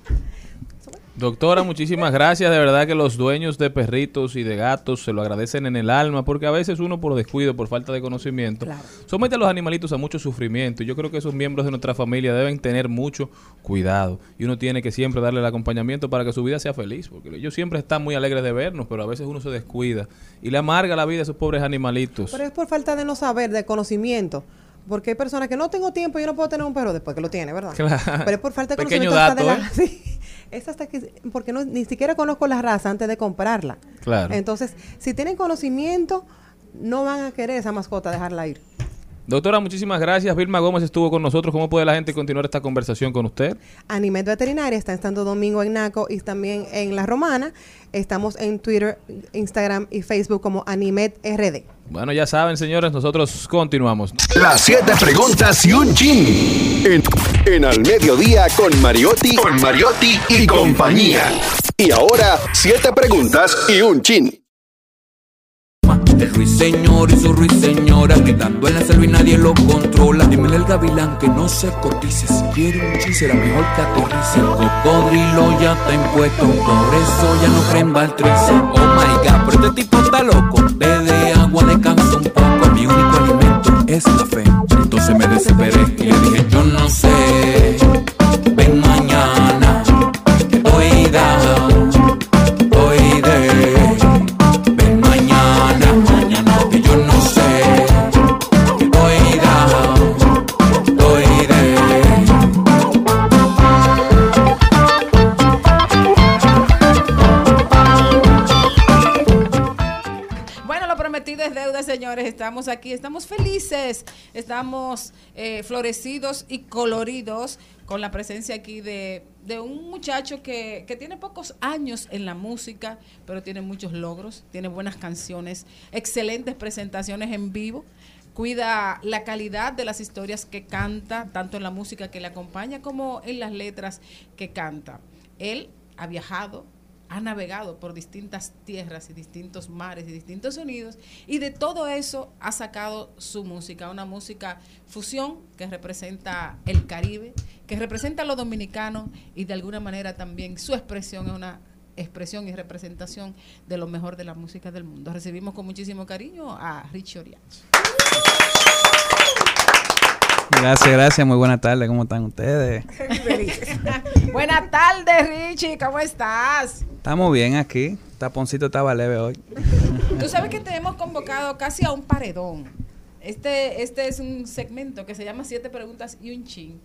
Doctora, muchísimas gracias. De verdad que los dueños de perritos y de gatos se lo agradecen en el alma, porque a veces uno por descuido, por falta de conocimiento, somete a los animalitos a mucho sufrimiento. Y yo creo que esos miembros de nuestra familia deben tener mucho cuidado. Y uno tiene que siempre darle el acompañamiento para que su vida sea feliz, porque ellos siempre están muy alegres de vernos, pero a veces uno se descuida y le amarga la vida a esos pobres animalitos. Pero es por falta de no saber, de conocimiento. Porque hay personas que no tengo tiempo, yo no puedo tener un perro después que lo tiene, ¿verdad? Claro. Pero es por falta de Pequeño conocimiento dato, de ¿eh? (laughs) la. Es hasta que porque no, ni siquiera conozco la raza antes de comprarla. Claro. Entonces, si tienen conocimiento, no van a querer esa mascota dejarla ir. Doctora, muchísimas gracias. Vilma Gómez estuvo con nosotros. ¿Cómo puede la gente continuar esta conversación con usted? Animet Veterinaria está en Santo Domingo en Naco y también en La Romana. Estamos en Twitter, Instagram y Facebook como Animet RD. Bueno, ya saben, señores, nosotros continuamos. Las siete preguntas y un chin. En, en Al Mediodía con Mariotti, con Mariotti y compañía. Y ahora, siete preguntas y un chin. El ruiseñor y su ruiseñora Quedando en la selva y nadie lo controla. Dímele al gavilán que no se cotice. Si quiere un chis será mejor que aterrice. El cocodrilo ya está impuesto. Por eso ya no creen baltrice Oh my god, pero este tipo está loco. Bebe agua, descansa un poco Entonces me desesperé y le dije yo no sé. Ven Estamos aquí, estamos felices, estamos eh, florecidos y coloridos con la presencia aquí de, de un muchacho que, que tiene pocos años en la música, pero tiene muchos logros, tiene buenas canciones, excelentes presentaciones en vivo. Cuida la calidad de las historias que canta, tanto en la música que le acompaña como en las letras que canta. Él ha viajado, ha navegado por distintas tierras y distintos mares y distintos sonidos y de todo eso ha sacado su música, una música fusión que representa el Caribe, que representa a lo dominicano y de alguna manera también su expresión es una expresión y representación de lo mejor de la música del mundo. Recibimos con muchísimo cariño a Richie Oriach. Gracias, gracias. Muy buenas tardes. ¿Cómo están ustedes? (laughs) Buenas tardes, Richie, ¿cómo estás? Estamos bien aquí. Taponcito estaba leve hoy. Tú sabes que te hemos convocado casi a un paredón. Este, este es un segmento que se llama Siete Preguntas y un Chin.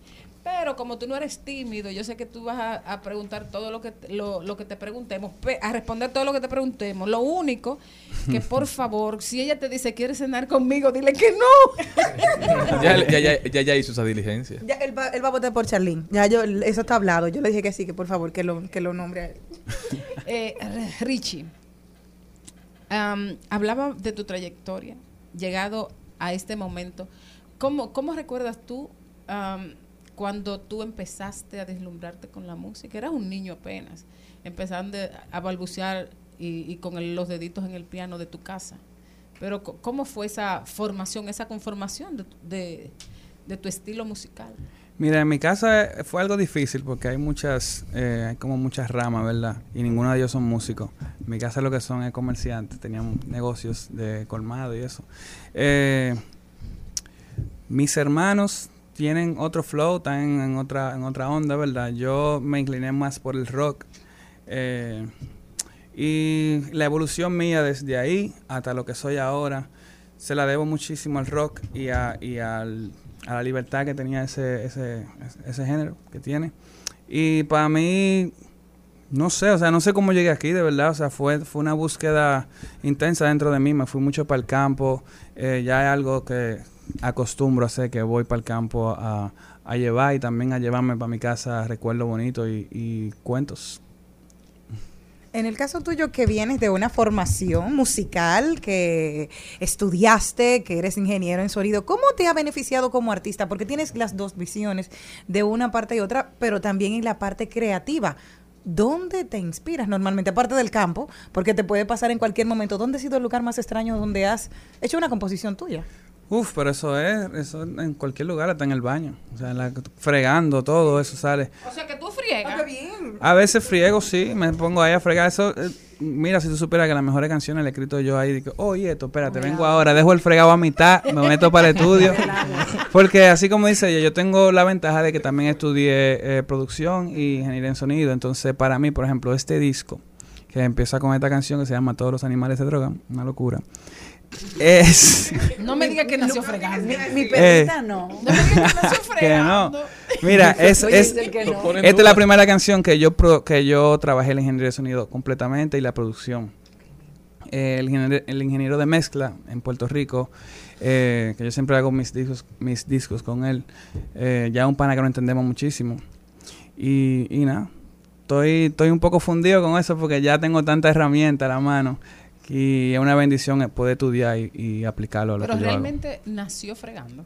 Pero como tú no eres tímido, yo sé que tú vas a, a preguntar todo lo que, te- lo, lo que te preguntemos, a responder todo lo que te preguntemos. Lo único que, por (laughs) favor, si ella te dice, ¿quieres cenar conmigo? Dile que no. (laughs) Ya, ya, ya, ya, ya hizo esa diligencia. Ya, él, va, él va a votar por Charlene. Ya yo, eso está hablado. Yo le dije que sí, que por favor, que lo, que lo nombre a él. (laughs) Eh, Richie, am, hablaba de tu trayectoria, llegado a este momento. ¿Cómo, cómo recuerdas tú am, cuando tú empezaste a deslumbrarte con la música? Eras un niño apenas, empezando a balbucear y, y con los deditos en el piano de tu casa. Pero ¿cómo fue esa formación, esa conformación de, de- de tu estilo musical? Mira, en mi casa eh, fue algo difícil porque hay muchas, eh, hay como muchas ramas, ¿verdad? Y ninguno de ellos son músicos. En mi casa lo que son es comerciantes, tenían negocios de colmado y eso. Eh, mis hermanos tienen otro flow, están en, otra, en otra onda, ¿verdad? Yo me incliné más por el rock. Eh, y la evolución mía desde ahí hasta lo que soy ahora se la debo muchísimo al rock y, a, y al, a la libertad que tenía ese, ese, ese género que tiene. Y para mí, No sé, o sea, no sé cómo llegué aquí, de verdad. O sea, fue, fue una búsqueda intensa dentro de mí. Me fui mucho para el campo. Eh, ya es algo que acostumbro a hacer, que voy para el campo a, llevar y también a llevarme para mi casa recuerdos bonitos y, y cuentos. En el caso tuyo que vienes de una formación musical, que estudiaste, que eres ingeniero en sonido, ¿cómo te ha beneficiado como artista? Porque tienes las dos visiones de una parte y otra, pero también en la parte creativa. ¿Dónde te inspiras normalmente? Aparte del campo, porque te puede pasar en cualquier momento. ¿Dónde ha sido el lugar más extraño donde has hecho una composición tuya? Uf, pero eso es, eso en cualquier lugar, hasta en el baño. O sea, la- fregando, todo eso sale. O sea que tú friegas. A veces friego, sí, me pongo ahí a fregar. Eso, eh, mira, si tú supieras que las mejores canciones las he escrito yo ahí, digo, oye, esto, espérate, vengo ahora, dejo el fregado a mitad, me meto para el estudio. (laughs) Porque así como dice ella, yo tengo la ventaja de que también estudié eh, producción y ingeniería en sonido. Entonces, para mí, por ejemplo, este disco, que empieza con esta canción que se llama Todos los animales se drogan, una locura. Es... No me digas que nació fregando. Mi Eh, perrita no. No me digas (laughs) que nació que no. fregando. Mira, (laughs) es, es- que no. esta es la primera canción que yo pro- que yo trabajé la ingeniería de sonido completamente y la producción. Eh, el, ingeniero, el ingeniero de mezcla en Puerto Rico, eh, que yo siempre hago mis discos, mis discos con él, eh, ya es un pana que lo entendemos muchísimo. Y, y nada, estoy, estoy un poco fundido con eso porque ya tengo tanta herramienta a la mano y es una bendición poder estudiar y, y aplicarlo a lo Pero que yo hago. realmente nació fregando.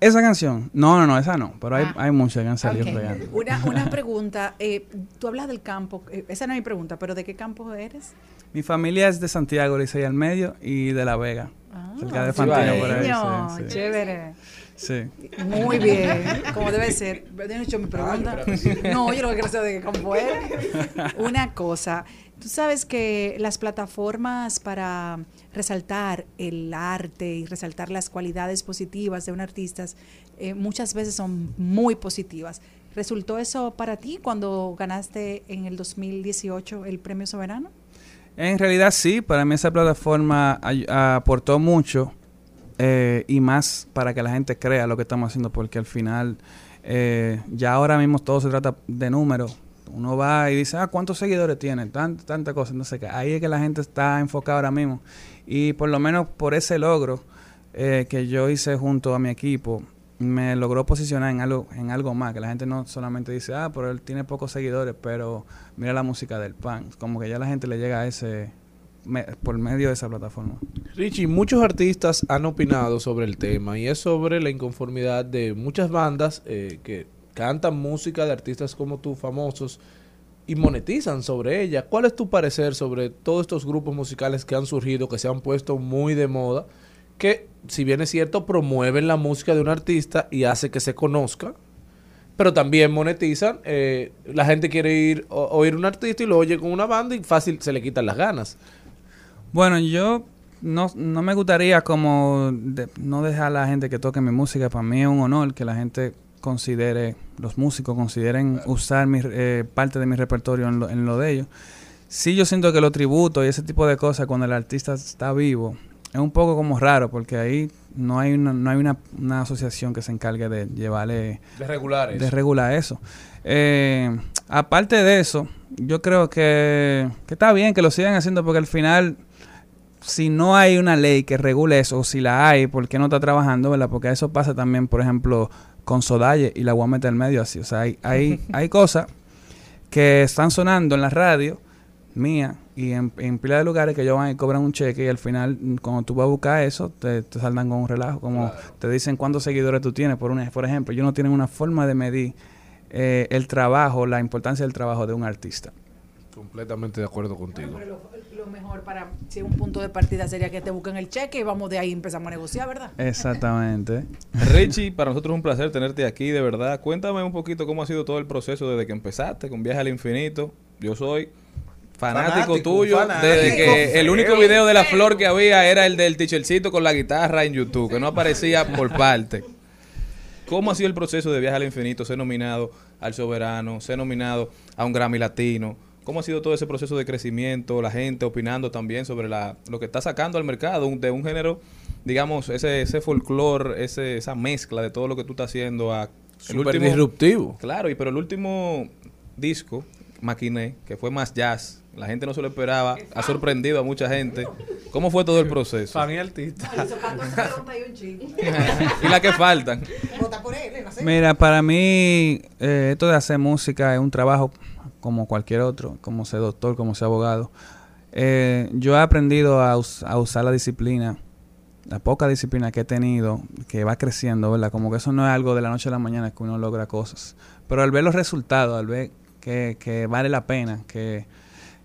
Esa canción, no, no, no, esa no, pero hay, Ah. hay muchas que han salido fregando. Una, una (laughs) pregunta, eh, tú hablas del campo, eh, esa no es mi pregunta, pero ¿de qué campo eres? Mi familia es de Santiago, Licey al medio y de La Vega. cerca de Ah, Fantino, por ahí. sí, sí. chévere. Sí. Muy bien, (laughs) como debe ser. ¿De hecho mi pregunta? No, yo lo que quiero saber de qué campo eres. (laughs) Una cosa, tú sabes que las plataformas para resaltar el arte y resaltar las cualidades positivas de un artista eh, muchas veces son muy positivas. ¿Resultó eso para ti cuando ganaste en el 2018 el Premio Soberano? En realidad sí, para mí esa plataforma aportó mucho eh, y más para que la gente crea lo que estamos haciendo, porque al final eh, ya ahora mismo todo se trata de números. Uno va y dice, ah, ¿cuántos seguidores tiene? Tanta, tanta cosa, no sé qué. Ahí es que la gente está enfocada ahora mismo. Y por lo menos por ese logro eh, que yo hice junto a mi equipo, me logró posicionar en algo, en algo más, que la gente no solamente dice, ah, pero él tiene pocos seguidores, pero mira la música del pan. Como que ya la gente le llega a ese, me- por medio de esa plataforma. Richie, muchos artistas han opinado sobre el tema y es sobre la inconformidad de muchas bandas eh, que cantan música de artistas como tú, famosos, y monetizan sobre ella. ¿Cuál es tu parecer sobre todos estos grupos musicales que han surgido, que se han puesto muy de moda, que si bien es cierto, promueven la música de un artista y hace que se conozca, pero también monetizan? eh, la gente quiere ir o- oír un artista y lo oye con una banda y fácil se le quitan las ganas. Bueno, yo no, no me gustaría como no dejar a la gente que toque mi música. Para mí es un honor que la gente considere, los músicos consideren usar mi, eh, parte de mi repertorio en lo, en lo de ellos. Sí, yo siento que los tributos y ese tipo de cosas cuando el artista está vivo es un poco como raro porque ahí no hay una, no hay una, una asociación que se encargue de llevarle De regular eso. de regular eso. Eh, aparte de eso, yo creo que, que está bien que lo sigan haciendo porque al final, si no hay una ley que regule eso, o si la hay, ¿por qué no está trabajando? ¿verdad? Porque eso pasa también, por ejemplo, con Sodalle y la voy a meter al medio así. O sea, hay, hay, (laughs) hay cosas que están sonando en la radio mía y en, en pila de lugares que ellos van y cobran un cheque y al final cuando tú vas a buscar eso te, te saldan con un relajo como te dicen cuántos seguidores tú tienes por un, por ejemplo ellos no tienen una forma de medir eh, el trabajo la importancia del trabajo de un artista Completamente de acuerdo contigo. Lo, mejor para, si un punto de partida sería que te busquen el cheque y vamos de ahí y empezamos a negociar, ¿verdad? exactamente (laughs) Richie, para nosotros es un placer tenerte aquí, de verdad. Cuéntame un poquito cómo ha sido todo el proceso desde que empezaste con Viaje al Infinito. Yo soy fanático, Fanático, tuyo fanático. desde que el único video de la flor que había era el del teachercito con la guitarra en YouTube, que no aparecía por (laughs) parte. ¿Cómo ha sido el proceso de Viaje al Infinito? Ser nominado al Soberano, ser nominado a un Grammy Latino. ¿Cómo ha sido todo ese proceso de crecimiento? La gente opinando también sobre la, lo que está sacando al mercado un- de un género, digamos, ese, ese folclore, ese, esa mezcla de todo lo que tú estás haciendo. A, Súper disruptivo. Claro, y pero el último disco, Maquiné, que fue más jazz. La gente no se lo esperaba, ha sorprendido a mucha gente. ¿Cómo fue todo el proceso? Fan y artista. (laughs) y la que faltan. Mira, para mí eh, esto de hacer música es un trabajo como cualquier otro, como ser doctor, como ser abogado. Eh, yo he aprendido a, us- a usar la disciplina, la poca disciplina que he tenido, que va creciendo, ¿verdad? Como que eso no es algo de la noche a la mañana que uno logra cosas. Pero al ver los resultados, al ver que, que vale la pena, que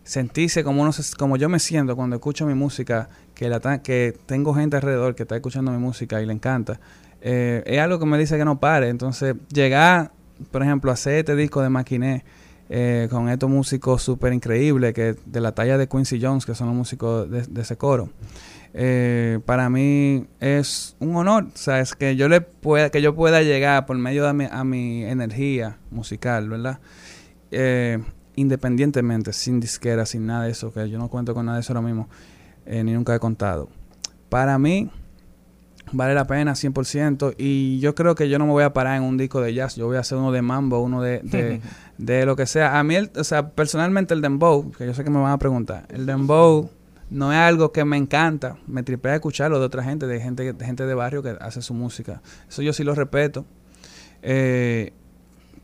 sentirse como uno se- como yo me siento cuando escucho mi música, que la que tengo gente alrededor que está escuchando mi música y le encanta, eh, es algo que me dice que no pare. Entonces, llegar, por ejemplo, a hacer este disco de Maquiné eh, con estos músicos súper increíbles, que de la talla de Quincy Jones, que son los músicos de, ese coro, eh, para mí es un honor, o sea, es que yo le pueda, que yo pueda llegar por medio de mi, a mi energía musical, ¿verdad? Eh, independientemente, sin disquera, sin nada de eso, que yo no cuento con nada de eso ahora mismo, ni nunca he contado. Para mí, vale la pena 100% y yo creo que yo no me voy a parar en un disco de jazz, yo voy a hacer uno de mambo, uno de, (laughs) de lo que sea. A mí, el- o sea, personalmente el dembow, que yo sé que me van a preguntar, el dembow no es algo que me encanta, me tripea escucharlo de otra gente, de gente, de gente de barrio que hace su música. Eso yo sí lo respeto. Eh,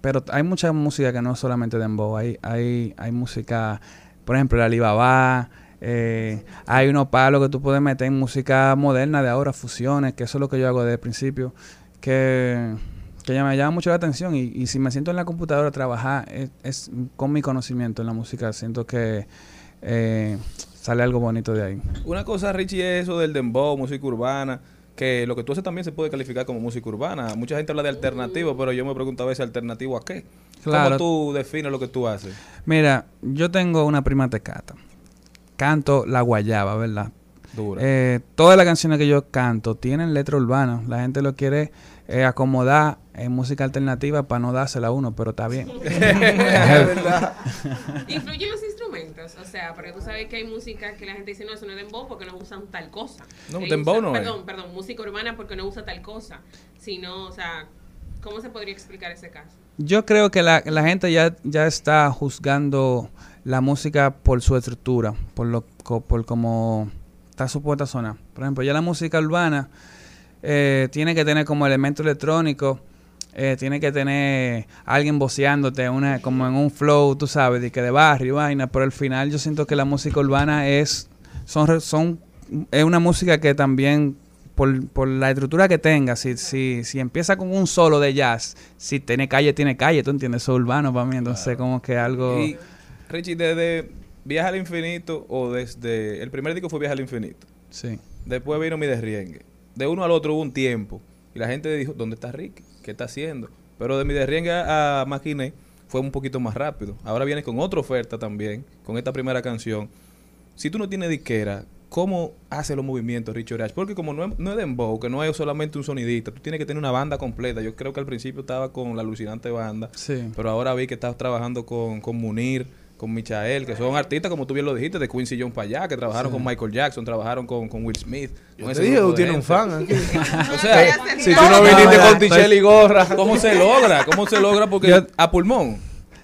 pero hay mucha música que no es solamente dembow, hay, hay, hay música, por ejemplo, el Alibaba, eh, hay unos palos que tú puedes meter en música moderna de ahora, fusiones, que eso es lo que yo hago desde el principio, que, que ya me llama mucho la atención y, y si me siento en la computadora a trabajar, es, es con mi conocimiento en la música, siento que eh, sale algo bonito de ahí. Una cosa, Richie, es eso del dembow, música urbana, que lo que tú haces también se puede calificar como música urbana. Mucha gente habla de alternativo, pero yo me pregunto a veces, ¿alternativo a qué? Claro. ¿Cómo tú defines lo que tú haces? Mira, yo tengo una prima tecata. Canto La Guayaba, ¿verdad? Dura. Eh, todas las canciones que yo canto tienen letra urbana. La gente lo quiere eh, acomodar en música alternativa para no dársela a uno, pero está bien. (laughs) (laughs) Influyen los instrumentos, o sea, porque tú sabes que hay música que la gente dice, no, eso no es dembow porque no usan tal cosa. No, Ellos dembow usan- no es. Perdón, perdón, música urbana porque no usa tal cosa. Sino, o sea, ¿cómo se podría explicar ese caso? Yo creo que la, la gente ya, ya está juzgando la música por su estructura, por lo co- por cómo está supuesta a sonar. Por ejemplo, ya la música urbana eh, tiene que tener como elemento electrónico, eh, tiene que tener alguien voceándote una, como en un flow, tú sabes, de que de barrio, y vaina, pero al final yo siento que la música urbana es, son, son, es una música que también por, por la estructura que tenga, si, si, si empieza con un solo de jazz, si tiene calle, tiene calle, tú entiendes, eso es urbano para mí, entonces como que algo... Y, Richie, desde Viaje al Infinito o desde... El primer disco fue Viaje al Infinito. Sí. Después vino Mi Derriengue. De uno al otro hubo un tiempo. Y la gente dijo, ¿dónde está Ricky? ¿Qué está haciendo? Pero de Mi Derriengue a a Maquiné fue un poquito más rápido. Ahora viene con otra oferta también, con esta primera canción. Si tú no tienes disquera, ¿cómo hace los movimientos Richie Orach? Porque como no es, no es dembow, que no es solamente un sonidista, tú tienes que tener una banda completa. Yo creo que al principio estaba con la alucinante banda. Sí. Pero ahora vi que estás trabajando con, con Munir, con Michael, que son artistas, como tú bien lo dijiste, de Quincy Jones para allá, que trabajaron Sí. con Michael Jackson, trabajaron con, con Will Smith. Yo con te ese dije, grupo tú tienes un fan (laughs) aquí. o sea, Si tú no viniste con Tichel y gorra. ¿Cómo se logra? ¿Cómo se logra? Porque Yo- a pulmón.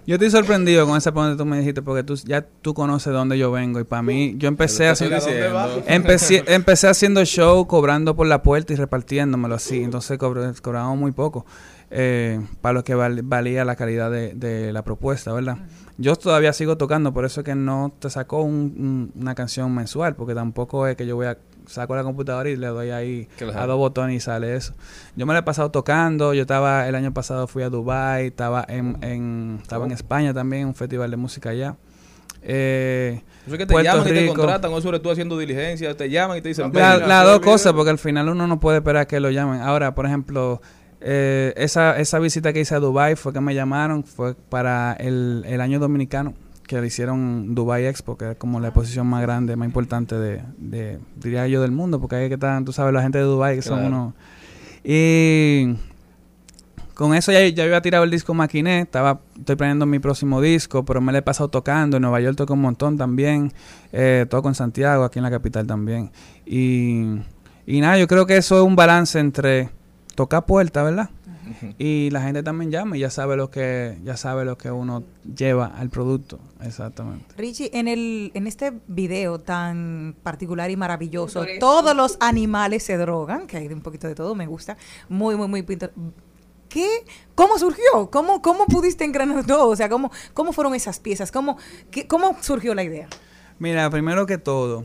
Yo estoy sorprendido con esa pregunta que tú me dijiste porque tú ya tú conoces dónde yo vengo y para mí yo empecé haciendo (laughs) empecé, empecé haciendo show cobrando por la puerta y repartiéndomelo así entonces cobré- cobrábamos muy poco eh, para lo que val- valía la calidad de, de la propuesta verdad yo todavía sigo tocando por eso es que no te sacó un- un- una canción mensual porque tampoco es que yo voy a saco la computadora y le doy ahí Claro. a dos botones y sale eso. Yo me la he pasado tocando, yo estaba, el año pasado fui a Dubai, estaba en, en- estaba en España también, un festival de música allá. Eh, Eso es que te Puerto llaman y te contratan, o sobre tú haciendo diligencia, te llaman y te dicen. Las dos cosas, porque al final uno no puede esperar que lo llamen. Ahora, por ejemplo, eh, esa, esa visita que hice a Dubai fue que me llamaron, fue para el, el año dominicano, que le hicieron Dubai Expo, que es como la exposición más grande, más importante de, de diría yo, del mundo, porque ahí que están, tú sabes, la gente de Dubai, que son unos... Y con eso ya, ya había tirado el disco Maquiné, estaba, estoy planeando mi próximo disco, pero me lo he pasado tocando, en Nueva York toco un montón también, eh, toco en Santiago, aquí en la capital también. Y, y nada, yo creo que eso es un balance entre tocar puertas, ¿verdad? y la gente también llama y ya sabe lo que ya sabe lo que uno lleva al producto, exactamente. Richie, en el en este video tan particular y maravilloso, todos los animales se drogan, que hay de un poquito de todo, me gusta. Muy, muy, muy pintor. ¿Qué? ¿Cómo surgió? ¿Cómo, cómo pudiste engranar todo? O sea, ¿cómo, cómo fueron esas piezas? ¿Cómo, qué- ¿Cómo surgió la idea? Mira, primero que todo,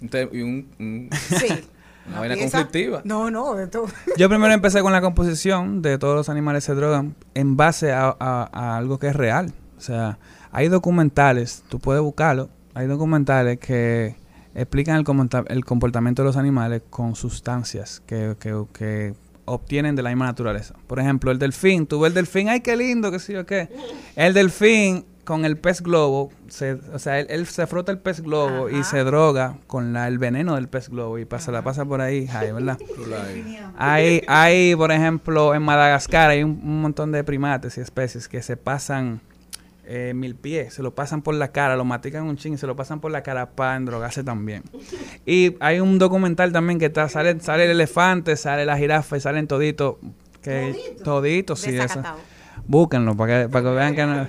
y un- un- Sí. (laughs) una vaina conflictiva. No, no, de todo. (laughs) Yo primero empecé con la composición de todos los animales se drogan en base a, a- a algo que es real. O sea, hay documentales, tú puedes buscarlo, hay documentales que explican el, comenta- el comportamiento de los animales con sustancias que, que- que obtienen de la misma naturaleza. Por ejemplo, el delfín, tú ves el delfín, ay, qué lindo, qué sé yo qué. El delfín con el pez globo, se, o sea, él, él se frota el pez globo y se droga con la- el veneno del pez globo y pasa, la pasa por ahí, ¿verdad? (laughs) Hay, hay, por ejemplo, en Madagascar hay un, un montón de primates y especies que se pasan eh, mil pies, se lo pasan por la cara, lo matican un ching y se lo pasan por la cara para endrogarse también. Y hay un documental también que está, sale, sale el elefante, sale la jirafa y salen toditos. Que, toditos, sí, eso. Búsquenlo para que, para que vean que no.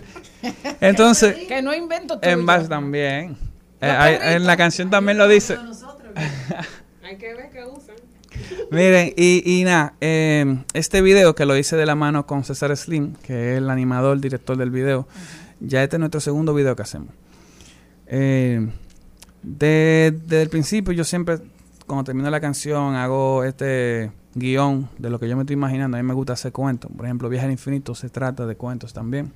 Entonces, (laughs) que no invento tuyo. en base también. Eh, hay- en la canción también lo dice. Hay que ver qué usan. (laughs) Miren, y, y nada, eh, este video que lo hice de la mano con César Slim, que es el animador, director del video, ya este es nuestro segundo video que hacemos. Eh, de- desde el principio yo siempre, cuando termino la canción, hago este guion de lo que yo me estoy imaginando. A mí me gusta hacer cuentos. Por ejemplo, Viaje al Infinito se trata de cuentos también.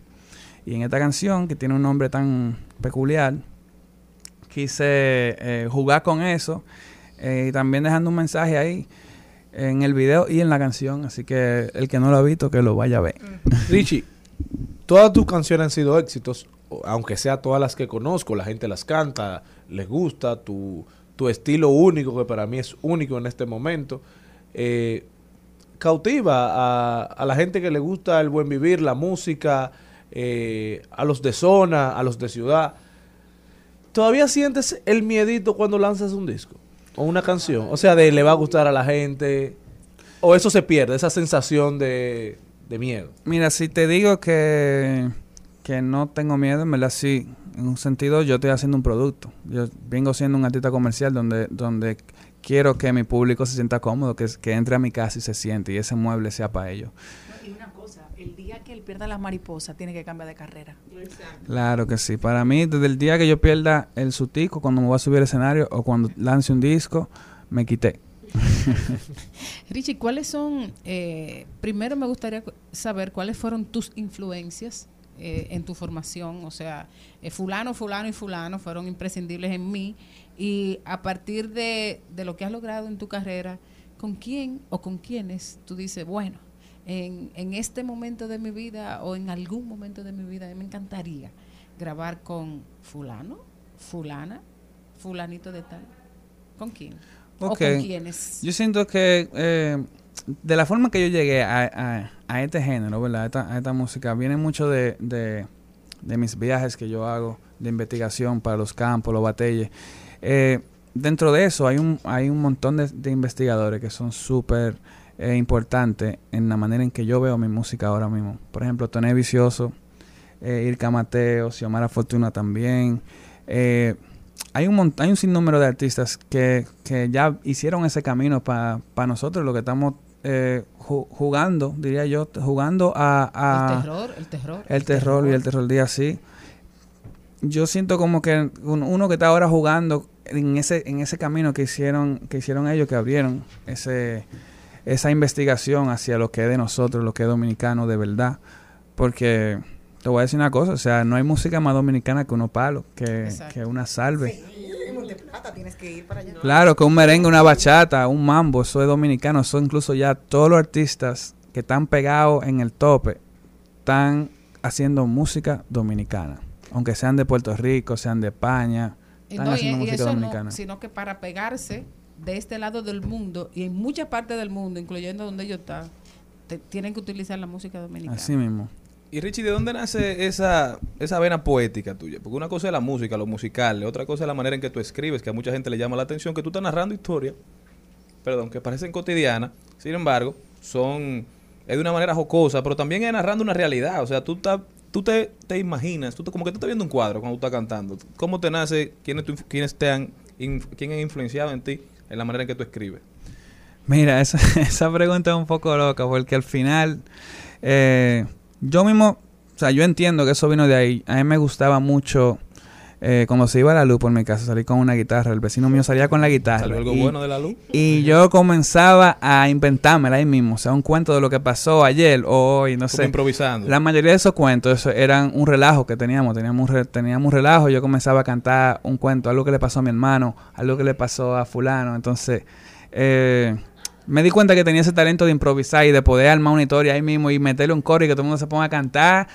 Y en esta canción, que tiene un nombre tan peculiar, quise eh, jugar con eso eh, y también dejando un mensaje ahí en el video y en la canción. Así que el que no lo ha visto, que lo vaya a ver. (laughs) Richie, todas tus canciones han sido éxitos, aunque sea todas las que conozco, la gente las canta, les gusta, tu, tu estilo único, que para mí es único en este momento, eh, cautiva a, la gente que le gusta el buen vivir, la música, eh, a los de zona, a los de ciudad. ¿Todavía sientes el miedito cuando lanzas un disco o una canción? O sea, de le va a gustar a la gente, o eso se pierde, esa sensación de, de miedo. Mira, si te digo que, que no tengo miedo, en verdad sí. En un sentido, yo estoy haciendo un producto. Yo vengo siendo un artista comercial donde, donde quiero que mi público se sienta cómodo, que, que entre a mi casa y se siente y ese mueble sea para ellos. Y una cosa, el día que él pierda las mariposas, tiene que cambiar de carrera. Claro que sí. Para mí, desde el día que yo pierda el sutico, cuando me voy a subir al escenario o cuando lance un disco, me quité. (laughs) Richie, ¿cuáles son, eh, primero me gustaría saber cuáles fueron tus influencias eh, en tu formación? O sea, eh, fulano, fulano y fulano fueron imprescindibles en mí y a partir de, de lo que has logrado en tu carrera, ¿con quién o con quiénes tú dices, bueno, en, en este momento de mi vida o en algún momento de mi vida me encantaría grabar con fulano, fulana, fulanito de tal? ¿Con quién? ¿O con quiénes? Yo siento que eh, de la forma que yo llegué a, a- a este género, ¿verdad? A esta, a esta música, viene mucho de, de- de mis viajes que yo hago de investigación para los campos, los batalles. Eh, dentro de eso hay un, hay un montón de, de investigadores que son súper eh, importantes en la manera en que yo veo mi música ahora mismo. Por ejemplo, Toné Vicioso, eh, Irka Mateo, Xiomara Fortuna también. Eh, hay un, hay un sinnúmero de artistas que, que ya hicieron ese camino para nosotros, lo que estamos eh, ju- jugando, diría yo, jugando a... a- El terror, el terror. El terror y el terror día sí. Yo siento como que un- uno que está ahora jugando en ese en ese camino que hicieron que hicieron ellos que abrieron ese esa investigación hacia lo que es de nosotros, lo que es dominicano de verdad, porque te voy a decir una cosa, o sea, no hay música más dominicana que uno palo, que, que una salve. de plata tienes que ir para allá. Claro, que un merengue, una bachata, un mambo, eso es dominicano. Eso incluso ya todos los artistas que están pegados en el tope están haciendo música dominicana. Aunque sean de Puerto Rico, sean de España, están no, y- haciendo y música eso no, sino que para pegarse de este lado del mundo y en muchas partes del mundo, incluyendo donde ellos están, te- tienen que utilizar la música dominicana. Así mismo. Y Richie, ¿de dónde nace esa, esa vena poética tuya? Porque una cosa es la música, lo musical, otra cosa es la manera en que tú escribes, que a mucha gente le llama la atención, que tú estás narrando historias, perdón, que parecen cotidianas, sin embargo, son es de una manera jocosa, pero también es narrando una realidad. O sea, tú, estás- tú te, te imaginas, tú te- como que tú estás viendo un cuadro cuando tú estás cantando. ¿Cómo te nace? ¿Quiénes, tú- quiénes te han, inf- quién ha influenciado en ti en la manera en que tú escribes? Mira, (laughs) esa, esa pregunta es un poco loca porque al final eh, yo mismo, o sea, yo entiendo que eso vino de ahí. A mí me gustaba mucho eh, cuando se iba la luz por mi casa, salir con una guitarra. El vecino mío salía con la guitarra. ¿Salió algo y, bueno de la luz? Y yo comenzaba a inventármela ahí mismo, o sea, un cuento de lo que pasó ayer o hoy, no Como sé. improvisando. La mayoría de esos cuentos eso, eran un relajo que teníamos, teníamos un, re- teníamos un relajo, yo comenzaba a cantar un cuento, algo que le pasó a mi hermano, algo que le pasó a fulano, entonces eh, me di cuenta que tenía ese talento de improvisar y de poder armar una historia ahí mismo y meterle un coro y que todo el mundo se ponga a cantar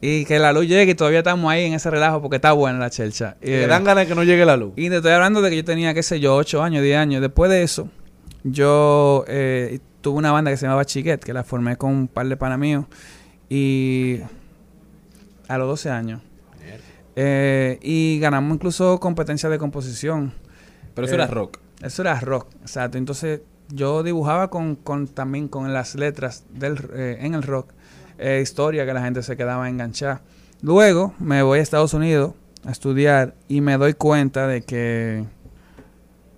y que la luz llegue y todavía estamos ahí en ese relajo porque está buena la chelcha. Que dan ganas de que no llegue la luz. Y te estoy hablando de que yo tenía, qué sé yo, 8 años, 10 años. Después de eso, yo eh, tuve una banda que se llamaba Chiquet, que la formé con un par de panas míos. Y a los 12 años. Eh, y ganamos incluso competencia de composición. Pero eso era rock. Eso era rock, exacto. Entonces yo dibujaba con, con también con las letras del, eh, en el rock, eh, historia que la gente se quedaba enganchada. Luego me voy a Estados Unidos a estudiar y me doy cuenta de que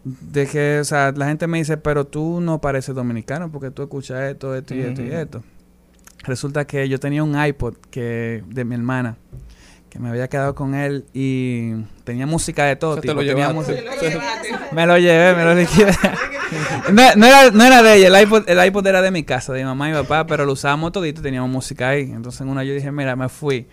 de que, o sea, la gente me dice, pero tú no pareces dominicano porque tú escuchas esto, esto y esto y esto. Resulta que yo tenía un iPod que de mi hermana que me había quedado con él y tenía música de todo O sea, te tipo. lo tenía música- me lo llevé, me lo liquidé. (laughs) (laughs) no, no era, no era de ella, el iPod, el iPod era de mi casa, de mi mamá y mi papá, pero lo usábamos todito y teníamos música ahí. Entonces en una yo dije, mira, me fui.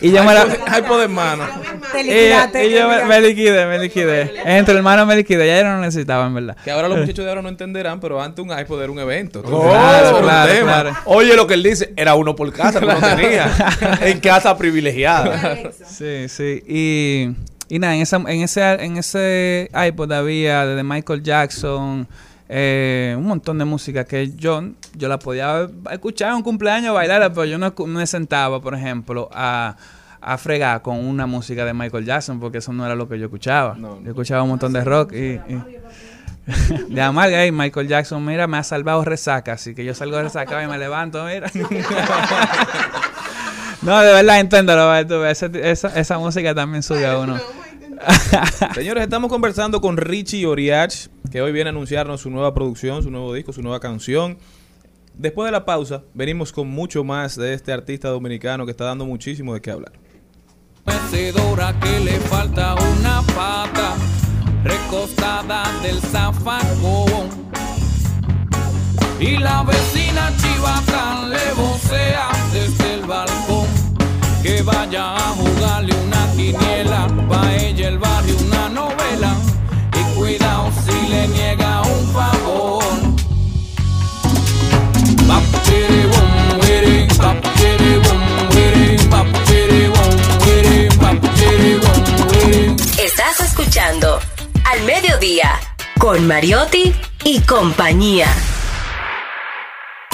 Y yo me la... iPod en mano. Te Y, y yo me, me liquidé, me liquidé. Entre hermanos me liquidé, ya yo no lo necesitaba, en verdad. Que ahora los muchachos de ahora no entenderán, pero antes un iPod era un evento. Oh, Claro, un claro. Oye lo que él dice, era uno por casa, pero no tenía. en casa privilegiada. Sí, sí. Y, y nada, en, esa, en, ese, en ese iPod había desde Michael Jackson, eh, un montón de música que yo, yo la podía escuchar en un cumpleaños, bailar, pero yo no, no me sentaba, por ejemplo, a, a fregar con una música de Michael Jackson, porque eso no era lo que yo escuchaba. Yo escuchaba un montón de rock y... y- (laughs) de amarga, y Michael Jackson, mira, me ha salvado resaca, así que yo salgo de resaca y me levanto, mira. (laughs) No, de verdad, ves, ese- esa, esa música también sube a uno. (laughs) Señores, estamos conversando con Richie Oriach, que hoy viene a anunciarnos su nueva producción, su nuevo disco, su nueva canción. Después de la pausa, venimos con mucho más de este artista dominicano que está dando muchísimo de qué hablar. mecedora que le falta una pata, recostada del zafacón. Y la vecina chivata le vocea desde el balcón que vaya a jugarle una quiniela, pa' ella el barrio una novela. Y cuidado si le niega un favor. Estás escuchando Al Mediodía con Mariotti y compañía.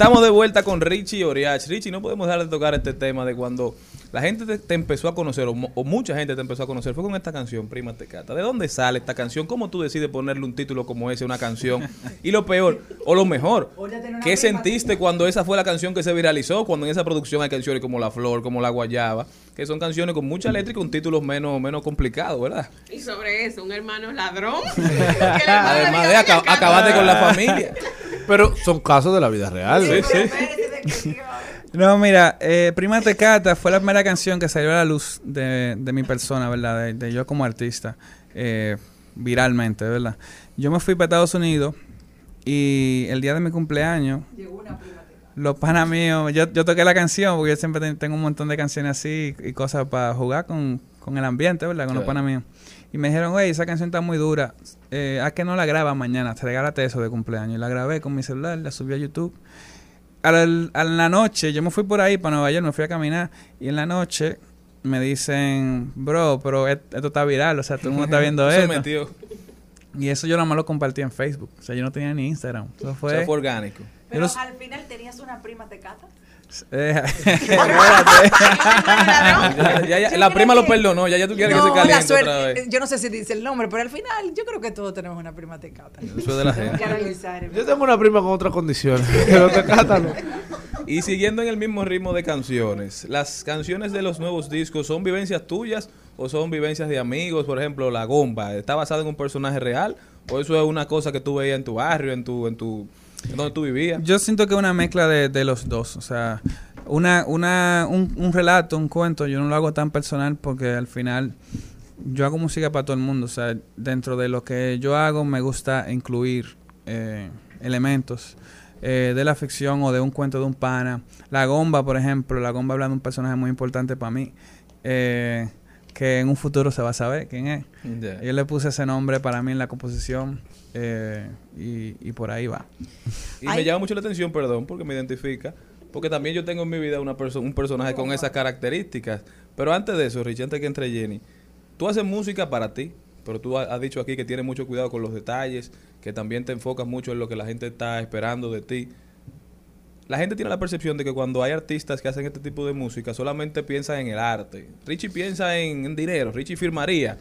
Estamos de vuelta con Richie Oriach. Richie, no podemos dejar de tocar este tema de cuando la gente te, te empezó a conocer, o, o mucha gente te empezó a conocer, fue con esta canción, Prima Te Cata. ¿De dónde sale esta canción? ¿Cómo tú decides ponerle un título como ese a una canción? (laughs) Y lo peor, o lo mejor, ¿qué sentiste cuando esa fue la canción que se viralizó? Cuando en esa producción hay canciones como La Flor, como La Guayaba, que son canciones con mucha letra y con títulos menos, menos complicados, ¿verdad? Y sobre eso, un hermano ladrón. (laughs) Además de aca- acabaste con la familia. (laughs) Pero son casos de la vida real. No, mira, eh, Prima Tecata fue la primera canción que salió a la luz de, de mi persona, ¿verdad? De, de yo como artista, eh, viralmente, ¿verdad? Yo me fui para Estados Unidos y el día de mi cumpleaños, los panas míos, yo, yo toqué la canción porque yo siempre ten- tengo un montón de canciones así y cosas para jugar con, con el ambiente, ¿verdad? Con los panas míos. Y me dijeron, güey, esa canción está muy dura. Eh, ¿A que no la grabas mañana? Te regálate eso de cumpleaños. Y la grabé con mi celular, la subí a YouTube. A la, a la noche, yo me fui por ahí para Nueva York, me fui a caminar. Y en la noche me dicen, bro, pero et- esto está viral. O sea, todo el mundo está (laughs) viendo Eso esto. metió. Y eso yo nada más lo compartí en Facebook. O sea, yo no tenía ni Instagram. Eso fue orgánico. Pero los- al final tenías una prima tecata. Eh, (laughs) (laughs) (laughs) Ya- ya- ya- la prima lo perdonó, ya, ya tú quieres que se caliente suerte. otra vez. Yo no sé si dice el nombre, pero al final yo creo que todos tenemos una prima tecata. Eso es de la gente. Yo tengo una prima con otras condiciones. Pero. Y siguiendo en el mismo ritmo de canciones, ¿las canciones de los nuevos discos son vivencias tuyas o son vivencias de amigos? Por ejemplo, La Gomba, ¿está basada en un personaje real o eso es una cosa que tú veías en tu barrio, en tu, en tu, en donde tú vivías? Yo siento que es una mezcla de, de los dos. O sea, una, una, un, un relato, un cuento, yo no lo hago tan personal porque al final yo hago música para todo el mundo. O sea, dentro de lo que yo hago me gusta incluir eh, elementos eh, de la ficción o de un cuento de un pana. La Gomba, por ejemplo, La Gomba habla de un personaje muy importante para mí. eh, que en un futuro se va a saber quién es. Ya. Yo le puse ese nombre para mí en la composición eh, y, y por ahí va. Y me llama mucho la atención, perdón, porque me identifica, porque también yo tengo en mi vida una perso- un personaje con esas características. Pero antes de eso, Rich, antes que entre Jenny, tú haces música para ti, pero tú ha- has dicho aquí que tienes mucho cuidado con los detalles, que también te enfocas mucho en lo que la gente está esperando de ti. La gente tiene la percepción de que cuando hay artistas que hacen este tipo de música solamente piensan en el arte. Richie piensa en, en dinero, Richie firmaría.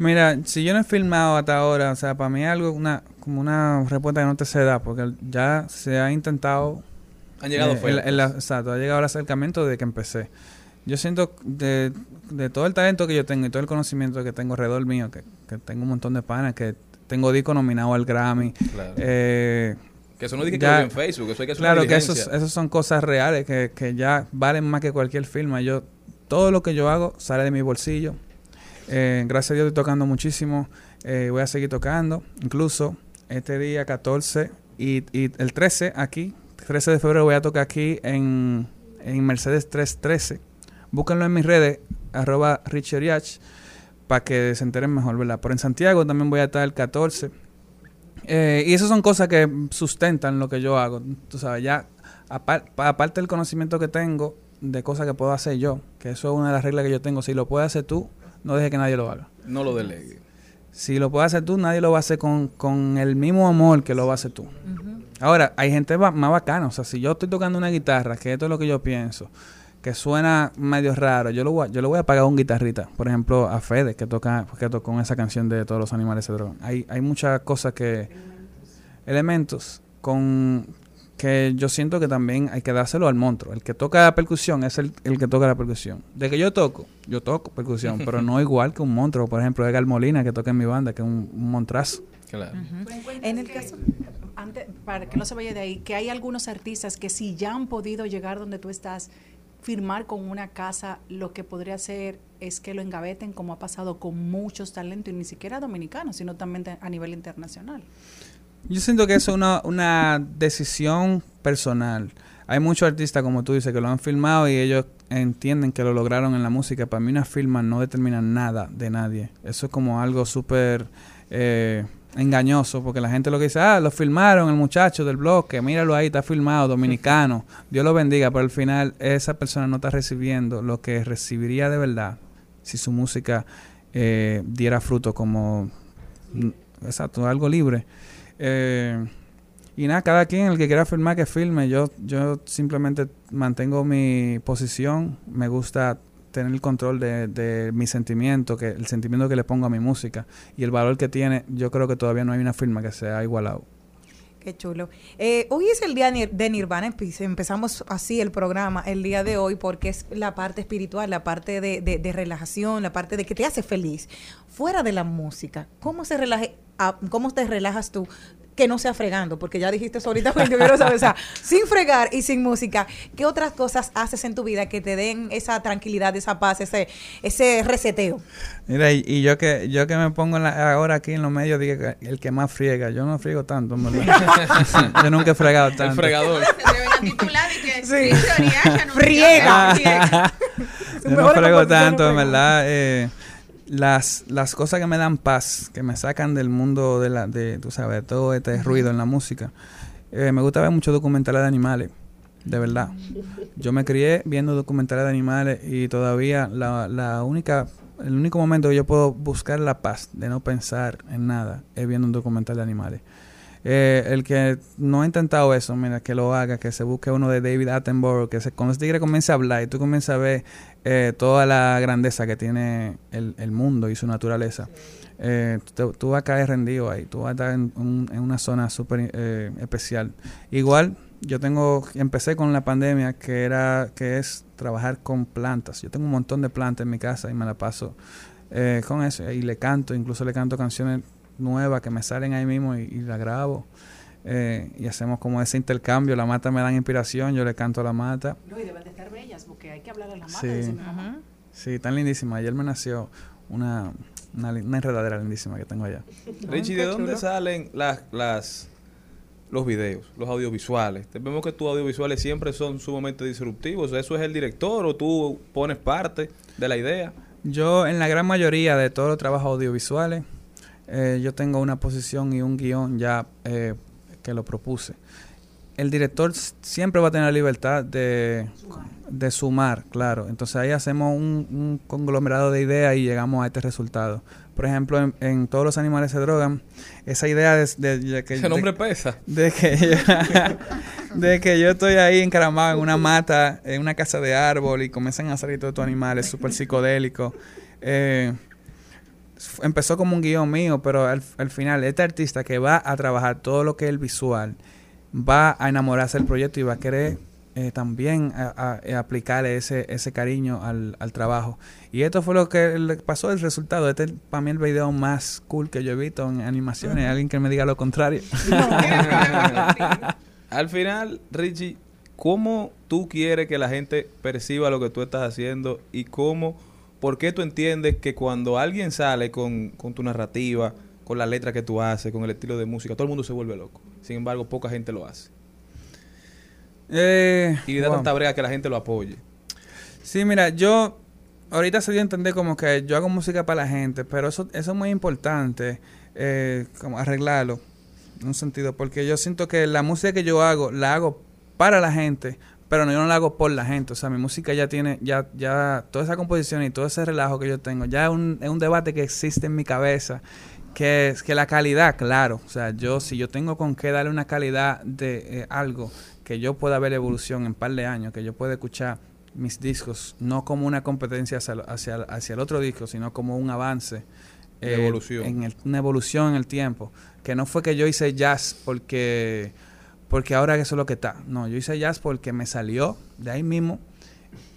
Mira, si yo no he filmado hasta ahora, o sea, para mí es algo, una, como una respuesta que no te se da, porque ya se ha intentado... Han llegado eh, exacto, ha llegado el acercamiento desde que empecé. Yo siento de, de todo el talento que yo tengo y todo el conocimiento que tengo alrededor mío, que, que tengo un montón de panas, que tengo disco nominado al Grammy. Claro. eh, Que eso no dije que ya- en Facebook, eso hay que hacer una Claro que eso son cosas reales que, que ya valen más que cualquier firma. Yo, todo lo que yo hago sale de mi bolsillo. Eh, gracias a Dios estoy tocando muchísimo. Eh, voy a seguir tocando. Incluso este día 14 y, el 13 aquí, 13 de febrero voy a tocar aquí en, en Mercedes 313. Búsquenlo en mis redes, arroba richeriach, para que se enteren mejor, ¿verdad? Pero en Santiago también voy a estar el 14. Eh, y esas son cosas que sustentan lo que yo hago. Tú sabes, ya apar- pa- aparte del conocimiento que tengo de cosas que puedo hacer yo, que eso es una de las reglas que yo tengo. Si lo puedes hacer tú, no dejes que nadie lo haga. No lo delegue. Si lo puedes hacer tú, nadie lo va a hacer con, con el mismo amor que lo va a hacer tú. Ahora, hay gente más bacana. O sea, si yo estoy tocando una guitarra, que esto es lo que yo pienso, que suena medio raro, yo lo voy a, yo le voy a pagar a un guitarrita. Por ejemplo, a Fede, que toca que tocó esa canción de Todos los animales se drogan. Hay, hay muchas cosas que... Elementos con que yo siento que también hay que dárselo al monstruo. El que toca la percusión es el, el que toca la percusión. De que yo toco, yo toco percusión, pero (laughs) no igual que un monstruo. Por ejemplo, Edgar Molina, que toca en mi banda, que es un, un montrazo. Claro. En el caso, antes, para que no se vaya de ahí, que hay algunos artistas que si ya han podido llegar donde tú estás, firmar con una casa, lo que podría hacer es que lo engaveten, como ha pasado con muchos talentos, y ni siquiera dominicanos, sino también a nivel internacional. Yo siento que eso es una, una decisión personal. Hay muchos artistas, como tú dices, que lo han filmado y ellos entienden que lo lograron en la música. Para mí una firma no determina nada de nadie. Eso es como algo súper eh, engañoso, porque la gente lo que dice, ah, lo filmaron el muchacho del bloque, míralo ahí, está filmado, dominicano. (laughs) Dios lo bendiga, pero al final esa persona no está recibiendo lo que recibiría de verdad si su música eh, diera fruto como, exacto, algo libre. Eh, y nada, cada quien, el que quiera filmar, que filme. Yo, yo simplemente mantengo mi posición. Me gusta tener el control de, de mi sentimiento, que el sentimiento que le pongo a mi música y el valor que tiene. Yo creo que todavía no hay una firma que sea igualado. Qué chulo. Eh, hoy es el día de Nirvana. empe- Empezamos así el programa el día de hoy porque es la parte espiritual, la parte de, de- de relajación, la parte de que te hace feliz. Fuera de la música, ¿cómo, se relaje, cómo te relajas tú? Que no sea fregando, porque ya dijiste eso ahorita, (laughs) pero yo quiero saber, o sea, sin fregar y sin música, ¿qué otras cosas haces en tu vida que te den esa tranquilidad, esa paz, ese, ese reseteo? Mira, y, y yo que yo que me pongo en la- ahora aquí en los medios, digo que el que más friega. Yo no friego tanto, en verdad. (laughs) (laughs) yo nunca he fregado tanto. fregador. Y que Sí. Friega. yo no frego tanto, en verdad. eh, las, las cosas que me dan paz, que me sacan del mundo de la, de, tú sabes, de todo este ruido en la música. eh, me gusta ver muchos documentales de animales, de verdad. Yo me crié viendo documentales de animales y todavía la, la única, el único momento que yo puedo buscar la paz de no pensar en nada es viendo un documental de animales. Eh, el que no ha intentado eso, mira, que lo haga, que se busque uno de David Attenborough, que se, cuando este tigre comience a hablar y tú comienzas a ver eh, toda la grandeza que tiene el, mundo y su naturaleza, eh, tú, vas a caer rendido ahí, tú vas a estar en una zona súper eh, especial. Igual, yo tengo, empecé con la pandemia que era, que es trabajar con plantas. Yo tengo un montón de plantas en mi casa y me la paso eh, con eso y le canto, incluso le canto canciones nuevas que me salen ahí mismo y, y la grabo. Eh, y hacemos como ese intercambio, la mata me dan inspiración, yo le canto a la mata. No, y deben de estar bellas porque hay que hablar a la mata. Sí. dice mi mamá. Sí, tan lindísima. Ayer me nació una, una, una enredadera lindísima que tengo allá. (laughs) Richie, ¿de dónde salen las, las, los videos, los audiovisuales? Te- Vemos que tus audiovisuales siempre son sumamente disruptivos. ¿Eso es el director o tú pones parte de la idea? Yo, en la gran mayoría de todos los trabajos audiovisuales, eh, yo tengo una posición y un guion ya eh, que lo propuse. El director siempre va a tener la libertad de de sumar, claro. Entonces ahí hacemos un, un conglomerado de ideas y llegamos a este resultado. Por ejemplo, en, en Todos los animales se drogan, esa idea de, de- de que... Ese nombre de- pesa. De que, yo, (laughs) de que yo estoy ahí encaramado en una mata, en una casa de árbol y comienzan a salir todos estos animales súper psicodélicos. Eh, empezó como un guion mío, pero al, al final este artista que va a trabajar todo lo que es el visual, va a enamorarse del proyecto y va a querer eh, también a- a- eh, aplicarle ese, ese cariño al, al trabajo. Y esto fue lo que le pasó el resultado. Este es para mí el video más cool que yo he visto en animaciones. Alguien que me diga lo contrario. Al final, Richie, ¿cómo tú quieres que la gente perciba lo que tú estás haciendo y cómo, por qué tú entiendes que cuando alguien sale con, con tu narrativa, con la letra que tú haces, con el estilo de música, todo el mundo se vuelve loco? Sin embargo, poca gente lo hace. Eh, Y da wow. tanta brega que la gente lo apoye. Sí, mira, yo ahorita se dio a entender como que yo hago música para la gente, pero eso, eso es muy importante, eh, como arreglarlo en un sentido, porque yo siento que la música que yo hago, la hago para la gente, pero no, yo no la hago por la gente. O sea, mi música ya tiene, ya, ya, toda esa composición y todo ese relajo que yo tengo, ya es un, es un debate que existe en mi cabeza. Que es que la calidad, claro. O sea, yo, si yo tengo con qué darle una calidad de eh, algo que yo pueda ver evolución en un par de años, que yo pueda escuchar mis discos, no como una competencia hacia, el- hacia, hacia el otro disco, sino como un avance. De evolución. En el- una evolución en el tiempo. Que no fue que yo hice jazz porque, porque ahora eso es lo que está. No, yo hice jazz porque me salió de ahí mismo,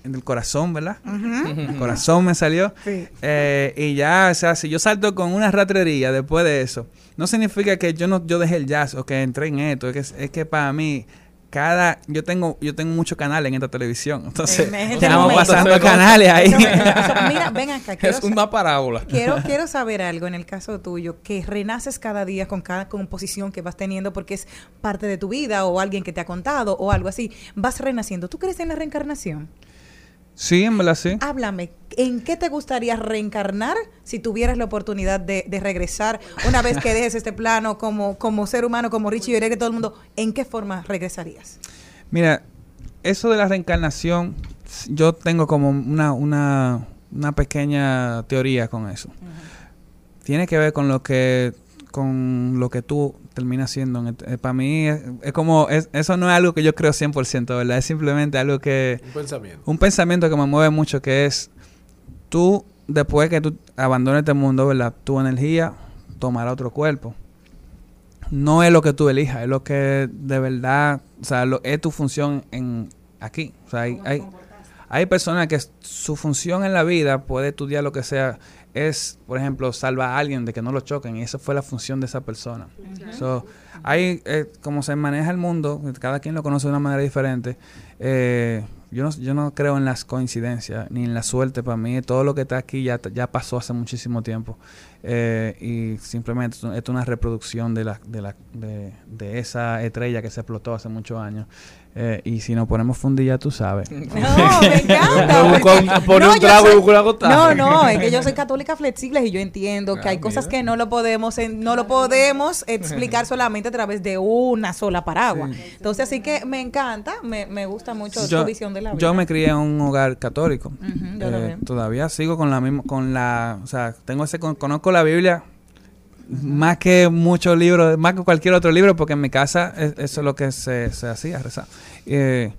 en el corazón, ¿verdad? El corazón me salió. Sí. Eh, y ya, o sea, si yo salto con una ratrería después de eso, no significa que yo no yo dejé el jazz o que entré en esto. Es que, es que para mí, cada. Yo tengo yo tengo muchos canales en esta televisión. Entonces, En estamos pasando canales ahí. Eso me- eso- mira, ven acá. quiero Es una parábola. Quiero, (laughs) quiero saber algo en el caso tuyo, que renaces cada día con cada composición que vas teniendo porque es parte de tu vida o alguien que te ha contado o algo así. Vas renaciendo. ¿Tú crees en la reencarnación? Sí, en verdad sí. Háblame, ¿en qué te gustaría reencarnar si tuvieras la oportunidad de, de regresar una vez que dejes este plano como, como ser humano, como Richie y que todo el mundo? ¿En qué forma regresarías? Mira, eso de la reencarnación, yo tengo como una, una, una pequeña teoría con eso. Tiene que ver con lo que con lo que tú terminas siendo. Para mí es, es como, es- eso no es algo que yo creo 100%, ¿verdad? Es simplemente algo que... Un pensamiento. Un pensamiento que me mueve mucho, que es, tú, después que tú abandones este mundo, ¿verdad? Tu energía tomará otro cuerpo. No es lo que tú elijas, es lo que de verdad, o sea, lo, es tu función en aquí. O sea, hay, hay, hay personas que su función en la vida puede estudiar lo que sea, es, por ejemplo, salvar a alguien de que no lo choquen, y esa fue la función de esa persona. So, hay, eh, como se maneja el mundo, cada quien lo conoce de una manera diferente. eh, yo, no, yo no creo en las coincidencias ni en la suerte. Para mí, todo lo que está aquí ya, ya pasó hace muchísimo tiempo. Eh, y simplemente esto es una reproducción de, la, de, la, de, de esa estrella que se explotó hace muchos años. Eh, y si nos ponemos fundir, ya tú sabes. No, (laughs) me encanta. Porque- pone un yo y busco gotada. No, no, es que yo soy católica flexible y yo entiendo que Ah, hay cosas que no lo podemos en- no lo podemos explicar solamente a través de una sola paraguas. Entonces, así que me encanta, me, me gusta mucho tu visión de la vida. yo me crié en un hogar católico. Yo Eh, todavía sigo con la misma, con la, o sea, tengo ese, con- conozco la Biblia más que muchos libros, más que cualquier otro libro, porque en mi casa es- eso es lo que se, se hacía, rezar. Eh,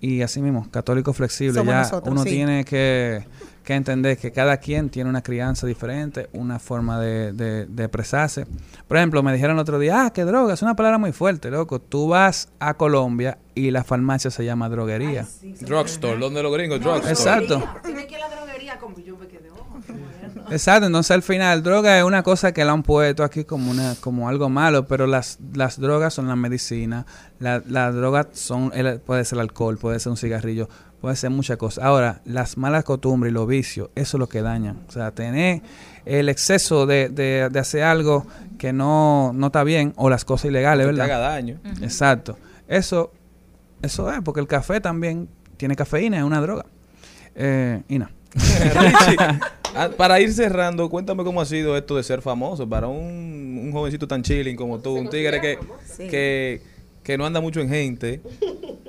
y así mismo, católico flexible, Somos ya nosotros, uno sí. tiene que, que entender que cada quien tiene una crianza diferente, una forma de, de- de expresarse. Por ejemplo, me dijeron el otro día, ah, que droga, es una palabra muy fuerte, loco. Tú vas a Colombia y la farmacia se llama droguería. Drugstore, donde los gringos, drugstore. Exacto. Dime que la droguería, como yo me quedé, oh, qué moderno. Exacto, entonces al final droga es una cosa que la han puesto aquí como una como algo malo, pero las, las drogas son la medicina, la- las drogas son el- puede ser el alcohol, puede ser un cigarrillo, puede ser muchas cosas. Ahora, las malas costumbres y los vicios, eso es lo que dañan. O sea, tener el exceso de, de, de hacer algo que no, no está bien o las cosas ilegales, Que te ¿verdad? haga daño. Exacto. Eso, eso es, porque el café también tiene cafeína, es una droga. Eh, y no. (laughs) (laughs) Ah, para ir cerrando, cuéntame cómo ha sido esto de ser famoso para un, un jovencito tan chilling como tú, un tigre que, que, que no anda mucho en gente.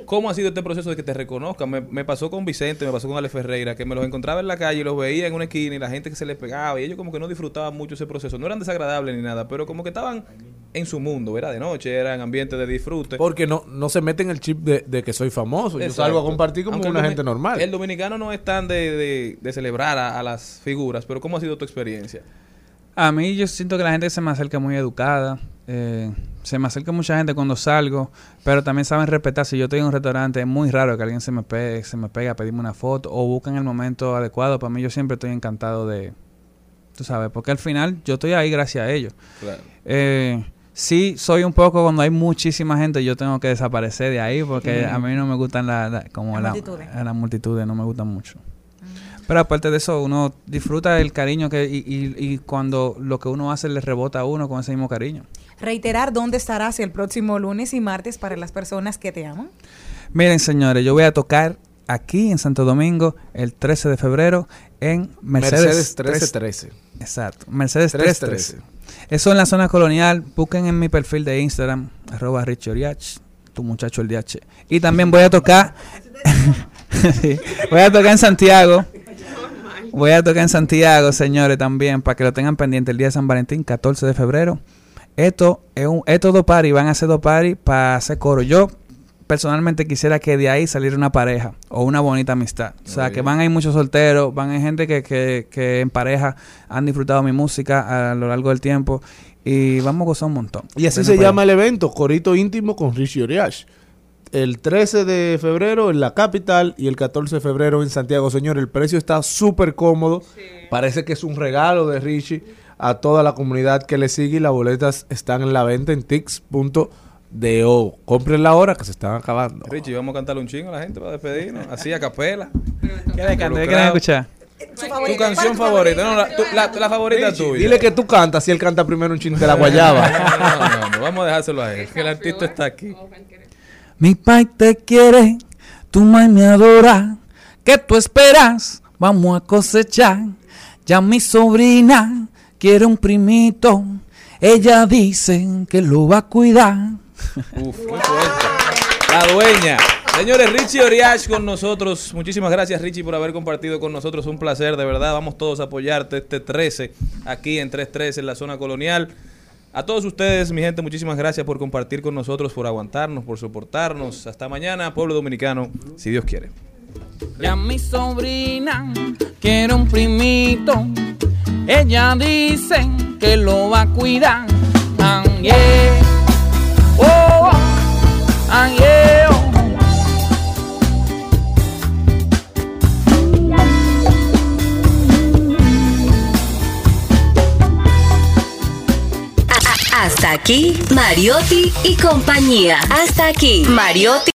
¿Cómo ha sido este proceso de que te reconozcan? Me, me pasó con Vicente, me pasó con Ale Ferreira, que me los encontraba en la calle y los veía en una esquina y la gente que se les pegaba y ellos como que no disfrutaban mucho ese proceso. No eran desagradables ni nada, pero como que estaban en su mundo, era de noche, era en ambiente de disfrute. Porque no, no se mete en el chip de, de que soy famoso. Yo Exacto. salgo a compartir como Aunque una gente normal. El dominicano no es tan de, de- de celebrar a, a las figuras, pero ¿cómo ha sido tu experiencia? A mí yo siento que la gente se me acerca muy educada. eh, se me acerca mucha gente cuando salgo, pero también saben respetar. Si yo estoy en un restaurante, es muy raro que alguien se me pegue, se me pegue a pedirme una foto o busquen el momento adecuado. Para mí yo siempre estoy encantado de, tú sabes, porque al final yo estoy ahí gracias a ellos. Claro. Eh, sí, soy un poco cuando hay muchísima gente, yo tengo que desaparecer de ahí porque a mí no me gustan la, la- como Las la, multitudes. a las multitudes, no me gustan mucho. Pero aparte de eso, uno disfruta el cariño que y, y- y cuando lo que uno hace le rebota a uno con ese mismo cariño. Reiterar dónde estarás el próximo lunes y martes para las personas que te aman. Miren, señores, yo voy a tocar aquí en Santo Domingo el 13 de febrero en Mercedes, Mercedes 1313. Exacto, Mercedes 313. 313. Eso en la zona colonial. Busquen en mi perfil de Instagram, arroba Richie Oriach, tu muchacho el DH. Y también voy a tocar. (laughs) Sí, voy a tocar en Santiago. Voy a tocar en Santiago, señores, también, para que lo tengan pendiente el día de San Valentín, 14 de febrero. Esto es un, estos dos paris, van a ser dos paris para hacer coro. Yo personalmente quisiera que de ahí saliera una pareja o una bonita amistad. O sea, que van a ir muchos solteros, van a ir gente que, que, que en pareja han disfrutado mi música a lo largo del tiempo y vamos a gozar un montón. Y así se llama el evento, Corito Íntimo con Richie Oriach. El 13 de febrero en la capital y el 14 de febrero en Santiago. Señor, el precio está súper cómodo. Parece que es un regalo de Richie a toda la comunidad que le sigue y las boletas están en la venta en tix.do. Compren la hora que se están acabando. Richie, vamos a cantarle un chingo a la gente para despedirnos, así a capela. ¿Qué le quieren escuchar? Tu canción favorita, no, la, tu- la- la favorita Richie, tuya. Dile que tú cantas si él canta primero un chin de la guayaba. No, no, no, no, vamos a dejárselo a él, que el artista está aquí. Mi pai te quiere, tu mai me adora. ¿Qué tú esperas? Vamos a cosechar. Ya mi sobrina quiere un primito. Ella dice que lo va a cuidar. (laughs) Uf, qué fuerte. La dueña. Señores, Richie Oriach con nosotros. Muchísimas gracias, Richie, por haber compartido con nosotros. Un placer, de verdad. Vamos todos a apoyarte este 13 aquí en 313 en la zona colonial. A todos ustedes, mi gente, muchísimas gracias por compartir con nosotros, por aguantarnos, por soportarnos. Hasta mañana, pueblo dominicano, si Dios quiere. Ya mi sobrina quiere un primito. Ella dice que lo va a cuidar. Oh, ah, yeah, Hasta aquí, Mariotti y compañía. Hasta aquí, Mariotti